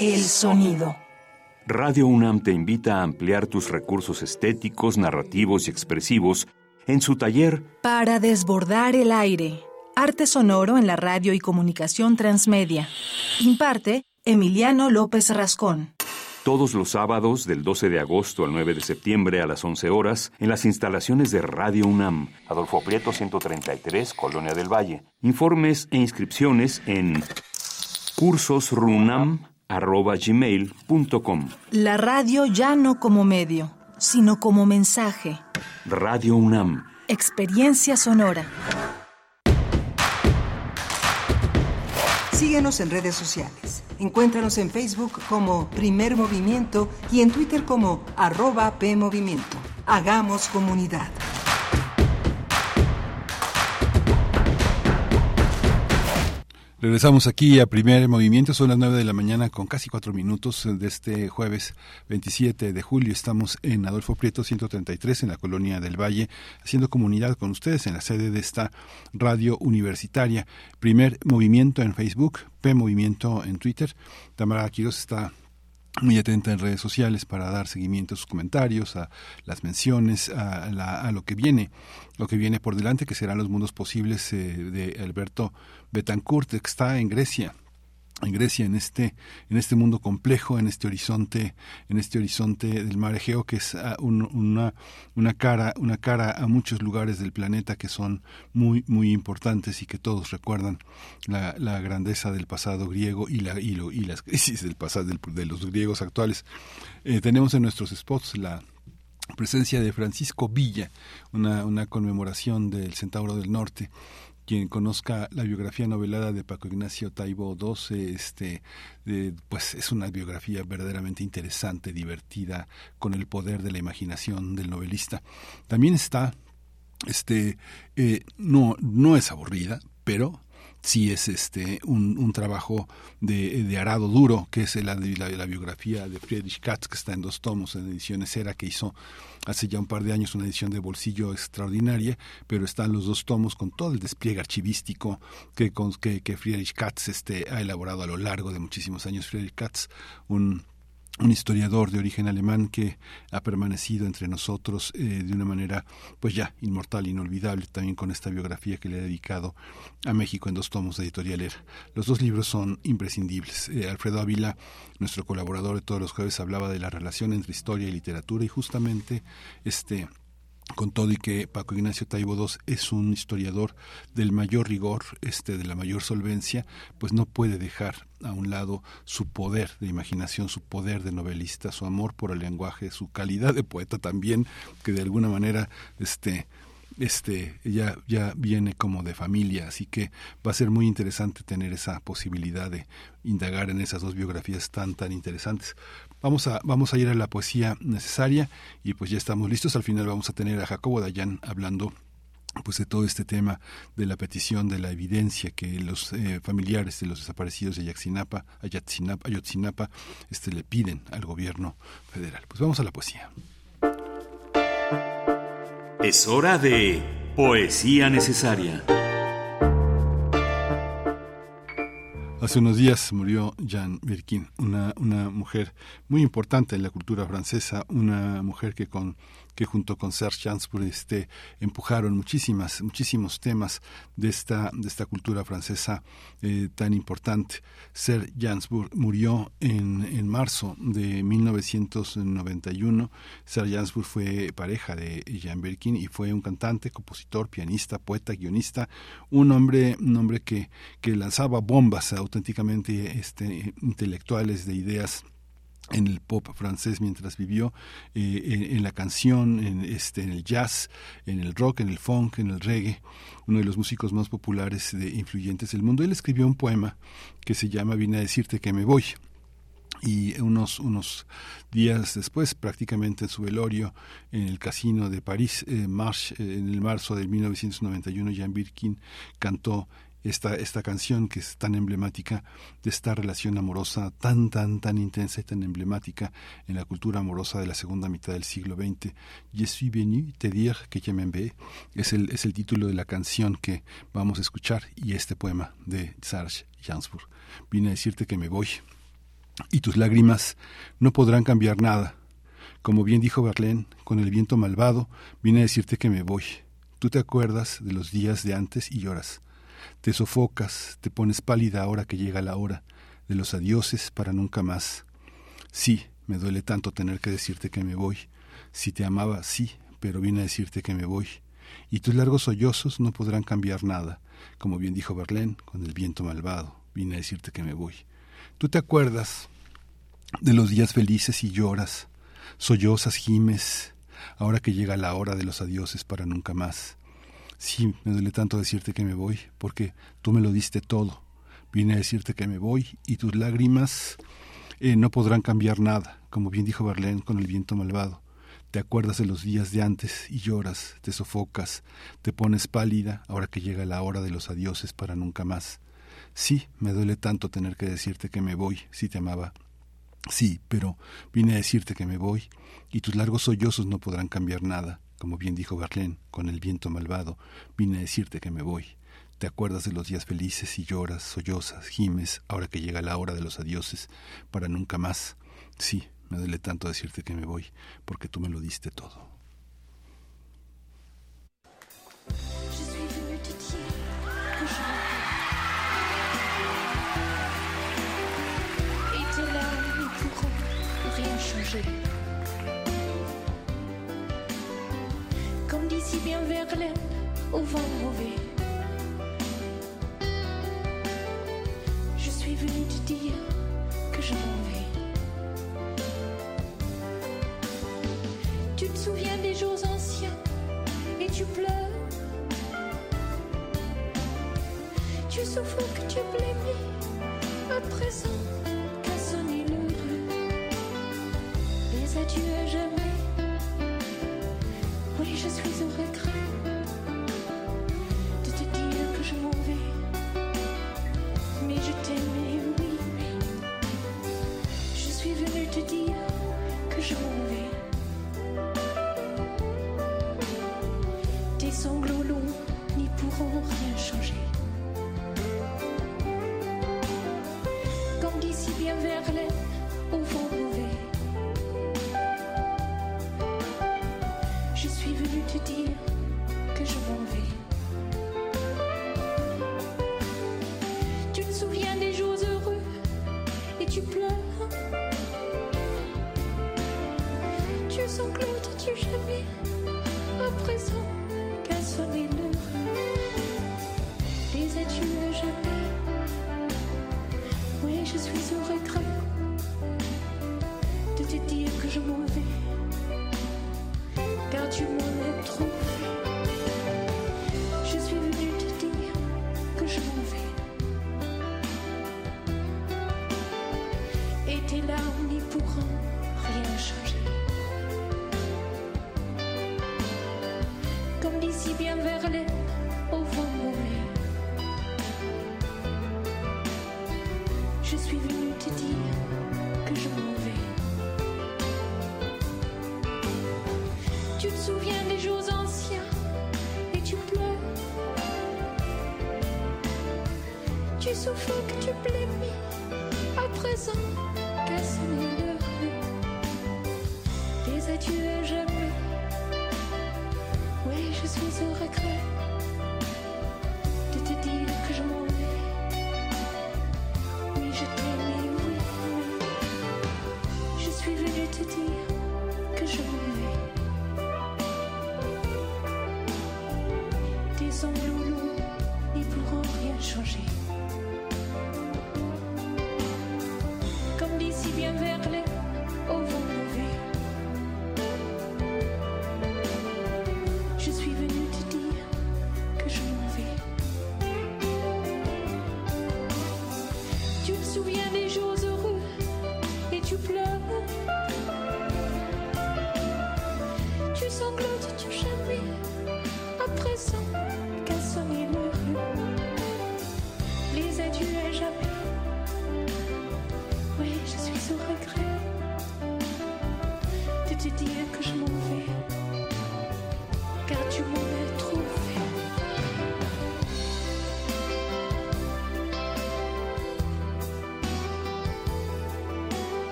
El sonido. Radio UNAM te invita a ampliar tus recursos estéticos, narrativos y expresivos en su taller Para desbordar el aire. Arte sonoro en la radio y comunicación transmedia. Imparte Emiliano López Rascón. todos los sábados del 12 de agosto al 9 de septiembre a las 11 horas en las instalaciones de Radio UNAM, Adolfo Prieto 133, Colonia del Valle. Informes e inscripciones en cursosrunam.gmail.com La radio ya no como medio, sino como mensaje. Radio UNAM. Experiencia sonora. Síguenos en redes sociales. Encuéntranos en Facebook como Primer Movimiento y en Twitter como arroba PMovimiento. Hagamos comunidad. Regresamos aquí a primer movimiento, son las 9 de la mañana con casi cuatro minutos de este jueves 27 de julio. Estamos en Adolfo Prieto 133 en la colonia del Valle, haciendo comunidad con ustedes en la sede de esta radio universitaria. Primer movimiento en Facebook, P Movimiento en Twitter. Tamara Quiroz está muy atenta en redes sociales para dar seguimiento a sus comentarios, a las menciones, a, la- a lo que viene, lo que viene por delante, que serán los mundos posibles eh, de Alberto Betancourt, está en Grecia en Grecia en este en este mundo complejo en este horizonte en este horizonte del mar Egeo que es ah, un- una una cara una cara a muchos lugares del planeta que son muy muy importantes y que todos recuerdan la, grandeza del pasado griego y la y, lo- y las crisis del pasado de los griegos actuales Eh, tenemos en nuestros spots la presencia de Francisco Villa, una conmemoración del Centauro del Norte. Quien conozca la biografía novelada de Paco Ignacio Taibo XII, este, eh, pues es una biografía verdaderamente interesante, divertida, con el poder de la imaginación del novelista. También está, este, eh, no, no es aburrida, pero sí es este un, un trabajo de, de arado duro, que es la, la, biografía de Friedrich Katz, que está en dos tomos en ediciones Era, que hizo hace ya un par de años una edición de bolsillo extraordinaria, pero están los dos tomos con todo el despliegue archivístico que, que, que Friedrich Katz este, ha elaborado a lo largo de muchísimos años. Friedrich Katz, un un historiador de origen alemán que ha permanecido entre nosotros eh, de una manera pues ya inmortal, inolvidable, también con esta biografía que le ha dedicado a México en dos tomos de editorial. Los dos libros son imprescindibles. Eh, Alfredo Ávila, nuestro colaborador de todos los jueves, hablaba de la relación entre historia y literatura y justamente este con todo y que Paco Ignacio Taibo II es un historiador del mayor rigor, este, de la mayor solvencia, pues no puede dejar a un lado su poder de imaginación, su poder de novelista, su amor por el lenguaje, su calidad de poeta también, que de alguna manera este, este ya ya viene como de familia. Así que va a ser muy interesante tener esa posibilidad de indagar en esas dos biografías tan tan interesantes vamos a vamos a ir a la poesía necesaria y pues ya estamos listos al final vamos a tener a Jacobo Dayan hablando pues de todo este tema de la petición de la evidencia que los eh, familiares de los desaparecidos de Ayotzinapa, Ayotzinapa, Ayotzinapa este, le piden al gobierno federal. Pues vamos a la poesía. Es hora de Poesía Necesaria. Hace unos días murió Jeanne Birkin, una, una mujer muy importante en la cultura francesa, una mujer que con que junto con Serge Gainsbourg este, empujaron muchísimas, muchísimos temas de esta, de esta cultura francesa eh, tan importante. Serge Gainsbourg murió en, en marzo de 1991. Serge Gainsbourg fue pareja de Jean Birkin y fue un cantante, compositor, pianista, poeta, guionista, un hombre, un hombre que, que lanzaba bombas auténticamente este, intelectuales de ideas en el pop francés mientras vivió eh, en, la canción, en, este, en el jazz, en el rock, en el funk, en el reggae, uno de los músicos más populares e influyentes del mundo. Él escribió un poema que se llama Vine a decirte que me voy. Y unos, unos días después, prácticamente en su velorio, en el casino de París, eh, March, eh, en el marzo de 1991, Jean Birkin cantó esta, esta canción que es tan emblemática de esta relación amorosa tan, tan, tan intensa y tan emblemática en la cultura amorosa de la segunda mitad del siglo XX. Je suis venu te dire que je m'aime es el, es el título de la canción que vamos a escuchar y este poema de Serge Gainsbourg. Vine a decirte que me voy y tus lágrimas no podrán cambiar nada. Como bien dijo Verlaine, con el viento malvado vine a decirte que me voy. Tú te acuerdas de los días de antes y lloras. Te sofocas, te pones pálida ahora que llega la hora de los adioses para nunca más. Sí, me duele tanto tener que decirte que me voy. Si te amaba, sí, pero vine a decirte que me voy. Y tus largos sollozos no podrán cambiar nada. Como bien dijo Verlaine, con el viento malvado, vine a decirte que me voy. Tú te acuerdas de los días felices y lloras, sollozas, gimes, ahora que llega la hora de los adioses para nunca más. Sí, me duele tanto decirte que me voy, porque tú me lo diste todo. Vine a decirte que me voy y tus lágrimas eh, no podrán cambiar nada, como bien dijo Verlaine con el viento malvado. Te acuerdas de los días de antes y lloras, te sofocas, te pones pálida ahora que llega la hora de los adioses para nunca más. Sí, me duele tanto tener que decirte que me voy, si te amaba. Sí, pero vine a decirte que me voy, y tus largos sollozos no podrán cambiar nada como bien dijo Verlaine, con el viento malvado, vine a decirte que me voy. Te acuerdas de los días felices y lloras, sollozas, gimes, ahora que llega la hora de los adioses, para nunca más. Sí, me duele tanto decirte que me voy, porque tú me lo diste todo. Si bien Verlaine au vent mauvais. Je suis venu te dire que je m'en vais. Tu te souviens des jours anciens et tu pleures. Tu souffres que tu blêmis à présent qu'à sonner l'heure. Les adieux à jamais. Oui, je suis venue te dire que je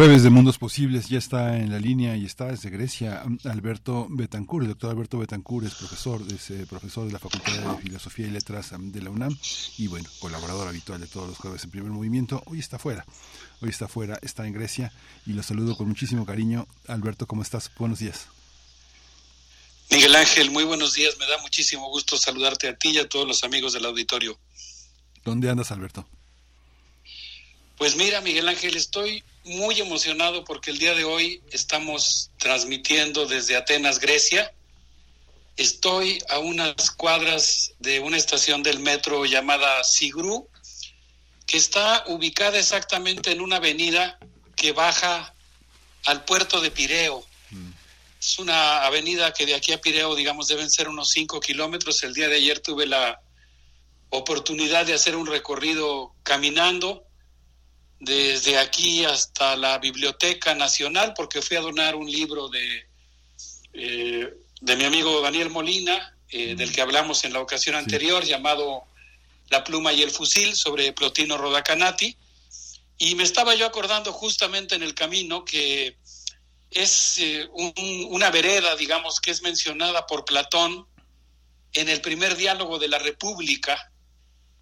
Jueves de Mundos Posibles ya está en la línea y está desde Grecia Alberto Betancourt. El doctor Alberto Betancourt es profesor, es, eh, profesor de la Facultad de Filosofía y Letras de la UNAM y bueno, colaborador habitual de todos los jueves en primer movimiento. Hoy está fuera, hoy está fuera, está en Grecia y lo saludo con muchísimo cariño. Alberto, ¿cómo estás? Buenos días. Miguel Ángel, muy buenos días. Me da muchísimo gusto saludarte a ti y a todos los amigos del auditorio. ¿Dónde andas, Alberto? Pues mira, Miguel Ángel, estoy muy emocionado porque el día de hoy estamos transmitiendo desde Atenas, Grecia. Estoy a unas cuadras de una estación del metro llamada Sigru, que está ubicada exactamente en una avenida que baja al puerto de Pireo. Es una avenida que de aquí a Pireo, digamos, deben ser unos 5 kilómetros. El día de ayer tuve la oportunidad de hacer un recorrido caminando desde aquí hasta la Biblioteca Nacional, porque fui a donar un libro de, eh, de mi amigo Daniel Molina, eh, del que hablamos en la ocasión anterior, llamado La pluma y el fusil, sobre Plotino Rodacanati. Y me estaba yo acordando justamente en el camino que es eh, un- una vereda, digamos, que es mencionada por Platón en el primer diálogo de la República,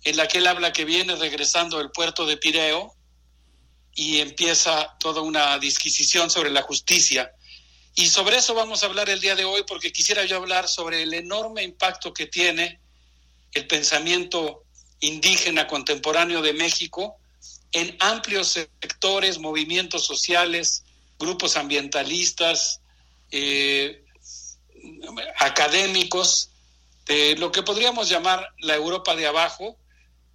en la que él habla que viene regresando del puerto de Pireo y empieza toda una disquisición sobre la justicia. Y sobre eso vamos a hablar el día de hoy porque quisiera yo hablar sobre el enorme impacto que tiene el pensamiento indígena contemporáneo de México en amplios sectores, movimientos sociales, grupos ambientalistas, eh, académicos, de lo que podríamos llamar la Europa de abajo,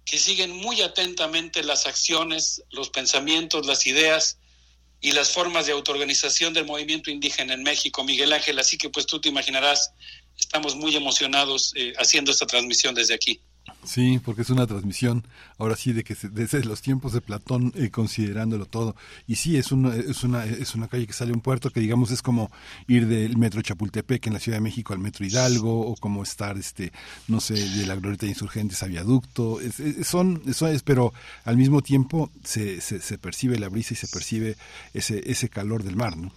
que siguen muy atentamente las acciones, los pensamientos, las ideas y las formas de autoorganización del movimiento indígena en México, Miguel Ángel. Así que pues tú te imaginarás, estamos muy emocionados eh, haciendo esta transmisión desde aquí. Sí, porque es una transmisión, ahora sí, de que se- desde los tiempos de Platón, eh, considerándolo todo. Y sí, es una, es, una, es una calle que sale a un puerto que, digamos, es como ir del metro Chapultepec en la Ciudad de México al metro Hidalgo, o como estar, este no sé, de la Glorieta de Insurgentes a Viaducto. Son, eso es, pero al mismo tiempo se, se, se percibe la brisa y se percibe ese, ese calor del mar, ¿no?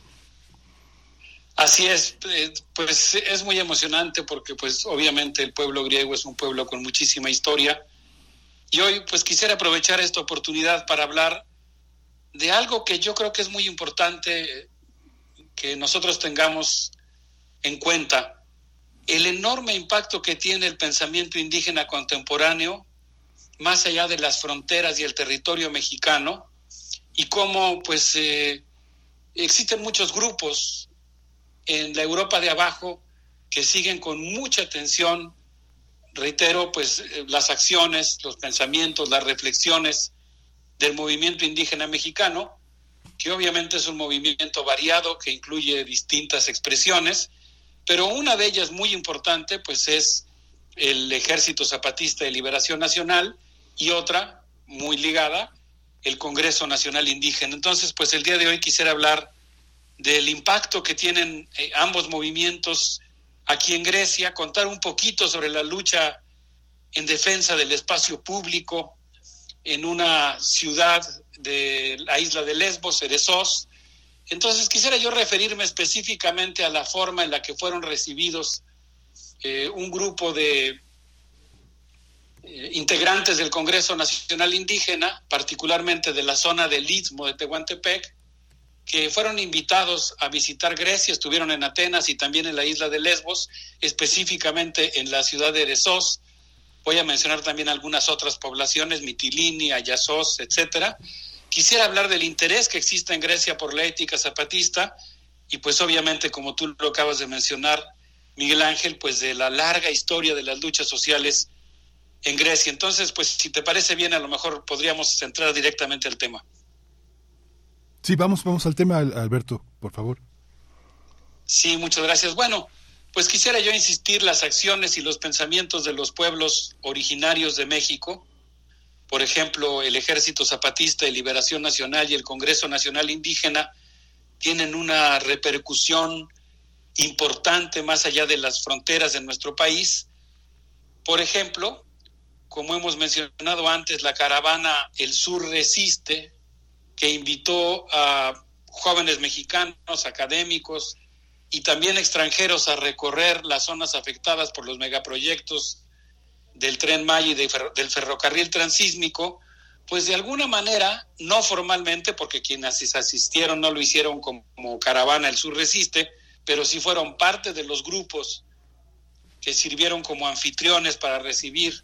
Así es, eh, pues es muy emocionante porque pues obviamente el pueblo griego es un pueblo con muchísima historia. Y hoy pues quisiera aprovechar esta oportunidad para hablar de algo que yo creo que es muy importante que nosotros tengamos en cuenta. El enorme impacto que tiene el pensamiento indígena contemporáneo más allá de las fronteras y el territorio mexicano y cómo pues eh, existen muchos grupos en la Europa de abajo que siguen con mucha atención, reitero, pues eh, las acciones, los pensamientos, las reflexiones del movimiento indígena mexicano, que obviamente es un movimiento variado que incluye distintas expresiones, pero una de ellas muy importante pues es el Ejército Zapatista de Liberación Nacional y otra muy ligada, el Congreso Nacional Indígena. Entonces, pues el día de hoy quisiera hablar del impacto que tienen eh, ambos movimientos aquí en Grecia, contar un poquito sobre la lucha en defensa del espacio público en una ciudad de la isla de Lesbos, Eresos. Entonces quisiera yo referirme específicamente a la forma en la que fueron recibidos eh, un grupo de eh, integrantes del Congreso Nacional Indígena, particularmente de la zona del Istmo de Tehuantepec, que fueron invitados a visitar Grecia, estuvieron en Atenas y también en la isla de Lesbos, específicamente en la ciudad de Eresos. Voy a mencionar también algunas otras poblaciones, Mitilini, Ayasos, etcétera. Quisiera hablar del interés que existe en Grecia por la ética zapatista y pues obviamente, como tú lo acabas de mencionar, Miguel Ángel, pues de la larga historia de las luchas sociales en Grecia. Entonces, pues si te parece bien, a lo mejor podríamos entrar directamente al tema. Sí, vamos, vamos al tema, Alberto, por favor. Sí, muchas gracias. Bueno, pues quisiera yo insistir las acciones y los pensamientos de los pueblos originarios de México, por ejemplo, el Ejército Zapatista de Liberación Nacional y el Congreso Nacional Indígena, tienen una repercusión importante más allá de las fronteras de nuestro país. Por ejemplo, como hemos mencionado antes, la caravana El Sur Resiste, que invitó a jóvenes mexicanos, académicos y también extranjeros a recorrer las zonas afectadas por los megaproyectos del tren Maya y del ferrocarril transísmico, pues de alguna manera, no formalmente, porque quienes asistieron no lo hicieron como, como caravana El Sur Resiste, pero sí fueron parte de los grupos que sirvieron como anfitriones para recibir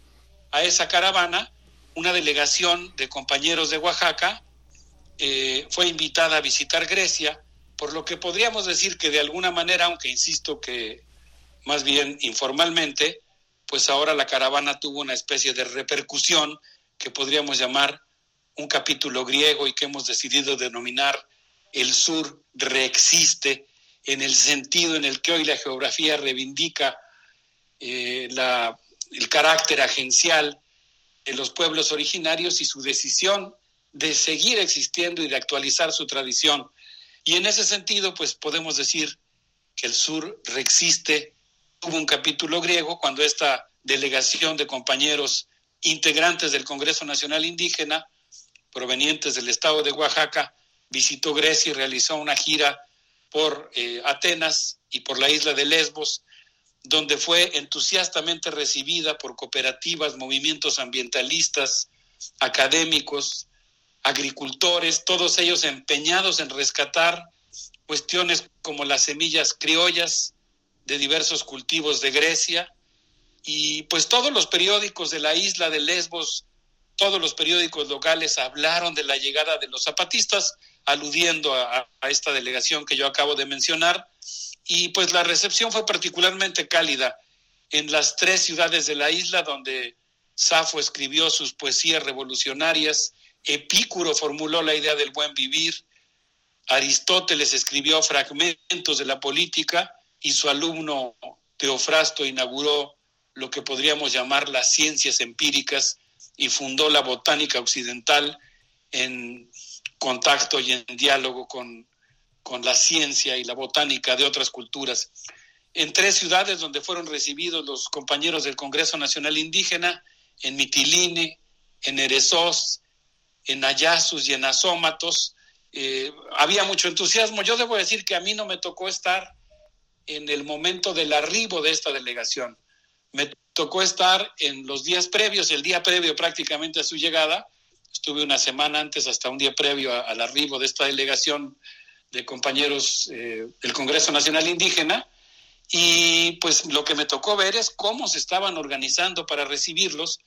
a esa caravana, una delegación de compañeros de Oaxaca eh, fue invitada a visitar Grecia, por lo que podríamos decir que de alguna manera, aunque insisto que más bien informalmente, pues ahora la caravana tuvo una especie de repercusión que podríamos llamar un capítulo griego y que hemos decidido denominar el sur reexiste en el sentido en el que hoy la geografía reivindica eh, la, el carácter agencial de los pueblos originarios y su decisión de seguir existiendo y de actualizar su tradición. Y en ese sentido, pues podemos decir que el sur reexiste. Hubo un capítulo griego cuando esta delegación de compañeros integrantes del Congreso Nacional Indígena, provenientes del estado de Oaxaca, visitó Grecia y realizó una gira por eh, Atenas y por la isla de Lesbos, donde fue entusiastamente recibida por cooperativas, movimientos ambientalistas, académicos, agricultores, todos ellos empeñados en rescatar cuestiones como las semillas criollas de diversos cultivos de Grecia y pues todos los periódicos de la isla de Lesbos, todos los periódicos locales hablaron de la llegada de los zapatistas, aludiendo a, a esta delegación que yo acabo de mencionar. Y pues la recepción fue particularmente cálida en las tres ciudades de la isla donde Safo escribió sus poesías revolucionarias Epicuro formuló la idea del buen vivir, Aristóteles escribió fragmentos de la política y su alumno Teofrasto inauguró lo que podríamos llamar las ciencias empíricas y fundó la botánica occidental en contacto y en diálogo con, con la ciencia y la botánica de otras culturas. En tres ciudades donde fueron recibidos los compañeros del Congreso Nacional Indígena, en Mitiline, en Eresos en Ayasus y en Asómatos, eh, había mucho entusiasmo. Yo debo decir que a mí no me tocó estar en el momento del arribo de esta delegación. Me tocó estar en los días previos, el día previo prácticamente a su llegada. Estuve una semana antes, hasta un día previo al arribo de esta delegación de compañeros eh, del Congreso Nacional Indígena y pues lo que me tocó ver es cómo se estaban organizando para recibirlos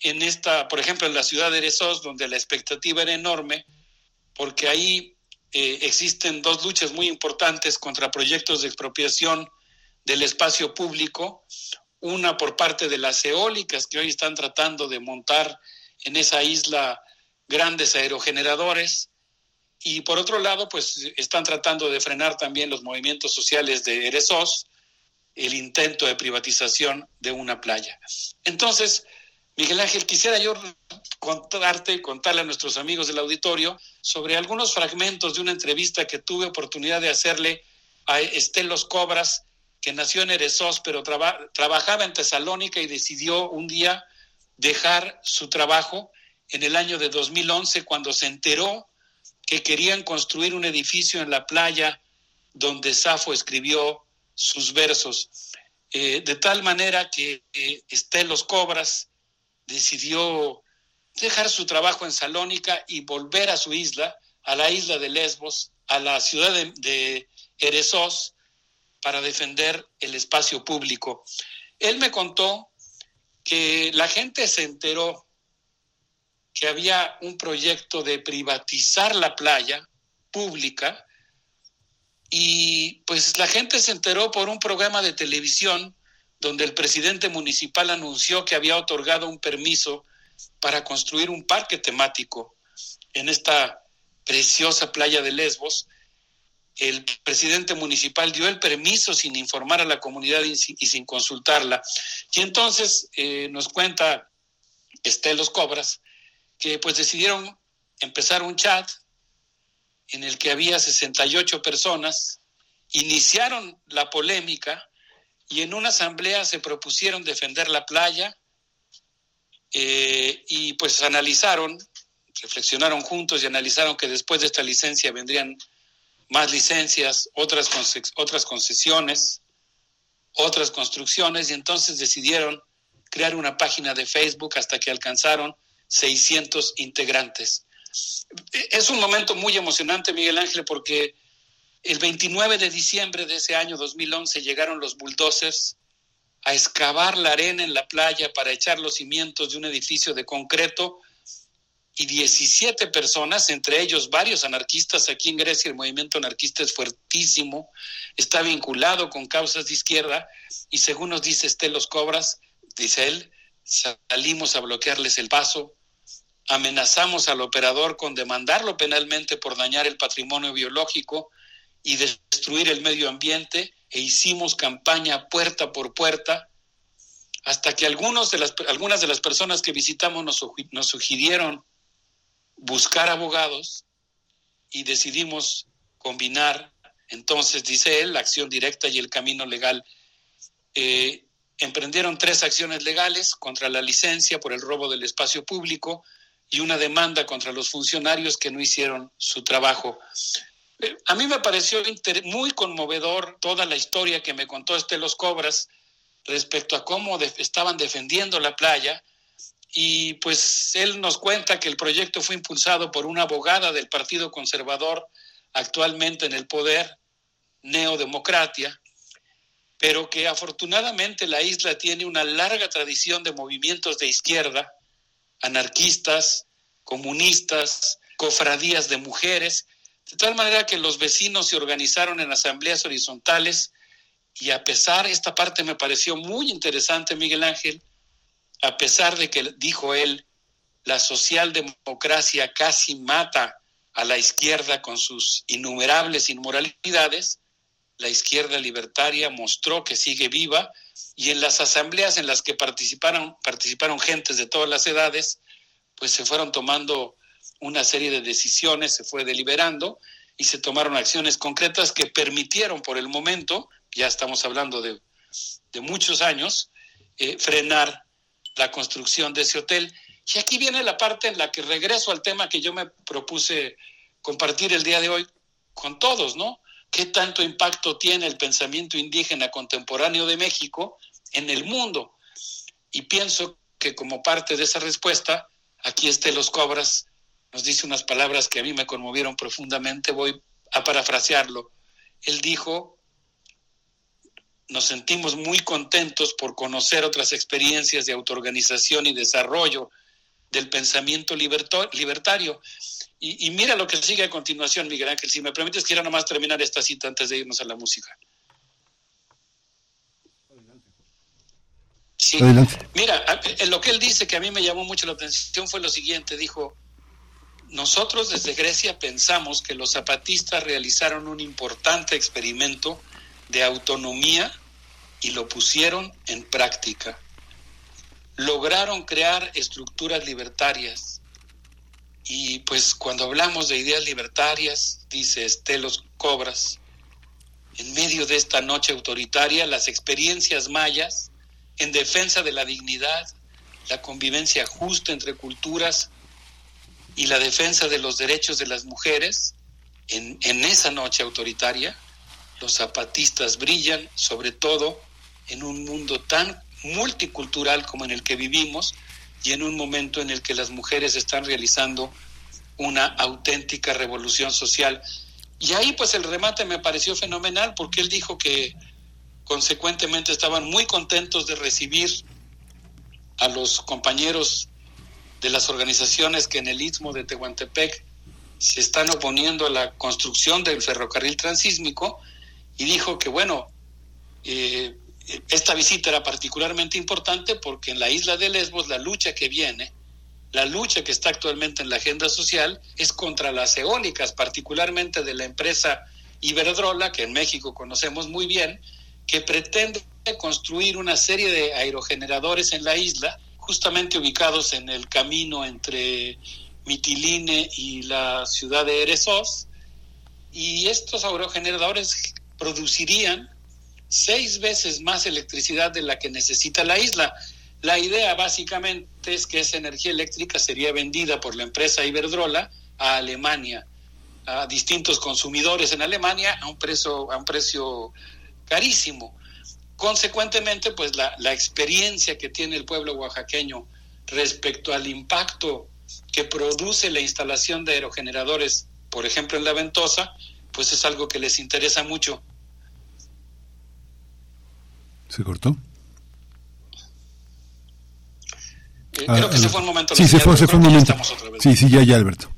en esta, por ejemplo, en la ciudad de Erezós, donde la expectativa era enorme, porque ahí eh, existen dos luchas muy importantes contra proyectos de expropiación del espacio público, una por parte de las eólicas que hoy están tratando de montar en esa isla grandes aerogeneradores, y por otro lado, pues están tratando de frenar también los movimientos sociales de Erezós, el intento de privatización de una playa. Entonces, Miguel Ángel, quisiera yo contarte, contarle a nuestros amigos del auditorio sobre algunos fragmentos de una entrevista que tuve oportunidad de hacerle a Estelos Cobras, que nació en Erezós, pero traba- trabajaba en Tesalónica y decidió un día dejar su trabajo en el año de 2011 cuando se enteró que querían construir un edificio en la playa donde Safo escribió sus versos. Eh, de tal manera que eh, Estelos Cobras decidió dejar su trabajo en Salónica y volver a su isla, a la isla de Lesbos, a la ciudad de, de Erezós, para defender el espacio público. Él me contó que la gente se enteró que había un proyecto de privatizar la playa pública y pues la gente se enteró por un programa de televisión donde el presidente municipal anunció que había otorgado un permiso para construir un parque temático en esta preciosa playa de Lesbos. El presidente municipal dio el permiso sin informar a la comunidad y sin, consultarla. Y entonces eh, nos cuenta Estelos Cobras que pues decidieron empezar un chat en el que había 68 personas, iniciaron la polémica y en una asamblea se propusieron defender la playa eh, y pues analizaron, reflexionaron juntos y analizaron que después de esta licencia vendrían más licencias, otras, otras concesiones, otras construcciones y entonces decidieron crear una página de Facebook hasta que alcanzaron 600 integrantes. Es un momento muy emocionante, Miguel Ángel, porque el 29 de diciembre de ese año 2011 llegaron los bulldozers a excavar la arena en la playa para echar los cimientos de un edificio de concreto y 17 personas, entre ellos varios anarquistas, aquí en Grecia el movimiento anarquista es fuertísimo, está vinculado con causas de izquierda y según nos dice Estelos Cobras, dice él, salimos a bloquearles el paso, amenazamos al operador con demandarlo penalmente por dañar el patrimonio biológico y destruir el medio ambiente e hicimos campaña puerta por puerta hasta que algunos de las, algunas de las personas que visitamos nos, nos sugirieron buscar abogados y decidimos combinar, entonces, dice él, la acción directa y el camino legal. Eh, emprendieron tres acciones legales contra la licencia por el robo del espacio público y una demanda contra los funcionarios que no hicieron su trabajo. A mí me pareció muy conmovedor toda la historia que me contó Estelos Cobras respecto a cómo estaban defendiendo la playa. Y pues él nos cuenta que el proyecto fue impulsado por una abogada del Partido Conservador actualmente en el poder, Neodemocratia, pero que afortunadamente la isla tiene una larga tradición de movimientos de izquierda, anarquistas, comunistas, cofradías de mujeres, de tal manera que los vecinos se organizaron en asambleas horizontales y a pesar, esta parte me pareció muy interesante, Miguel Ángel, a pesar de que, dijo él, la socialdemocracia casi mata a la izquierda con sus innumerables inmoralidades, la izquierda libertaria mostró que sigue viva y en las asambleas en las que participaron, participaron gentes de todas las edades, pues se fueron tomando una serie de decisiones, se fue deliberando y se tomaron acciones concretas que permitieron por el momento, ya estamos hablando de, de muchos años, eh, frenar la construcción de ese hotel. Y aquí viene la parte en la que regreso al tema que yo me propuse compartir el día de hoy con todos, ¿no? ¿Qué tanto impacto tiene el pensamiento indígena contemporáneo de México en el mundo? Y pienso que como parte de esa respuesta, aquí esté los Cobras nos dice unas palabras que a mí me conmovieron profundamente. Voy a parafrasearlo. Él dijo, nos sentimos muy contentos por conocer otras experiencias de autoorganización y desarrollo del pensamiento libertario. Y, y mira lo que sigue a continuación, Miguel Ángel. Si me permites, quiero nomás terminar esta cita antes de irnos a la música. Sí. Mira, lo que él dice que a mí me llamó mucho la atención fue lo siguiente, dijo, nosotros desde Grecia pensamos que los zapatistas realizaron un importante experimento de autonomía y lo pusieron en práctica. Lograron crear estructuras libertarias. Y pues cuando hablamos de ideas libertarias, dice Estelos Cobras, en medio de esta noche autoritaria, las experiencias mayas en defensa de la dignidad, la convivencia justa entre culturas y la defensa de los derechos de las mujeres, en, en esa noche autoritaria, los zapatistas brillan, sobre todo en un mundo tan multicultural como en el que vivimos y en un momento en el que las mujeres están realizando una auténtica revolución social. Y ahí pues el remate me pareció fenomenal porque él dijo que consecuentemente estaban muy contentos de recibir a los compañeros de las organizaciones que en el istmo de Tehuantepec se están oponiendo a la construcción del ferrocarril transísmico y dijo que bueno, eh, esta visita era particularmente importante porque en la isla de Lesbos la lucha que viene, la lucha que está actualmente en la agenda social es contra las eólicas, particularmente de la empresa Iberdrola, que en México conocemos muy bien, que pretende construir una serie de aerogeneradores en la isla, justamente ubicados en el camino entre Mitiline y la ciudad de Erezos, y estos aerogeneradores producirían seis veces más electricidad de la que necesita la isla. La idea básicamente es que esa energía eléctrica sería vendida por la empresa Iberdrola a Alemania, a distintos consumidores en Alemania a un precio, a un precio carísimo. Consecuentemente, pues la, la experiencia que tiene el pueblo oaxaqueño respecto al impacto que produce la instalación de aerogeneradores, por ejemplo en la Ventosa, pues es algo que les interesa mucho. ¿Se cortó? Eh, Ah, creo que se fue un momento. Sí, se fue, se pero fue un momento. Sí, sí, ya, ya, Alberto.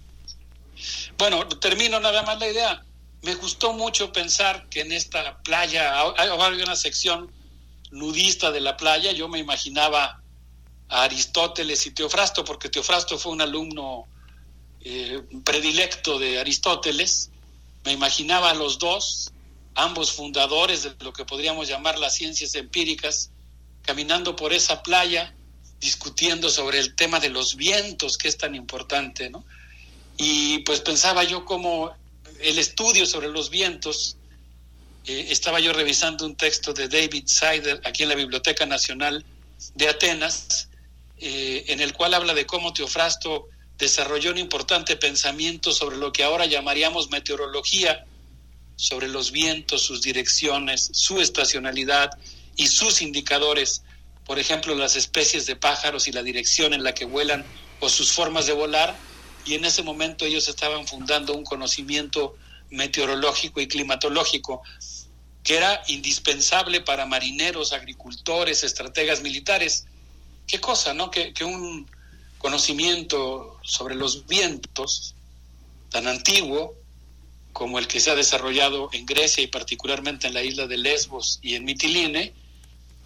Bueno, termino nada más la idea. Me gustó mucho pensar que en esta playa, hay una sección nudista de la playa, yo me imaginaba a Aristóteles y Teofrasto, porque Teofrasto fue un alumno eh, predilecto de Aristóteles, me imaginaba a los dos, ambos fundadores de lo que podríamos llamar las ciencias empíricas, caminando por esa playa, discutiendo sobre el tema de los vientos, que es tan importante, ¿no? Y pues pensaba yo como el estudio sobre los vientos, eh, estaba yo revisando un texto de David Sider aquí en la Biblioteca Nacional de Atenas, eh, en el cual habla de cómo Teofrasto desarrolló un importante pensamiento sobre lo que ahora llamaríamos meteorología, sobre los vientos, sus direcciones, su estacionalidad y sus indicadores, por ejemplo, las especies de pájaros y la dirección en la que vuelan o sus formas de volar, y en ese momento ellos estaban fundando un conocimiento meteorológico y climatológico que era indispensable para marineros, agricultores, estrategas militares. Qué cosa, ¿no? Que, un conocimiento sobre los vientos tan antiguo como el que se ha desarrollado en Grecia y particularmente en la isla de Lesbos y en Mitiline,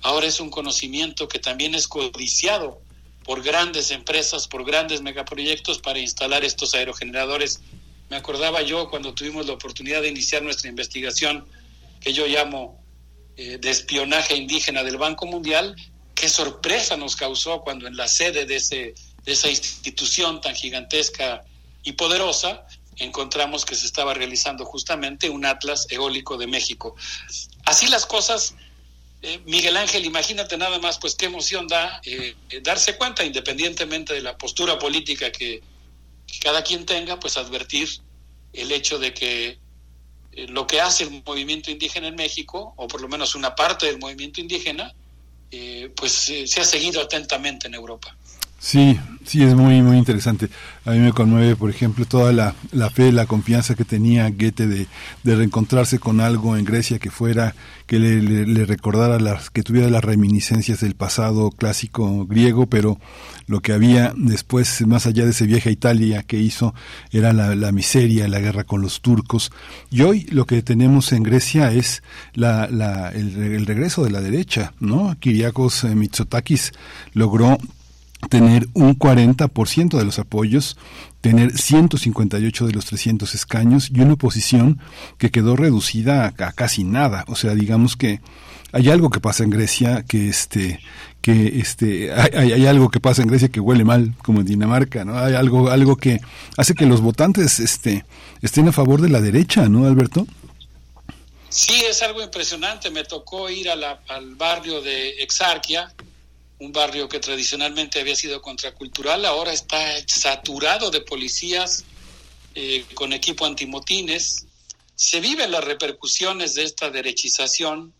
ahora es un conocimiento que también es codiciado por grandes empresas, por grandes megaproyectos para instalar estos aerogeneradores. Me acordaba yo cuando tuvimos la oportunidad de iniciar nuestra investigación, que yo llamo eh, de espionaje indígena del Banco Mundial, qué sorpresa nos causó cuando en la sede de, ese, de esa institución tan gigantesca y poderosa encontramos que se estaba realizando justamente un atlas eólico de México. Así las cosas, eh, Miguel Ángel, imagínate nada más, pues qué emoción da eh, eh, darse cuenta, independientemente de la postura política que, cada quien tenga, pues advertir el hecho de que lo que hace el movimiento indígena en México, o por lo menos una parte del movimiento indígena, eh, pues eh, se ha seguido atentamente en Europa. Sí, sí, es muy, muy interesante. A mí me conmueve, por ejemplo, toda la, la fe, la confianza que tenía Goethe de, de, reencontrarse con algo en Grecia que fuera, que le, recordara, las, que tuviera las reminiscencias del pasado clásico griego, pero lo que había después, más allá de ese viaje a Italia que hizo, era la, la miseria, la guerra con los turcos. Y hoy lo que tenemos en Grecia es la, el, el regreso de la derecha, ¿no? Kiriakos Mitsotakis logró tener un 40% de los apoyos, tener 158 de los 300 escaños y una oposición que quedó reducida a, casi nada. O sea, digamos que hay algo que pasa en Grecia que este que este hay, algo que pasa en Grecia que huele mal como en Dinamarca, ¿no? Hay algo algo que hace que los votantes este estén a favor de la derecha, ¿no, Alberto? Sí, es algo impresionante. Me tocó ir al barrio de Exarquia, un barrio que tradicionalmente había sido contracultural, ahora está saturado de policías eh, con equipo antimotines. Se viven las repercusiones de esta derechización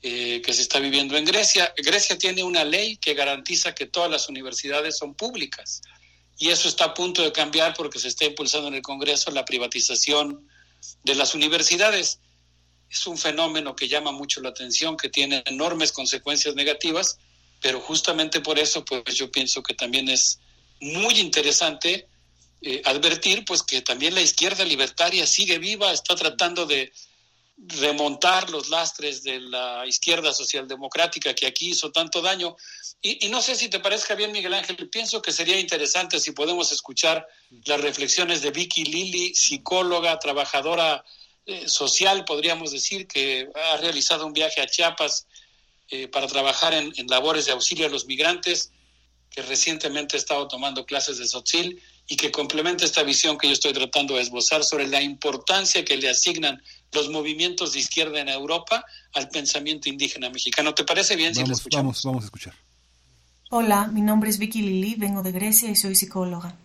eh, que se está viviendo en Grecia. Grecia tiene una ley que garantiza que todas las universidades son públicas y eso está a punto de cambiar porque se está impulsando en el Congreso la privatización de las universidades. Es un fenómeno que llama mucho la atención, que tiene enormes consecuencias negativas pero justamente por eso pues yo pienso que también es muy interesante eh, advertir pues que también la izquierda libertaria sigue viva, está tratando de remontar los lastres de la izquierda socialdemocrática que aquí hizo tanto daño. Y, no sé si te parezca bien, Miguel Ángel, pienso que sería interesante si podemos escuchar las reflexiones de Vicky Lili, psicóloga, trabajadora eh, social, podríamos decir, que ha realizado un viaje a Chiapas eh, para trabajar en, en, labores de auxilio a los migrantes, que recientemente ha estado tomando clases de Sotzil y que complementa esta visión que yo estoy tratando de esbozar sobre la importancia que le asignan los movimientos de izquierda en Europa al pensamiento indígena mexicano. ¿Te parece bien vamos, si lo escuchamos? Vamos, vamos a escuchar. Hola, mi nombre es Vicky Lili, vengo de Grecia y soy psicóloga.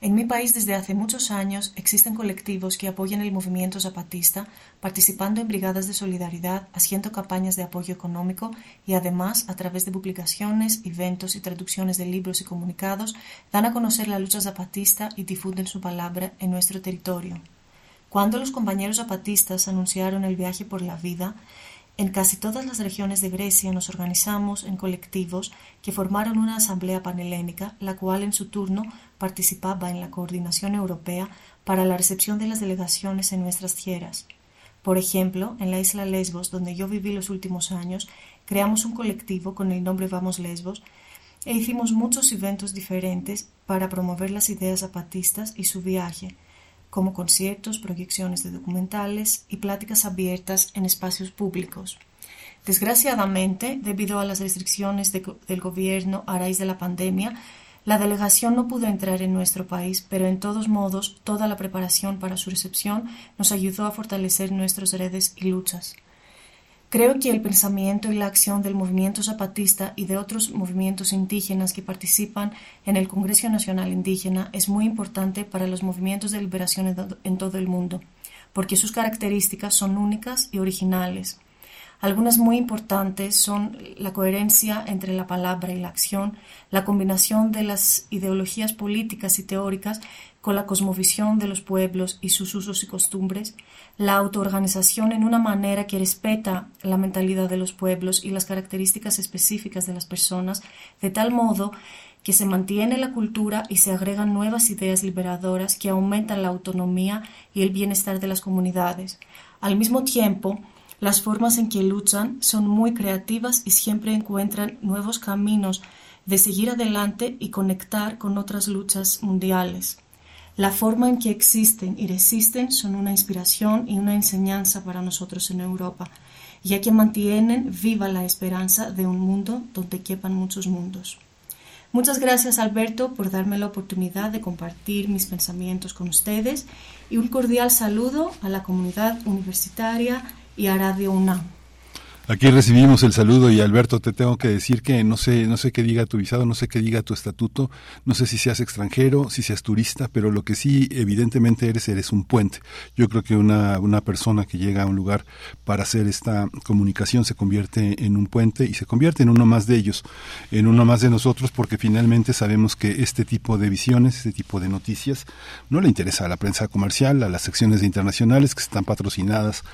En mi país desde hace muchos años existen colectivos que apoyan el movimiento zapatista, participando en brigadas de solidaridad, haciendo campañas de apoyo económico y además, a través de publicaciones, eventos y traducciones de libros y comunicados, dan a conocer la lucha zapatista y difunden su palabra en nuestro territorio. Cuando los compañeros zapatistas anunciaron el viaje por la vida, en casi todas las regiones de Grecia nos organizamos en colectivos que formaron una asamblea panhelénica, la cual en su turno participaba en la coordinación europea para la recepción de las delegaciones en nuestras tierras. Por ejemplo, en la isla Lesbos, donde yo viví los últimos años, creamos un colectivo con el nombre Vamos Lesbos e hicimos muchos eventos diferentes para promover las ideas zapatistas y su viaje, como conciertos, proyecciones de documentales y pláticas abiertas en espacios públicos. Desgraciadamente, debido a las restricciones de, del gobierno a raíz de la pandemia, la delegación no pudo entrar en nuestro país, pero en todos modos toda la preparación para su recepción nos ayudó a fortalecer nuestras redes y luchas. Creo que el pensamiento y la acción del movimiento zapatista y de otros movimientos indígenas que participan en el Congreso Nacional Indígena es muy importante para los movimientos de liberación en todo el mundo, porque sus características son únicas y originales. Algunas muy importantes son la coherencia entre la palabra y la acción, la combinación de las ideologías políticas y teóricas con la cosmovisión de los pueblos y sus usos y costumbres, la autoorganización en una manera que respeta la mentalidad de los pueblos y las características específicas de las personas, de tal modo que se mantiene la cultura y se agregan nuevas ideas liberadoras que aumentan la autonomía y el bienestar de las comunidades. Al mismo tiempo, las formas en que luchan son muy creativas y siempre encuentran nuevos caminos de seguir adelante y conectar con otras luchas mundiales. La forma en que existen y resisten son una inspiración y una enseñanza para nosotros en Europa, ya que mantienen viva la esperanza de un mundo donde quepan muchos mundos. Muchas gracias Alberto por darme la oportunidad de compartir mis pensamientos con ustedes y un cordial saludo a la comunidad universitaria y a Radio UNAM. Aquí recibimos el saludo y Alberto, te tengo que decir que no sé, no sé qué diga tu visado, no sé qué diga tu estatuto, no sé si seas extranjero, si seas turista, pero lo que sí evidentemente eres, eres un puente. Yo creo que una, una persona que llega a un lugar para hacer esta comunicación se convierte en un puente y se convierte en uno más de ellos, en uno más de nosotros, porque finalmente sabemos que este tipo de visiones, este tipo de noticias, no le interesa a la prensa comercial, a las secciones internacionales que están patrocinadas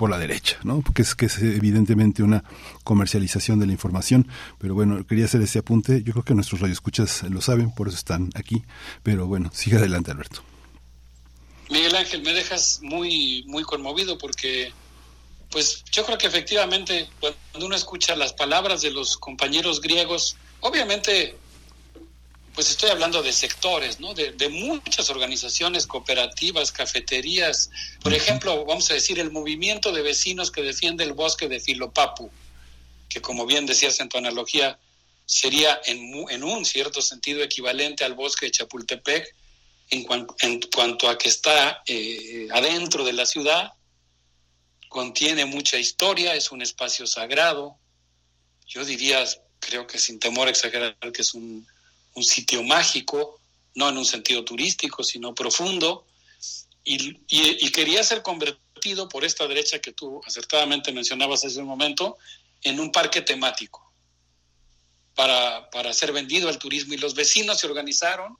por la derecha, ¿no? Porque es que es evidentemente una comercialización de la información, pero bueno, quería hacer ese apunte, yo creo que nuestros radioescuchas lo saben, por eso están aquí, pero bueno, sigue adelante Alberto. Miguel Ángel, me dejas muy muy conmovido porque pues yo creo que efectivamente cuando uno escucha las palabras de los compañeros griegos, obviamente pues estoy hablando de sectores, ¿no? De, de, muchas organizaciones cooperativas, cafeterías. Por ejemplo, vamos a decir, el movimiento de vecinos que defiende el bosque de Filopapu, que como bien decías en tu analogía, sería en, en un cierto sentido equivalente al bosque de Chapultepec, en, cuan, en cuanto a que está eh, adentro de la ciudad, contiene mucha historia, es un espacio sagrado. Yo diría, creo que sin temor a exagerar, que es un un sitio mágico, no en un sentido turístico, sino profundo, y, quería ser convertido por esta derecha que tú acertadamente mencionabas hace un momento, en un parque temático para, para ser vendido al turismo. Y los vecinos se organizaron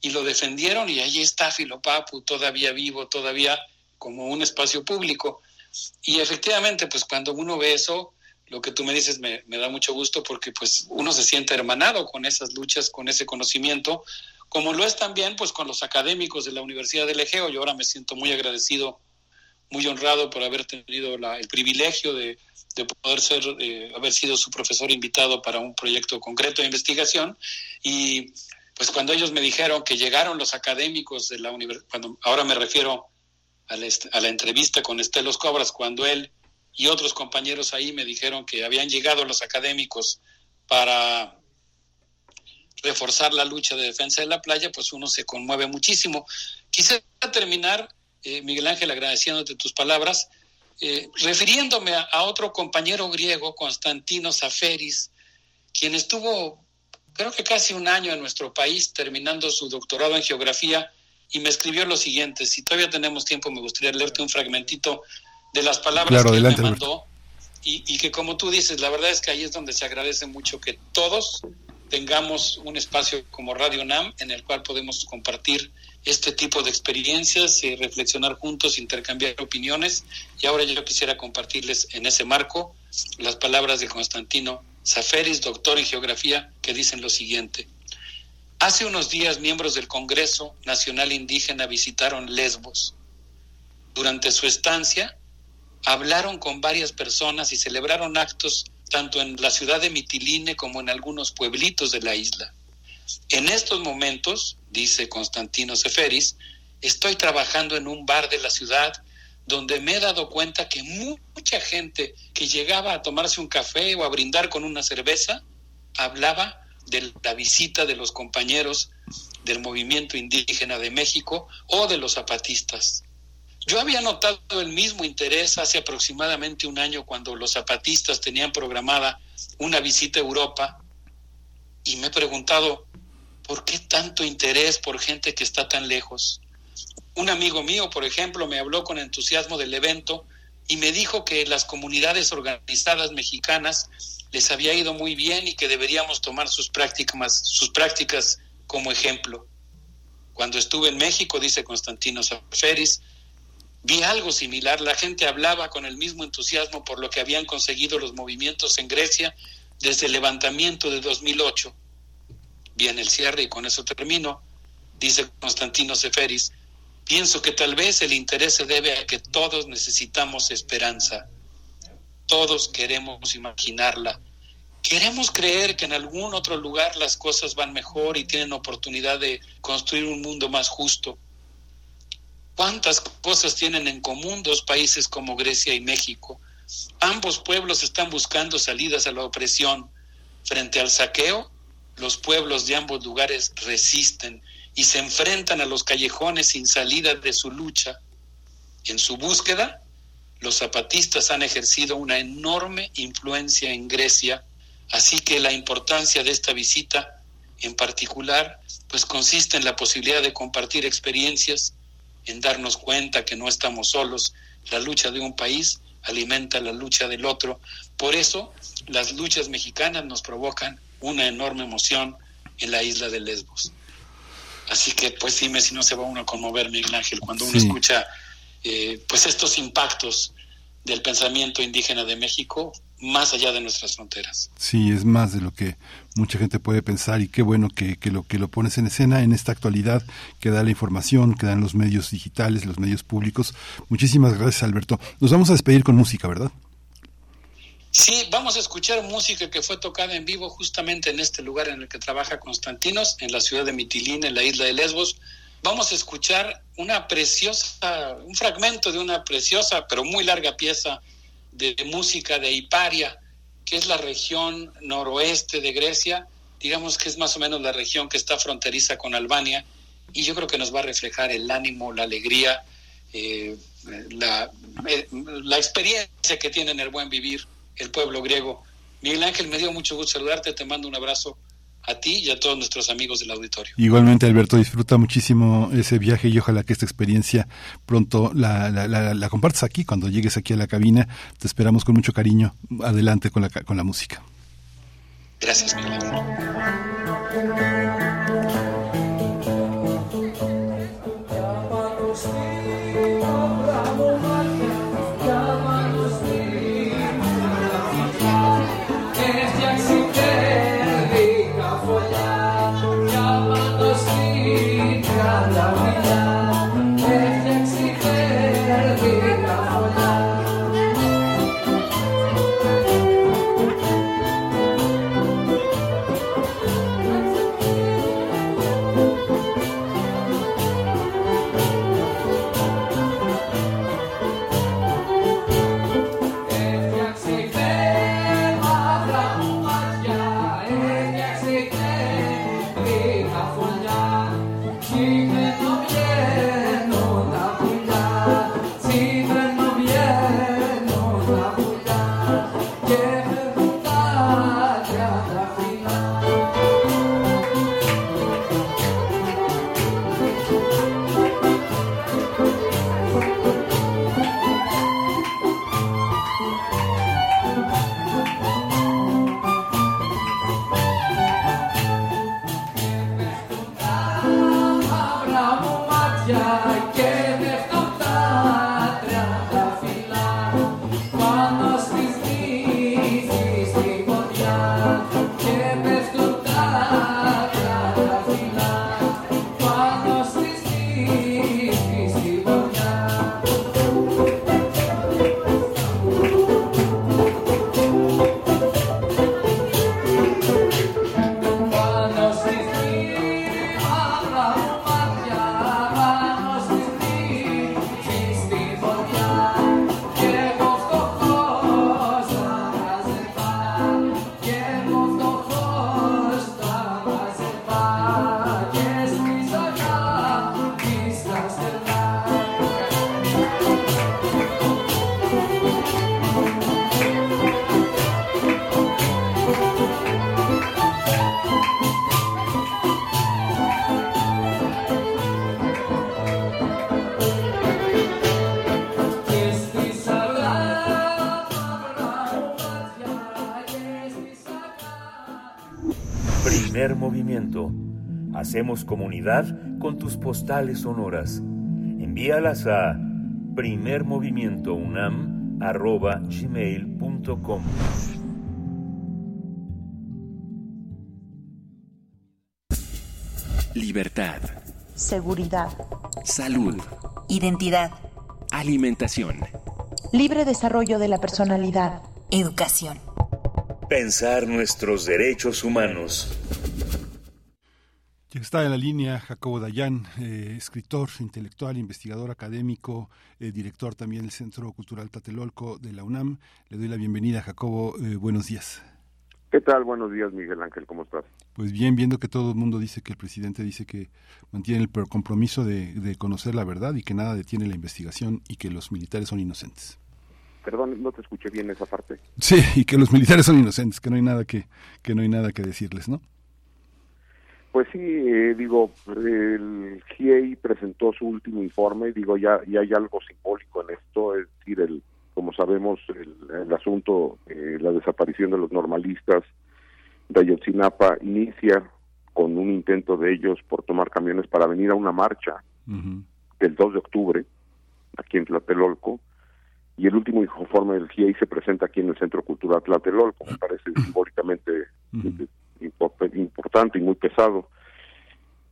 y lo defendieron y allí está Filopapu todavía vivo, todavía como un espacio público. Y efectivamente, pues cuando uno ve eso, lo que tú me dices me, me, da mucho gusto porque pues uno se siente hermanado con esas luchas, con ese conocimiento, como lo es también pues con los académicos de la Universidad del Egeo. Yo ahora me siento muy agradecido, muy honrado por haber tenido la, el privilegio de, de poder ser, eh, haber sido su profesor invitado para un proyecto concreto de investigación. Y pues cuando ellos me dijeron que llegaron los académicos de la universidad, cuando ahora me refiero a la, a la entrevista con Estelos Cobras, cuando él y otros compañeros ahí me dijeron que habían llegado los académicos para reforzar la lucha de defensa de la playa, pues uno se conmueve muchísimo. Quisiera terminar, eh, Miguel Ángel, agradeciéndote tus palabras, eh, refiriéndome a, otro compañero griego, Constantino Zaferis, quien estuvo, creo que casi un año en nuestro país, terminando su doctorado en geografía, y me escribió lo siguiente, si todavía tenemos tiempo, me gustaría leerte un fragmentito de las palabras claro, que adelante, él me mandó y, y, que como tú dices, la verdad es que ahí es donde se agradece mucho que todos tengamos un espacio como Radio NAM en el cual podemos compartir este tipo de experiencias, y reflexionar juntos, intercambiar opiniones y ahora yo quisiera compartirles en ese marco las palabras de Constantino Zaferis, doctor en geografía, que dicen lo siguiente. Hace unos días miembros del Congreso Nacional Indígena visitaron Lesbos. Durante su estancia, hablaron con varias personas y celebraron actos tanto en la ciudad de Mitiline como en algunos pueblitos de la isla. En estos momentos, dice Constantino Seferis, estoy trabajando en un bar de la ciudad donde me he dado cuenta que mucha gente que llegaba a tomarse un café o a brindar con una cerveza hablaba de la visita de los compañeros del movimiento indígena de México o de los zapatistas. Yo había notado el mismo interés hace aproximadamente un año cuando los zapatistas tenían programada una visita a Europa y me he preguntado, ¿por qué tanto interés por gente que está tan lejos? Un amigo mío, por ejemplo, me habló con entusiasmo del evento y me dijo que las comunidades organizadas mexicanas les había ido muy bien y que deberíamos tomar sus prácticas, sus prácticas como ejemplo. Cuando estuve en México, dice Constantino Zaferis, Vi algo similar, la gente hablaba con el mismo entusiasmo por lo que habían conseguido los movimientos en Grecia desde el levantamiento de 2008. Viene el cierre y con eso termino. Dice Constantino Seferis, pienso que tal vez el interés se debe a que todos necesitamos esperanza. Todos queremos imaginarla. Queremos creer que en algún otro lugar las cosas van mejor y tienen oportunidad de construir un mundo más justo ¿Cuántas cosas tienen en común dos países como Grecia y México? Ambos pueblos están buscando salidas a la opresión. Frente al saqueo, los pueblos de ambos lugares resisten y se enfrentan a los callejones sin salida de su lucha. En su búsqueda, los zapatistas han ejercido una enorme influencia en Grecia, así que la importancia de esta visita en particular pues consiste en la posibilidad de compartir experiencias, en darnos cuenta que no estamos solos, la lucha de un país alimenta la lucha del otro, por eso las luchas mexicanas nos provocan una enorme emoción en la isla de Lesbos. Así que pues dime si no se va uno a conmover, Miguel Ángel, cuando uno Sí. escucha eh, pues estos impactos del pensamiento indígena de México más allá de nuestras fronteras. Sí, es más de lo que mucha gente puede pensar y qué bueno que, lo que lo pones en escena en esta actualidad que da la información, que dan los medios digitales, los medios públicos. Muchísimas gracias, Alberto. Nos vamos a despedir con música, ¿verdad? Sí, vamos a escuchar música que fue tocada en vivo justamente en este lugar en el que trabaja Constantinos, en la ciudad de Mitilín, en la isla de Lesbos. Vamos a escuchar una preciosa, un fragmento de una preciosa pero muy larga pieza de música de Hiparia, que es la región noroeste de Grecia, digamos que es más o menos la región que está fronteriza con Albania, y yo creo que nos va a reflejar el ánimo, la alegría, eh, la, eh, la experiencia que tiene en el buen vivir el pueblo griego. Miguel Ángel, me dio mucho gusto saludarte, te mando un abrazo a ti y a todos nuestros amigos del auditorio. Igualmente, Alberto, disfruta muchísimo ese viaje y ojalá que esta experiencia pronto la, la, la, la compartas aquí. Cuando llegues aquí a la cabina, te esperamos con mucho cariño. Adelante con la, con la música. Gracias, Miguel Ángel. Primer Hacemos comunidad con tus postales sonoras. Envíalas a primermovimientounam.gmail.com Libertad. Seguridad. Salud. Identidad. Alimentación. Libre desarrollo de la personalidad. Educación. Pensar nuestros derechos humanos. Ya está en la línea Jacobo Dayan, eh, escritor, intelectual, investigador académico, eh, director también del Centro Cultural Tlatelolco de la UNAM. Le doy la bienvenida, Jacobo. Eh, buenos días. ¿Qué tal? Buenos días, Miguel Ángel. ¿Cómo estás? Pues bien, viendo que todo el mundo dice que el presidente dice que mantiene el compromiso de, de conocer la verdad y que nada detiene la investigación y que los militares son inocentes. Perdón, no te escuché bien esa parte. Sí, y que los militares son inocentes, que no hay nada que, que no hay nada que decirles, ¿no? Pues sí, eh, digo, el GIEI presentó su último informe, digo, ya, ya hay algo simbólico en esto, es decir, el, como sabemos, el, el asunto, eh, la desaparición de los normalistas de Ayotzinapa inicia con un intento de ellos por tomar camiones para venir a una marcha del 2 de octubre, aquí en Tlatelolco, y el último informe del GIEI se presenta aquí en el Centro Cultural Tlatelolco, me parece simbólicamente importante y muy pesado.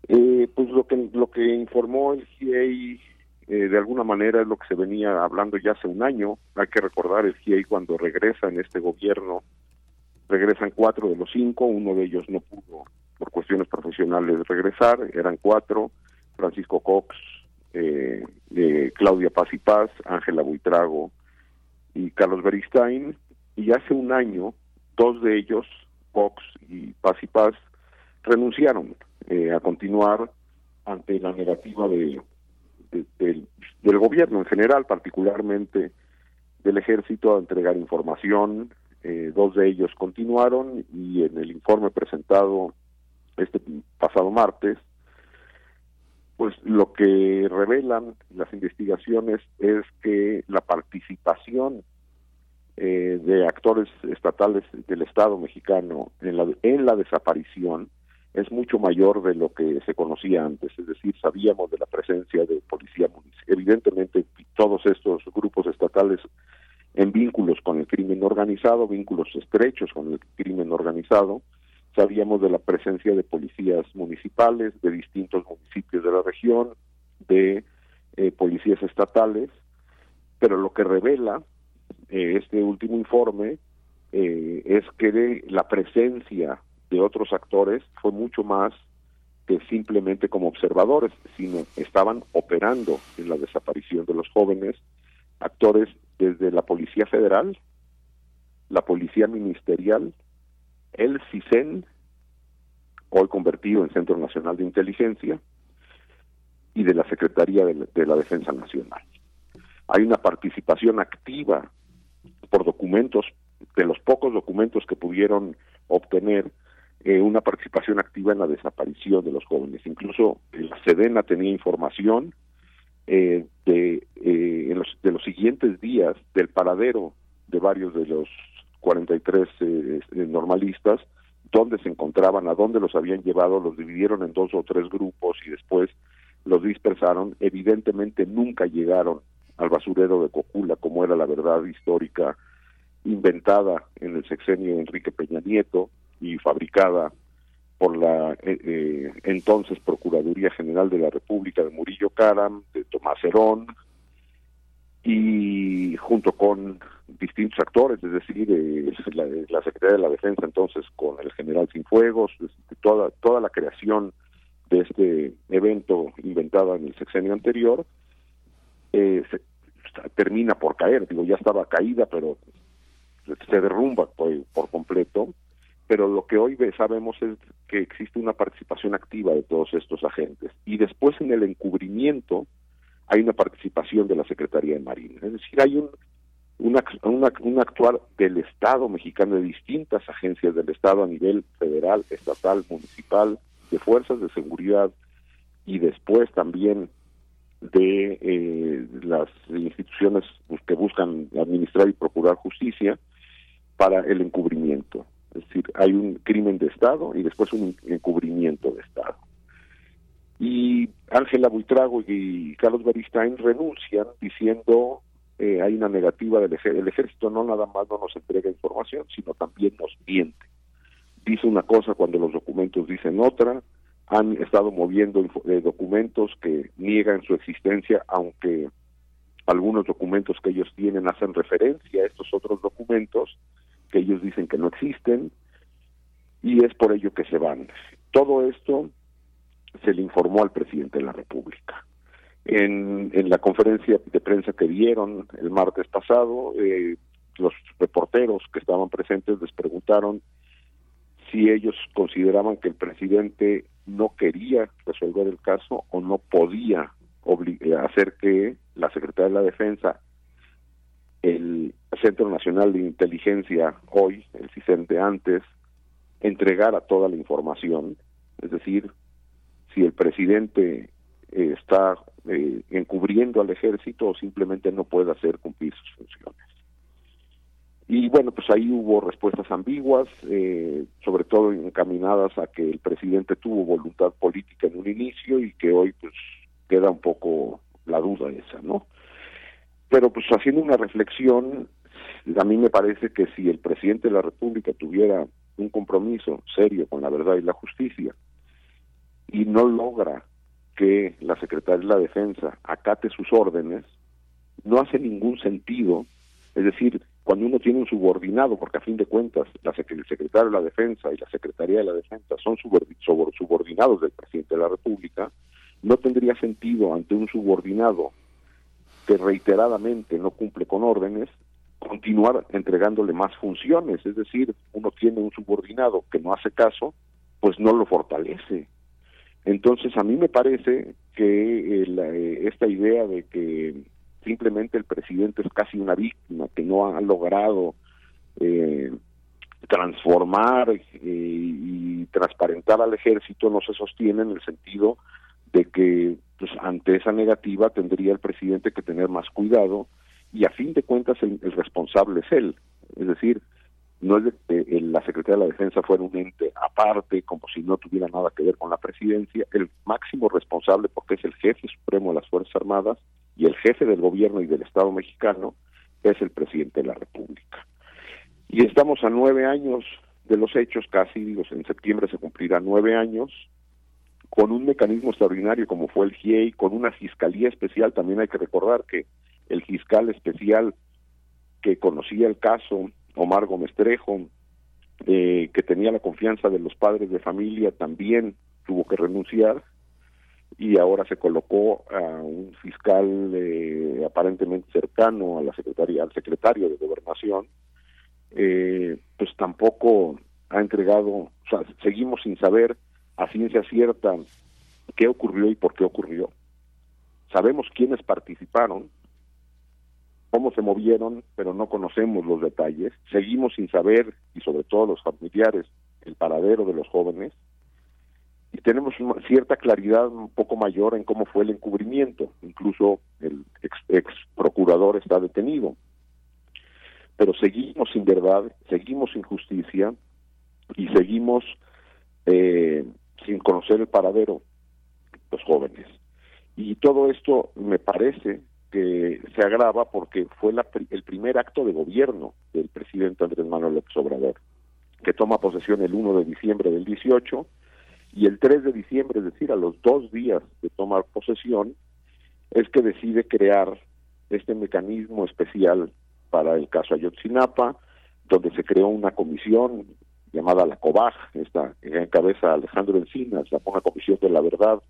Eh, pues lo que lo que informó el GIEI eh, de alguna manera es lo que se venía hablando ya hace un año. Hay que recordar el GIEI cuando regresa en este gobierno, regresan cuatro de los cinco, uno de ellos no pudo por cuestiones profesionales regresar, eran cuatro, Francisco Cox, eh, Claudia Paz y Paz, Ángela Buitrago y Carlos Beristain, y hace un año dos de ellos, Cox y Paz y Paz, renunciaron eh, a continuar ante la negativa de- del, del gobierno en general, particularmente del ejército, a entregar información. Eh, dos de ellos continuaron y en el informe presentado este pasado martes, pues lo que revelan las investigaciones es que la participación eh, de actores estatales del Estado mexicano en la, en la desaparición es mucho mayor de lo que se conocía antes, es decir, sabíamos de la presencia de policía municipal. Evidentemente, todos estos grupos estatales en vínculos con el crimen organizado, vínculos estrechos con el crimen organizado, sabíamos de la presencia de policías municipales de distintos municipios de la región, de eh, policías estatales, pero lo que revela eh, este último informe eh, es que de la presencia de otros actores fue mucho más que simplemente como observadores, sino estaban operando en la desaparición de los jóvenes, actores desde la Policía Federal, la Policía Ministerial, el CISEN, hoy convertido en Centro Nacional de Inteligencia, y de la Secretaría de la, de la Defensa Nacional. Hay una participación activa por documentos, de los pocos documentos que pudieron obtener, eh, una participación activa en la desaparición de los jóvenes. Incluso eh, la Sedena tenía información eh, de, eh, en los, de los siguientes días del paradero de varios de los 43 eh, normalistas, dónde se encontraban, a dónde los habían llevado, los dividieron en dos o tres grupos y después los dispersaron. Evidentemente nunca llegaron al basurero de Cocula, como era la verdad histórica inventada en el sexenio de Enrique Peña Nieto y fabricada por la eh, eh, entonces Procuraduría General de la República de Murillo Caram, de Tomás Herón, y junto con distintos actores, es decir, eh, la, la Secretaría de la Defensa entonces con el general Cienfuegos, toda, toda la creación de este evento inventada en el sexenio anterior, eh, se- termina por caer, digo, ya estaba caída, pero se derrumba por, por completo, pero lo que hoy sabemos es que existe una participación activa de todos estos agentes. Y después en el encubrimiento hay una participación de la Secretaría de Marina. Es decir, hay un, una, una- un actuar del Estado mexicano, de distintas agencias del Estado a nivel federal, estatal, municipal, de fuerzas de seguridad y después también de eh, las instituciones que buscan administrar y procurar justicia para el encubrimiento. Es decir, hay un crimen de Estado y después un encubrimiento de Estado. Y Ángela Buitrago y Carlos Beristain renuncian diciendo eh, hay una negativa del ejército. El ejército no nada más no nos entrega información, sino también nos miente. Dice una cosa cuando los documentos dicen otra. Han estado moviendo eh, documentos que niegan su existencia, aunque algunos documentos que ellos tienen hacen referencia a estos otros documentos que ellos dicen que no existen y es por ello que se van. Todo esto se le informó al presidente de la República. En, en la conferencia de prensa que dieron el martes pasado, eh, los reporteros que estaban presentes les preguntaron si ellos consideraban que el presidente no quería resolver el caso o no podía eh, hacer que la Secretaría de la Defensa, el Centro Nacional de Inteligencia hoy, el CICENTE antes, entregara toda la información, es decir, si el presidente eh, está eh, encubriendo al ejército o simplemente no puede hacer cumplir sus funciones. Y bueno, pues ahí hubo respuestas ambiguas, eh, sobre todo encaminadas a que el presidente tuvo voluntad política en un inicio y que hoy pues queda un poco la duda esa, ¿no? Pero pues haciendo una reflexión, a mí me parece que si el presidente de la República tuviera un compromiso serio con la verdad y la justicia y no logra que la Secretaría de la Defensa acate sus órdenes, no hace ningún sentido, es decir, cuando uno tiene un subordinado, porque a fin de cuentas la el secretario de la Defensa y la Secretaría de la Defensa son subordinados del presidente de la República, no tendría sentido ante un subordinado que reiteradamente no cumple con órdenes continuar entregándole más funciones, es decir, uno tiene un subordinado que no hace caso, pues no lo fortalece. Entonces a mí me parece que el, eh, esta idea de que simplemente el presidente es casi una víctima, que no ha logrado eh, transformar eh, y transparentar al ejército no se sostiene en el sentido de que pues ante esa negativa tendría el presidente que tener más cuidado y a fin de cuentas el, el responsable es él, es decir, no es de que la Secretaría de la Defensa fuera un ente aparte, como si no tuviera nada que ver con la presidencia, el máximo responsable porque es el jefe supremo de las Fuerzas Armadas y el jefe del gobierno y del Estado mexicano es el presidente de la República. Y estamos a nueve años de los hechos, casi, digo, en septiembre se cumplirá nueve años, con un mecanismo extraordinario como fue el GIEI, con una fiscalía especial, también hay que recordar que el fiscal especial que conocía el caso, Omar Gómez Trejo, eh, que tenía la confianza de los padres de familia, también tuvo que renunciar y ahora se colocó a un fiscal eh, aparentemente cercano a la secretaria, al secretario de gobernación, eh, pues tampoco ha entregado, o sea, seguimos sin saber a ciencia cierta qué ocurrió y por qué ocurrió. Sabemos quiénes participaron, cómo se movieron, pero no conocemos los detalles. Seguimos sin saber, y sobre todo los familiares, el paradero de los jóvenes. Y tenemos cierta claridad un poco mayor en cómo fue el encubrimiento. Incluso el ex, ex procurador está detenido. Pero seguimos sin verdad, seguimos sin justicia y seguimos eh, sin conocer el paradero los jóvenes. Y todo esto me parece que se agrava porque fue la, el primer acto de gobierno del presidente Andrés Manuel López Obrador, que toma posesión el 1 de diciembre del 18 y el 3 de diciembre, es decir, a los dos días de tomar posesión, es que decide crear este mecanismo especial para el caso Ayotzinapa, donde se creó una comisión llamada la COBAG, esta que encabeza Alejandro Encinas, una comisión de la verdad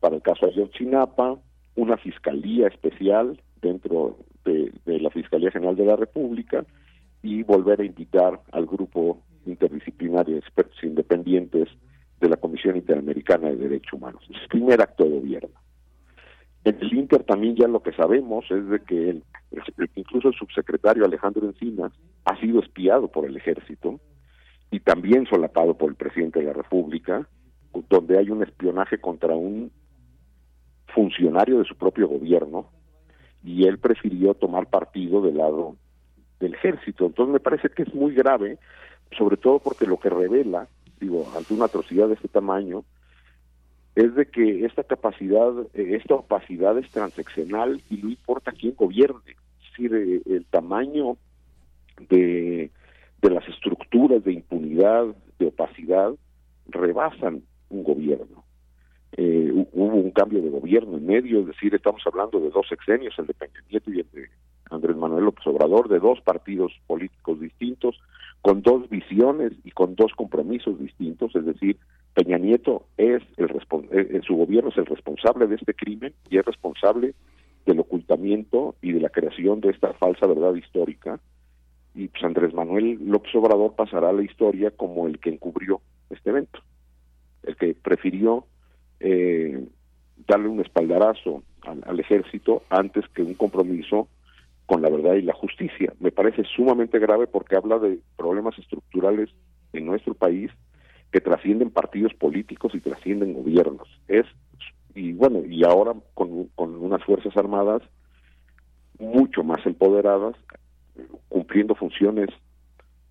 para el caso Ayotzinapa, una fiscalía especial dentro de, la Fiscalía General de la República y volver a invitar al grupo interdisciplinario de expertos independientes de la Comisión Interamericana de Derechos Humanos. Es el primer acto de gobierno. En el Inter también ya lo que sabemos es de que el, incluso el subsecretario Alejandro Encinas ha sido espiado por el ejército y también solapado por el presidente de la República, donde hay un espionaje contra un funcionario de su propio gobierno y él prefirió tomar partido del lado del ejército. Entonces me parece que es muy grave, sobre todo porque lo que revela, digo, ante una atrocidad de este tamaño, es de que esta capacidad, esta opacidad es transaccional y no importa quién gobierne. Es decir, el tamaño de, de las estructuras de impunidad, de opacidad, rebasan un gobierno eh, hubo un cambio de gobierno en medio, es decir, estamos hablando de dos sexenios, el de Peña Nieto y el de Andrés Manuel López Obrador, de dos partidos políticos distintos, con dos visiones y con dos compromisos distintos, es decir, Peña Nieto es el eh, su gobierno es el responsable de este crimen y es responsable del ocultamiento y de la creación de esta falsa verdad histórica. Y pues Andrés Manuel López Obrador pasará a la historia como el que encubrió este evento, el que prefirió eh, darle un espaldarazo al, al, ejército antes que un compromiso con la verdad y la justicia. Me parece sumamente grave porque habla de problemas estructurales en nuestro país que trascienden partidos políticos y trascienden gobiernos. Es y bueno, y ahora con, con unas fuerzas armadas mucho más empoderadas, cumpliendo funciones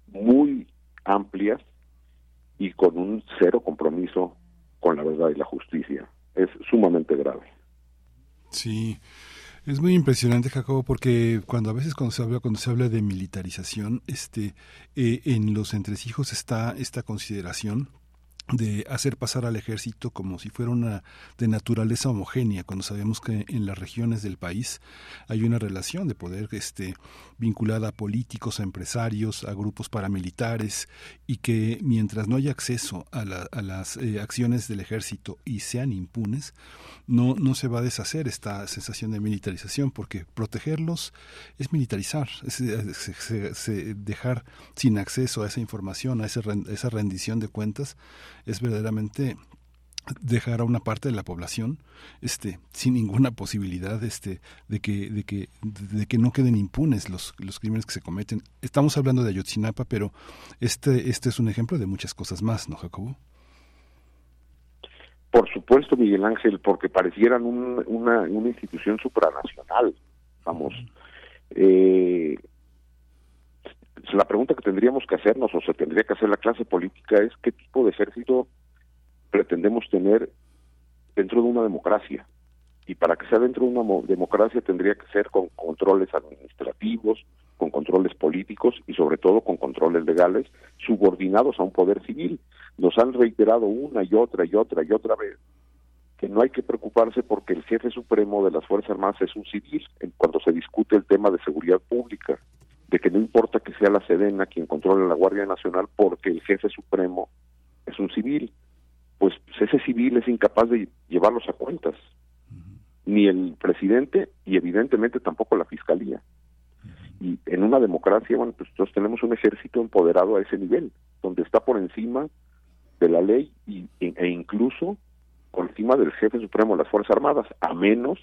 muy amplias y con un cero compromiso con la verdad y la justicia. Es sumamente grave. Sí. Es muy impresionante, Jacobo, porque cuando a veces cuando se habla cuando se habla de militarización, este, eh, en los entresijos está esta consideración de hacer pasar al ejército como si fuera una de naturaleza homogénea cuando sabemos que en las regiones del país hay una relación de poder este vinculada a políticos a empresarios a grupos paramilitares y que mientras no haya acceso a, la, a las eh, acciones del ejército y sean impunes no no se va a deshacer esta sensación de militarización porque protegerlos es militarizar es, es, dejar sin acceso a esa información a esa, esa rendición de cuentas es verdaderamente dejar a una parte de la población este sin ninguna posibilidad este de que de que de que no queden impunes los los crímenes que se cometen. Estamos hablando de Ayotzinapa pero este este es un ejemplo de muchas cosas más no Jacobo por supuesto Miguel Ángel porque parecieran un, una una institución supranacional vamos. Eh, la pregunta que tendríamos que hacernos o se tendría que hacer la clase política es qué tipo de ejército pretendemos tener dentro de una democracia. Y para que sea dentro de una democracia tendría que ser con controles administrativos, con controles políticos y sobre todo con controles legales subordinados a un poder civil. Nos han reiterado una y otra y otra y otra vez que no hay que preocuparse porque el jefe supremo de las Fuerzas Armadas es un civil cuando se discute el tema de seguridad pública de que no importa que sea la Sedena quien controle la Guardia Nacional porque el jefe supremo es un civil, pues ese civil es incapaz de llevarlos a cuentas, ni el presidente y evidentemente tampoco la fiscalía. Y en una democracia, bueno, pues nosotros tenemos un ejército empoderado a ese nivel, donde está por encima de la ley y, e incluso por encima del jefe supremo de las Fuerzas Armadas, a menos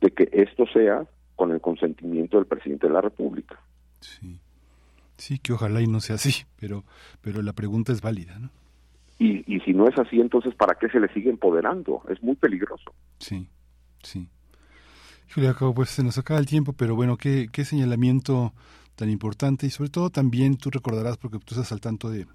de que esto sea con el consentimiento del presidente de la República. Sí, sí, que ojalá y no sea así, pero, pero la pregunta es válida, ¿no? Y, y si no es así, entonces, ¿para qué se le sigue empoderando? Es muy peligroso. Sí, sí. Julia, pues se nos acaba el tiempo, pero bueno, qué, qué señalamiento tan importante y sobre todo también tú recordarás, porque tú estás al tanto de,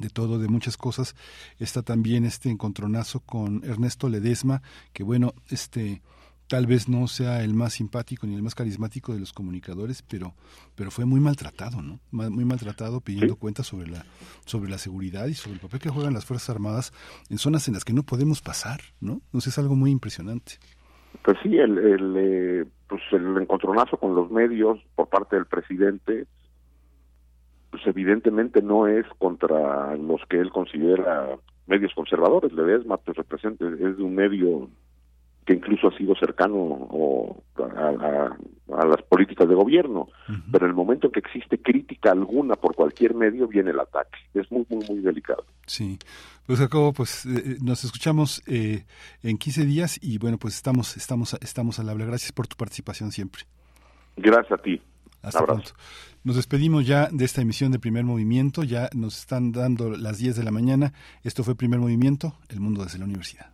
de todo, de muchas cosas, está también este encontronazo con Ernesto Ledesma, que bueno, este tal vez no sea el más simpático ni el más carismático de los comunicadores, pero pero fue muy maltratado, ¿no? Muy maltratado pidiendo cuentas sobre la sobre la seguridad y sobre el papel que juegan las fuerzas armadas en zonas en las que no podemos pasar, ¿no? Entonces es algo muy impresionante. Pues sí, el, el eh, pues el encontronazo con los medios por parte del presidente, pues evidentemente no es contra los que él considera medios conservadores. Ledesma pues representa es de un medio que incluso ha sido cercano o, a, a, a, las políticas de gobierno, uh -huh. pero en el momento que existe crítica alguna por cualquier medio viene el ataque. Es muy, muy, muy delicado. Sí, pues Jacobo, pues eh, nos escuchamos eh, en 15 días y bueno, pues estamos, estamos, estamos al habla. Gracias por tu participación siempre. Gracias a ti. Hasta Abrazo. pronto. Nos despedimos ya de esta emisión de Primer Movimiento. Ya nos están dando las 10 de la mañana. Esto fue Primer Movimiento, El Mundo desde la Universidad.